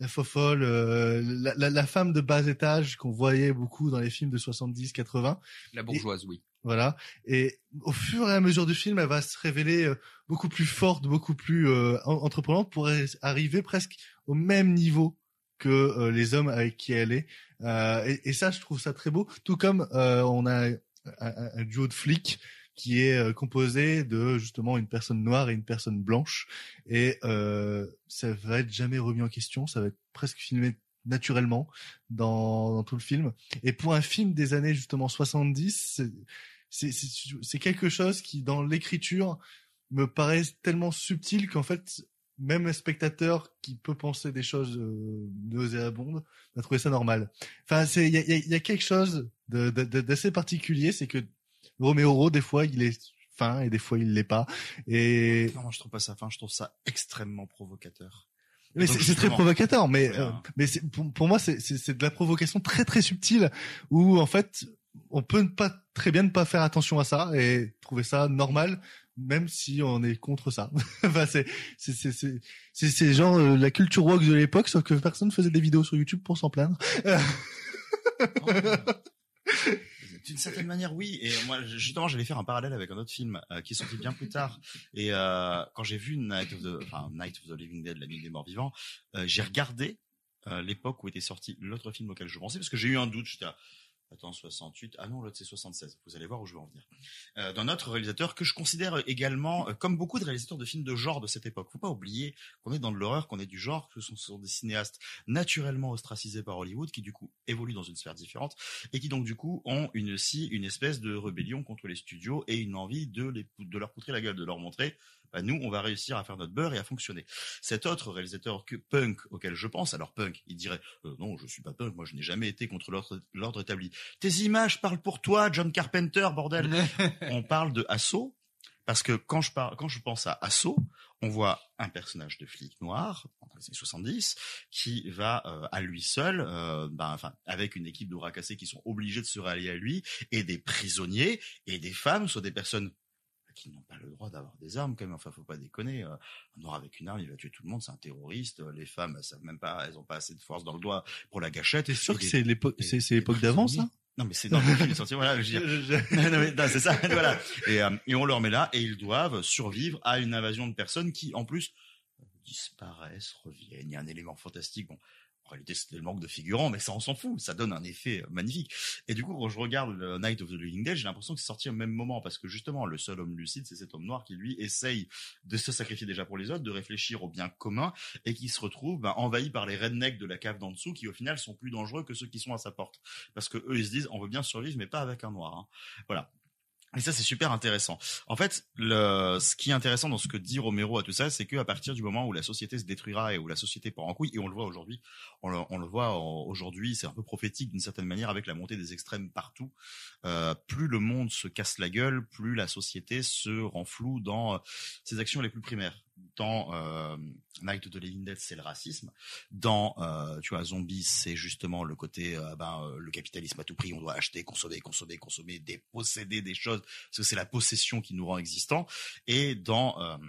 la fofolle, euh, la, la, la femme de bas étage qu'on voyait beaucoup dans les films de 70-80. La bourgeoise, oui. Voilà. Et au fur et à mesure du film, elle va se révéler euh, beaucoup plus forte, beaucoup plus euh, en- entreprenante pour arri- arriver presque au même niveau que euh, les hommes avec qui elle est. Euh, et, et ça, je trouve ça très beau. Tout comme euh, on a un, un- un duo de flics qui est euh, composé de justement une personne noire et une personne blanche. Et euh, ça va être jamais remis en question. Ça va être presque filmé naturellement dans, dans tout le film. Et pour un film des années justement 70, c'est- quelque chose qui dans l'écriture me paraît tellement subtil qu'en fait même un spectateur qui peut penser des choses euh, nauséabondes va trouver ça normal. Enfin, c'est il y a, y a- quelque chose d'assez particulier, c'est que Romero des fois il est fin et des fois il l'est pas. Et Non, moi, je trouve pas ça fin, je trouve ça extrêmement provocateur. mais Donc, c'est très provocateur, mais Ouais, euh, mais pour, pour moi c'est de la provocation très très subtile où en fait on peut ne pas très bien ne pas faire attention à ça et trouver ça normal même si on est contre ça. enfin c'est c'est c'est c'est genre euh, la culture woke de l'époque sauf que personne faisait des vidéos sur YouTube pour s'en plaindre. D'une certaine manière, oui. Et moi, justement, j'allais faire un parallèle avec un autre film euh, qui est sorti bien plus tard. Et euh, quand j'ai vu Night of the, Night of the Living Dead, la nuit des morts vivants, euh, j'ai regardé l'époque où était sorti l'autre film auquel je pensais, parce que j'ai eu un doute. Attends, 68. Ah non, l'autre c'est 76. Vous allez voir où je veux en venir. Euh, D'un autre réalisateur que je considère également euh, comme beaucoup de réalisateurs de films de genre de cette époque. Faut pas oublier qu'on est dans de l'horreur, qu'on est du genre, que ce sont, des cinéastes naturellement ostracisés par Hollywood, qui du coup évoluent dans une sphère différente et qui donc du coup ont une aussi une espèce de rébellion contre les studios et une envie de les de leur poutrer la gueule, de leur montrer bah, nous on va réussir à faire notre beurre et à fonctionner. Cet autre réalisateur que punk auquel je pense, alors punk, il dirait euh, non je suis pas punk, moi je n'ai jamais été contre l'ordre établi. Tes images parlent pour toi, John Carpenter, bordel. on parle de assaut parce que quand je parle, quand je pense à assaut, on voit un personnage de flic noir dans les années 70 qui va euh, à lui seul, euh, ben, enfin avec une équipe de bras cassés qui sont obligés de se rallier à lui et des prisonniers et des femmes, soit des personnes qui n'ont pas le droit d'avoir des armes quand même. Enfin, faut pas déconner. euh, Un noir avec une arme, il va tuer tout le monde. C'est un terroriste. Euh, Les femmes, elles savent même pas. Elles ont pas assez de force dans le doigt pour la gâchette. T'es sûr que c'est l'époque c'est c'est l'époque d'avant ça? Non mais c'est dans le film est sorti voilà je veux dire non, non, c'est ça voilà et, euh, et on leur met là et ils doivent survivre à une invasion de personnes qui en plus disparaissent reviennent il y a un élément fantastique bon réalité c'était le manque de figurants mais ça on s'en fout ça donne un effet euh, magnifique. Et du coup quand je regarde le Night of the Living Dead j'ai l'impression que c'est sorti au même moment parce que justement le seul homme lucide c'est cet homme noir qui lui essaye de se sacrifier déjà pour les autres de réfléchir au bien commun et qui se retrouve ben, envahi par les rednecks de la cave d'en dessous qui au final sont plus dangereux que ceux qui sont à sa porte. Parce que eux ils se disent on veut bien survivre mais pas avec un noir hein. voilà et ça, c'est super intéressant. En fait, le, ce qui est intéressant dans ce que dit Romero à tout ça, c'est qu'à partir du moment où la société se détruira et où la société part en couille, et on le voit aujourd'hui, on le, on le voit aujourd'hui, c'est un peu prophétique d'une certaine manière avec la montée des extrêmes partout. Euh, plus le monde se casse la gueule, plus la société se rend floue dans euh, ses actions les plus primaires. Dans euh, Night of the Living Dead, c'est le racisme. Dans, euh, tu vois, Zombies, c'est justement le côté, euh, ben, euh, le capitalisme à tout prix, on doit acheter, consommer, consommer, consommer, déposséder des choses, parce que c'est la possession qui nous rend existants. Et dans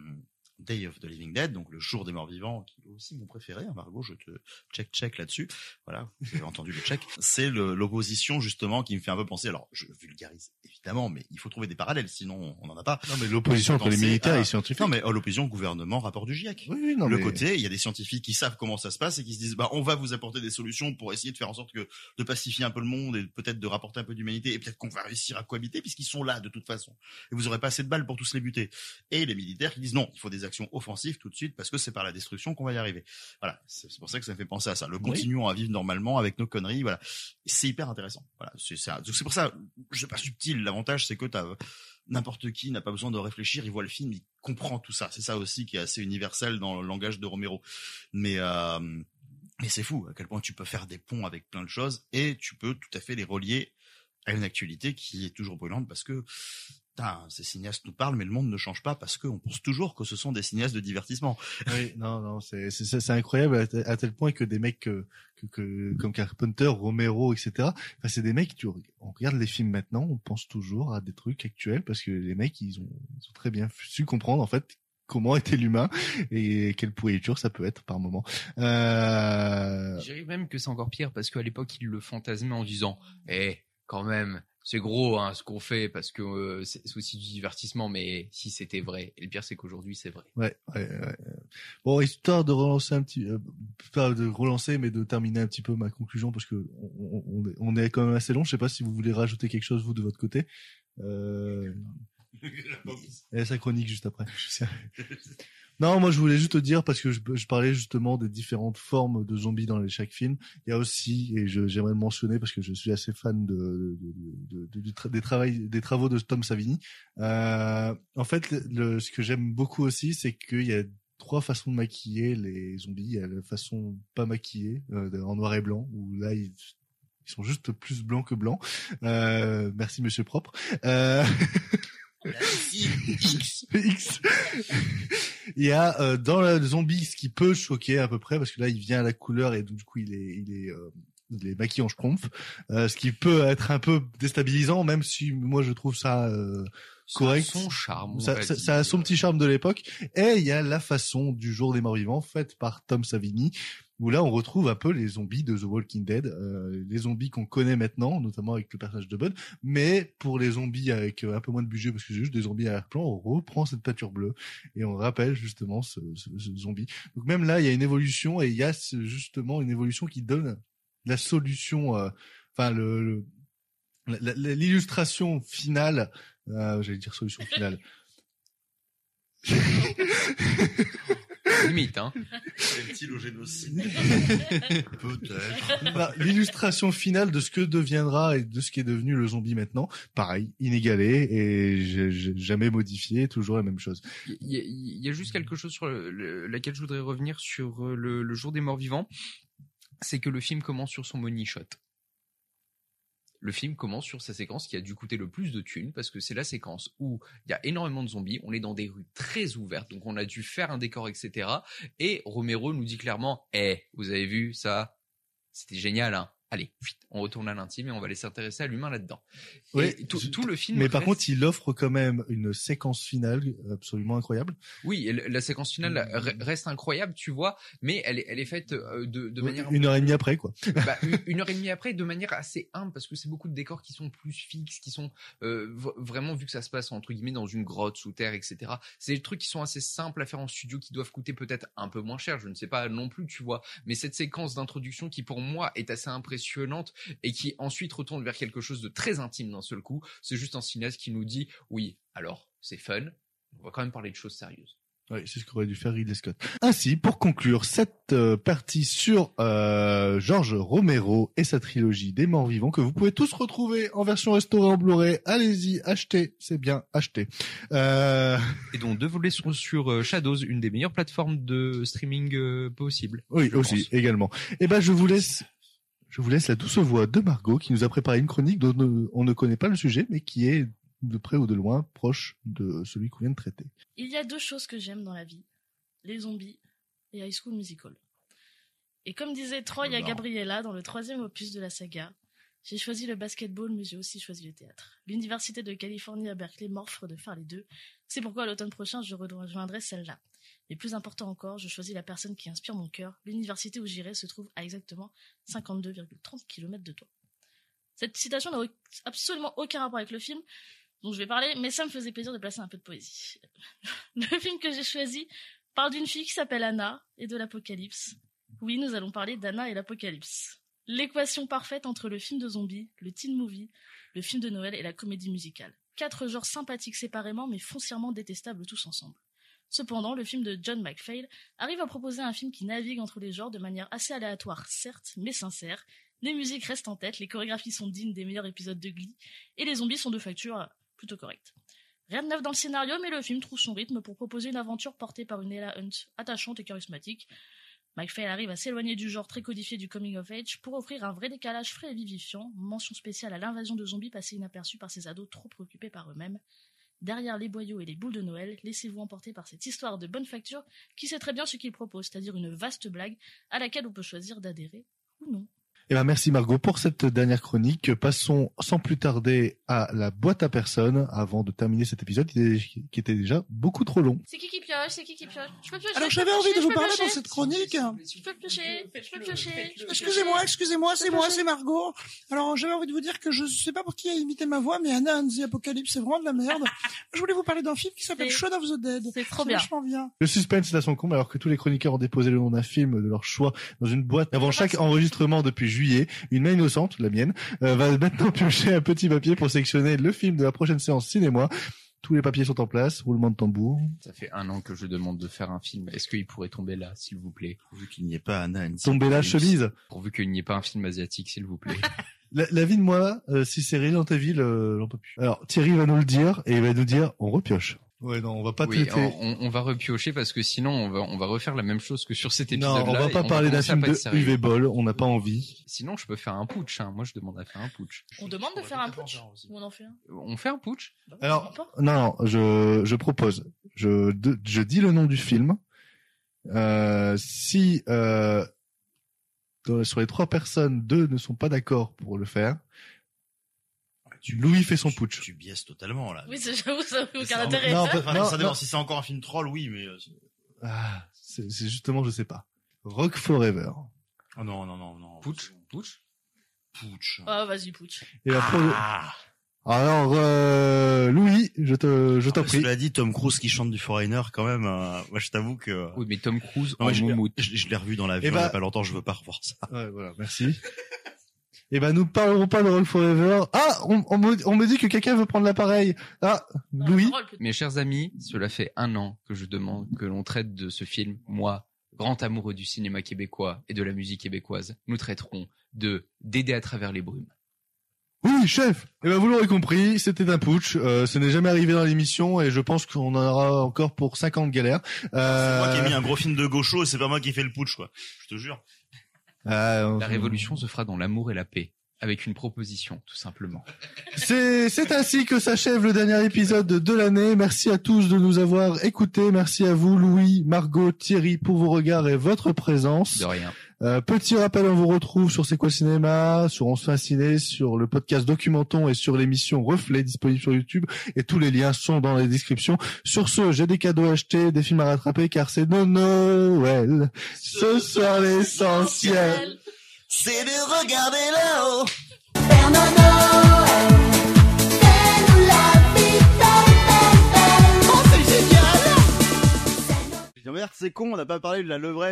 Day of the Living Dead, donc le jour des morts vivants, qui est aussi mon préféré, hein, Margot, je te check check là-dessus. Voilà, vous avez entendu le check. C'est l'opposition justement qui me fait un peu penser. Alors, je vulgarise évidemment, mais il faut trouver des parallèles, sinon on n'en a pas. Non, mais l'opposition entre les militaires à- et les scientifiques. Non, mais euh, l'opposition gouvernement, rapport du GIEC. Oui, oui, non, le mais- côté, il y a des scientifiques qui savent comment ça se passe et qui se disent, bah, on va vous apporter des solutions pour essayer de faire en sorte que de pacifier un peu le monde et peut-être de rapporter un peu d'humanité et peut-être qu'on va réussir à cohabiter puisqu'ils sont là de toute façon. Et vous aurez pas assez de balles pour tous les buter. Et les militaires qui disent non, il faut des actions offensives tout de suite parce que c'est par la destruction qu'on va y arriver. Voilà, c'est pour ça que ça me fait penser à ça. Le Oui. continuons à vivre normalement avec nos conneries, voilà. C'est hyper intéressant. Voilà, c'est donc c'est pour ça, je sais pas subtil. L'avantage c'est que t'as n'importe qui n'a pas besoin de réfléchir, il voit le film, il comprend tout ça. C'est ça aussi qui est assez universel dans le langage de Romero. Mais euh, mais c'est fou à quel point tu peux faire des ponts avec plein de choses et tu peux tout à fait les relier à une actualité qui est toujours brûlante parce que ces cinéastes nous parlent, mais le monde ne change pas parce qu'on pense toujours que ce sont des cinéastes de divertissement. Oui, non, non, c'est incroyable à, tel- à tel point que des mecs que, que, que- comme Carpenter, Romero, etc. Enfin, c'est des mecs. Tu, on regarde les films maintenant, on pense toujours à des trucs actuels parce que les mecs, ils ont, ils ont très bien su comprendre en fait comment était l'humain et quelle pourriture ça peut être par moment. Euh... Je dirais même que c'est encore pire parce qu'à l'époque, il le fantasmait en disant, eh, quand même, c'est gros hein, ce qu'on fait parce que euh, c'est aussi du divertissement, mais si c'était vrai. Et le pire, c'est qu'aujourd'hui, c'est vrai. Ouais, ouais, ouais. Bon, histoire de relancer un petit, euh, pas de relancer, mais de terminer un petit peu ma conclusion parce que on, on, est- on est quand même assez long. Je sais pas si vous voulez rajouter quelque chose vous de votre côté. Euh... Et sa chronique juste après. Non, moi je voulais juste te dire parce que je, je parlais justement des différentes formes de zombies dans les, chaque film. Il y a aussi, et j'aimerais le mentionner parce que je suis assez fan de, de- de- de- du tra- des, travail- des travaux de Tom Savini. Euh, en fait, le, ce que j'aime beaucoup aussi, c'est qu'il y a trois façons de maquiller les zombies. Il y a la façon pas maquillée, euh, en noir et blanc, où là ils, ils sont juste plus blancs que blancs. Euh, merci Monsieur Propre. Euh... X. X. Il y a euh, dans le zombie ce qui peut choquer à peu près parce que là il vient à la couleur et donc du coup il est il est euh, il est maquillé en schtroumpf, euh, ce qui peut être un peu déstabilisant même si moi je trouve ça euh, correct. son charme, on Ça, va ça, dire. ça a son petit charme de l'époque. Et il y a la façon du jour des morts vivants faite par Tom Savini où là on retrouve un peu les zombies de The Walking Dead, euh, les zombies qu'on connaît maintenant, notamment avec le personnage de Bud, mais pour les zombies avec euh, un peu moins de budget parce que c'est juste des zombies à arrière-plan, on reprend cette peinture bleue et on rappelle justement ce, zombie. Donc même là il y a une évolution et il y a justement une évolution qui donne la solution, euh, enfin l'illustration finale, euh, j'allais dire solution finale. Limite, hein. Aime-t-il au génocide Peut-être. Bah, L'illustration finale de ce que deviendra et de ce qui est devenu le zombie maintenant, pareil, inégalé et jamais modifié, toujours la même chose. Il y, a- il y a juste quelque chose sur le- le- laquelle je voudrais revenir sur euh, le, le jour des morts vivants, c'est que le film commence sur son money shot. Le film commence sur sa séquence qui a dû coûter le plus de thunes parce que c'est la séquence où il y a énormément de zombies, on est dans des rues très ouvertes, donc on a dû faire un décor, etc. Et Romero nous dit clairement, eh, vous avez vu ça, c'était génial, hein. Allez, on retourne à l'intime et on va aller s'intéresser à l'humain là-dedans. Ouais, tout, le film. Mais par contre, il offre quand même une séquence finale absolument incroyable. Oui, la séquence finale re- reste incroyable, tu vois, mais elle est, elle est faite euh, de, manière Une heure et demie après, quoi. bah, une, une heure et demie après, de manière assez humble, parce que c'est beaucoup de décors qui sont plus fixes, qui sont euh, vraiment vu que ça se passe entre guillemets dans une grotte sous terre, etc. C'est des trucs qui sont assez simples à faire en studio, qui doivent coûter peut-être un peu moins cher, je ne sais pas non plus, tu vois. Mais cette séquence d'introduction qui pour moi est assez impressionnante et qui ensuite retourne vers quelque chose de très intime d'un seul coup, c'est juste un cinéaste qui nous dit oui, alors c'est fun, on va quand même parler de choses sérieuses. Oui, c'est ce qu'aurait dû faire Ridley Scott. Ainsi, pour conclure cette euh, partie sur euh, George Romero et sa trilogie des morts vivants, que vous pouvez tous retrouver en version restaurée en Blu-ray, allez-y, achetez, c'est bien, achetez. Euh... Et donc deux volets sur, sur euh, Shadows, une des meilleures plateformes de streaming euh, possibles. Oui, aussi, pense. également. Eh ben, je vous laisse, je vous laisse la douce voix de Margot qui nous a préparé une chronique dont on ne connaît pas le sujet, mais qui est de près ou de loin proche de celui qu'on vient de traiter. Il y a deux choses que j'aime dans la vie les zombies et High School Musical. Et comme disait Troy à. Gabriella dans le troisième opus de la saga, j'ai choisi le basketball, mais j'ai aussi choisi le théâtre. L'université de Californie à Berkeley m'offre de faire les deux. C'est pourquoi l'automne prochain, je rejoindrai celle-là. Mais plus important encore, je choisis la personne qui inspire mon cœur. L'université où j'irai se trouve à exactement 52,30 km de toi. Cette citation n'a absolument aucun rapport avec le film, dont je vais parler, mais ça me faisait plaisir de placer un peu de poésie. Le film que j'ai choisi parle d'une fille qui s'appelle Anna et de l'apocalypse. Oui, nous allons parler d'Anna et l'apocalypse. L'équation parfaite entre le film de zombie, le teen movie, le film de Noël et la comédie musicale. Quatre genres sympathiques séparément, mais foncièrement détestables tous ensemble. Cependant, le film de John McPhail arrive à proposer un film qui navigue entre les genres de manière assez aléatoire, certes, mais sincère. Les musiques restent en tête, les chorégraphies sont dignes des meilleurs épisodes de Glee, et les zombies sont de facture plutôt correcte. Rien de neuf dans le scénario, mais le film trouve son rythme pour proposer une aventure portée par une Ella Hunt attachante et charismatique. McPhail arrive à s'éloigner du genre très codifié du coming of age pour offrir un vrai décalage frais et vivifiant, mention spéciale à l'invasion de zombies passée inaperçue par ces ados trop préoccupés par eux-mêmes. Derrière les boyaux et les boules de Noël, laissez-vous emporter par cette histoire de bonne facture qui sait très bien ce qu'il propose, c'est-à-dire une vaste blague à laquelle on peut choisir d'adhérer ou non. Eh ben merci Margot pour cette dernière chronique. Passons sans plus tarder à la boîte à personnes avant de terminer cet épisode qui était déjà beaucoup trop long. C'est qui qui pioche? C'est qui qui pioche? Je peux piocher Alors j'avais envie de vous parler dans cette chronique. Je peux piocher, je peux piocher. je peux Excusez-moi, excusez-moi, c'est moi, c'est Margot. Alors j'avais envie de vous dire que je sais pas pour qui a imité ma voix, mais Anna and the Apocalypse, c'est vraiment de la merde. Je voulais vous parler d'un film qui s'appelle Shaun of the Dead. C'est trop bien. vachement bien. Le suspense est à son comble alors que tous les chroniqueurs ont déposé le nom d'un film de leur choix dans une boîte. Avant chaque enregistrement depuis juillet, une main innocente, la mienne, euh, va maintenant piocher un petit papier pour sélectionner le film de la prochaine séance cinéma. Tous les papiers sont en place, roulement de tambour. Ça fait un an que je demande de faire un film. Est-ce qu'il pourrait tomber là, s'il vous plaît? Vu qu'il n'y ait pas Anna Tomber la chemise. Pourvu qu'il n'y ait pas un film asiatique, s'il vous plaît. La, la vie de moi, euh, si c'est Resident Evil, euh, j'en peux plus. Alors Thierry va nous le dire et il va nous dire on repioche. Ouais non, on va pas oui, traiter. on, on va repiocher parce que sinon on va, on va refaire la même chose que sur cet Non, épisode-là. on va pas parler d'un film de. UV Ball, on n'a pas envie. Sinon, je peux faire un putsch. Hein. Moi, je demande à faire un putsch. On demande de faire un putsch ou on en fait un? On fait un putsch? Alors, non, non, je, je propose. Je, de- je dis le nom du film. Euh, si euh, dans- sur les trois personnes, deux ne sont pas d'accord pour le faire, Louis fait son putsch. Tu biaises totalement là. Oui, c'est- j'avoue, ça n'a aucun un- intérêt. non, Enfin, ça dépend non. si c'est encore un film troll, oui, mais. euh, c'est- Ah, c'est c'est justement, je sais pas. Rock Forever. Oh non, non, non, non. Putsch Putsch Putsch. Ah, vas-y, putsch. Et la pro- Ah. Alors, euh, Louis, je te, je t'en Après, prie. Cela dit, Tom Cruise qui chante du Foreigner, quand même. euh, moi, je t'avoue que. Oui, mais Tom Cruise Non, en je, moumoute. je- je l'ai revu dans l'avion Eh il y a bah- pas longtemps. Je veux pas revoir ça. Ouais, voilà, merci. Eh ben, nous parlerons pas de Rock Forever. Ah, on, on me, on me dit que quelqu'un veut prendre l'appareil. Ah, Louis. Mes chers amis, cela fait un an que je demande que l'on traite de ce film. Moi, grand amoureux du cinéma québécois et de la musique québécoise, nous traiterons de D'aider à travers les brumes. Oui, chef. Eh ben, vous l'aurez compris, c'était un putsch. Euh, ce n'est jamais arrivé dans l'émission et je pense qu'on en aura encore pour 50 galères. Euh... C'est moi qui ai mis un gros film de gaucho et c'est pas moi qui fais le putsch, quoi. Je te jure. Euh, La révolution se fera dans l'amour et la paix, avec une proposition, tout simplement. C'est c'est ainsi que s'achève le dernier épisode de l'année. Merci à tous de nous avoir écoutés. Merci à vous, Louis, Margot, Thierry, pour vos regards et votre présence. De rien. Euh, petit rappel, on vous retrouve sur C'est quoi le cinéma, sur On se fait un ciné, sur le podcast Documenton et sur l'émission Reflet disponible sur YouTube. Et tous les liens sont dans la description. Sur ce, j'ai des cadeaux à acheter, des films à rattraper car c'est de Noël. Ce soir l'essentiel. C'est de regarder là-haut. Oh, c'est génial Merde, c'est con, on n'a pas parlé de la levrette.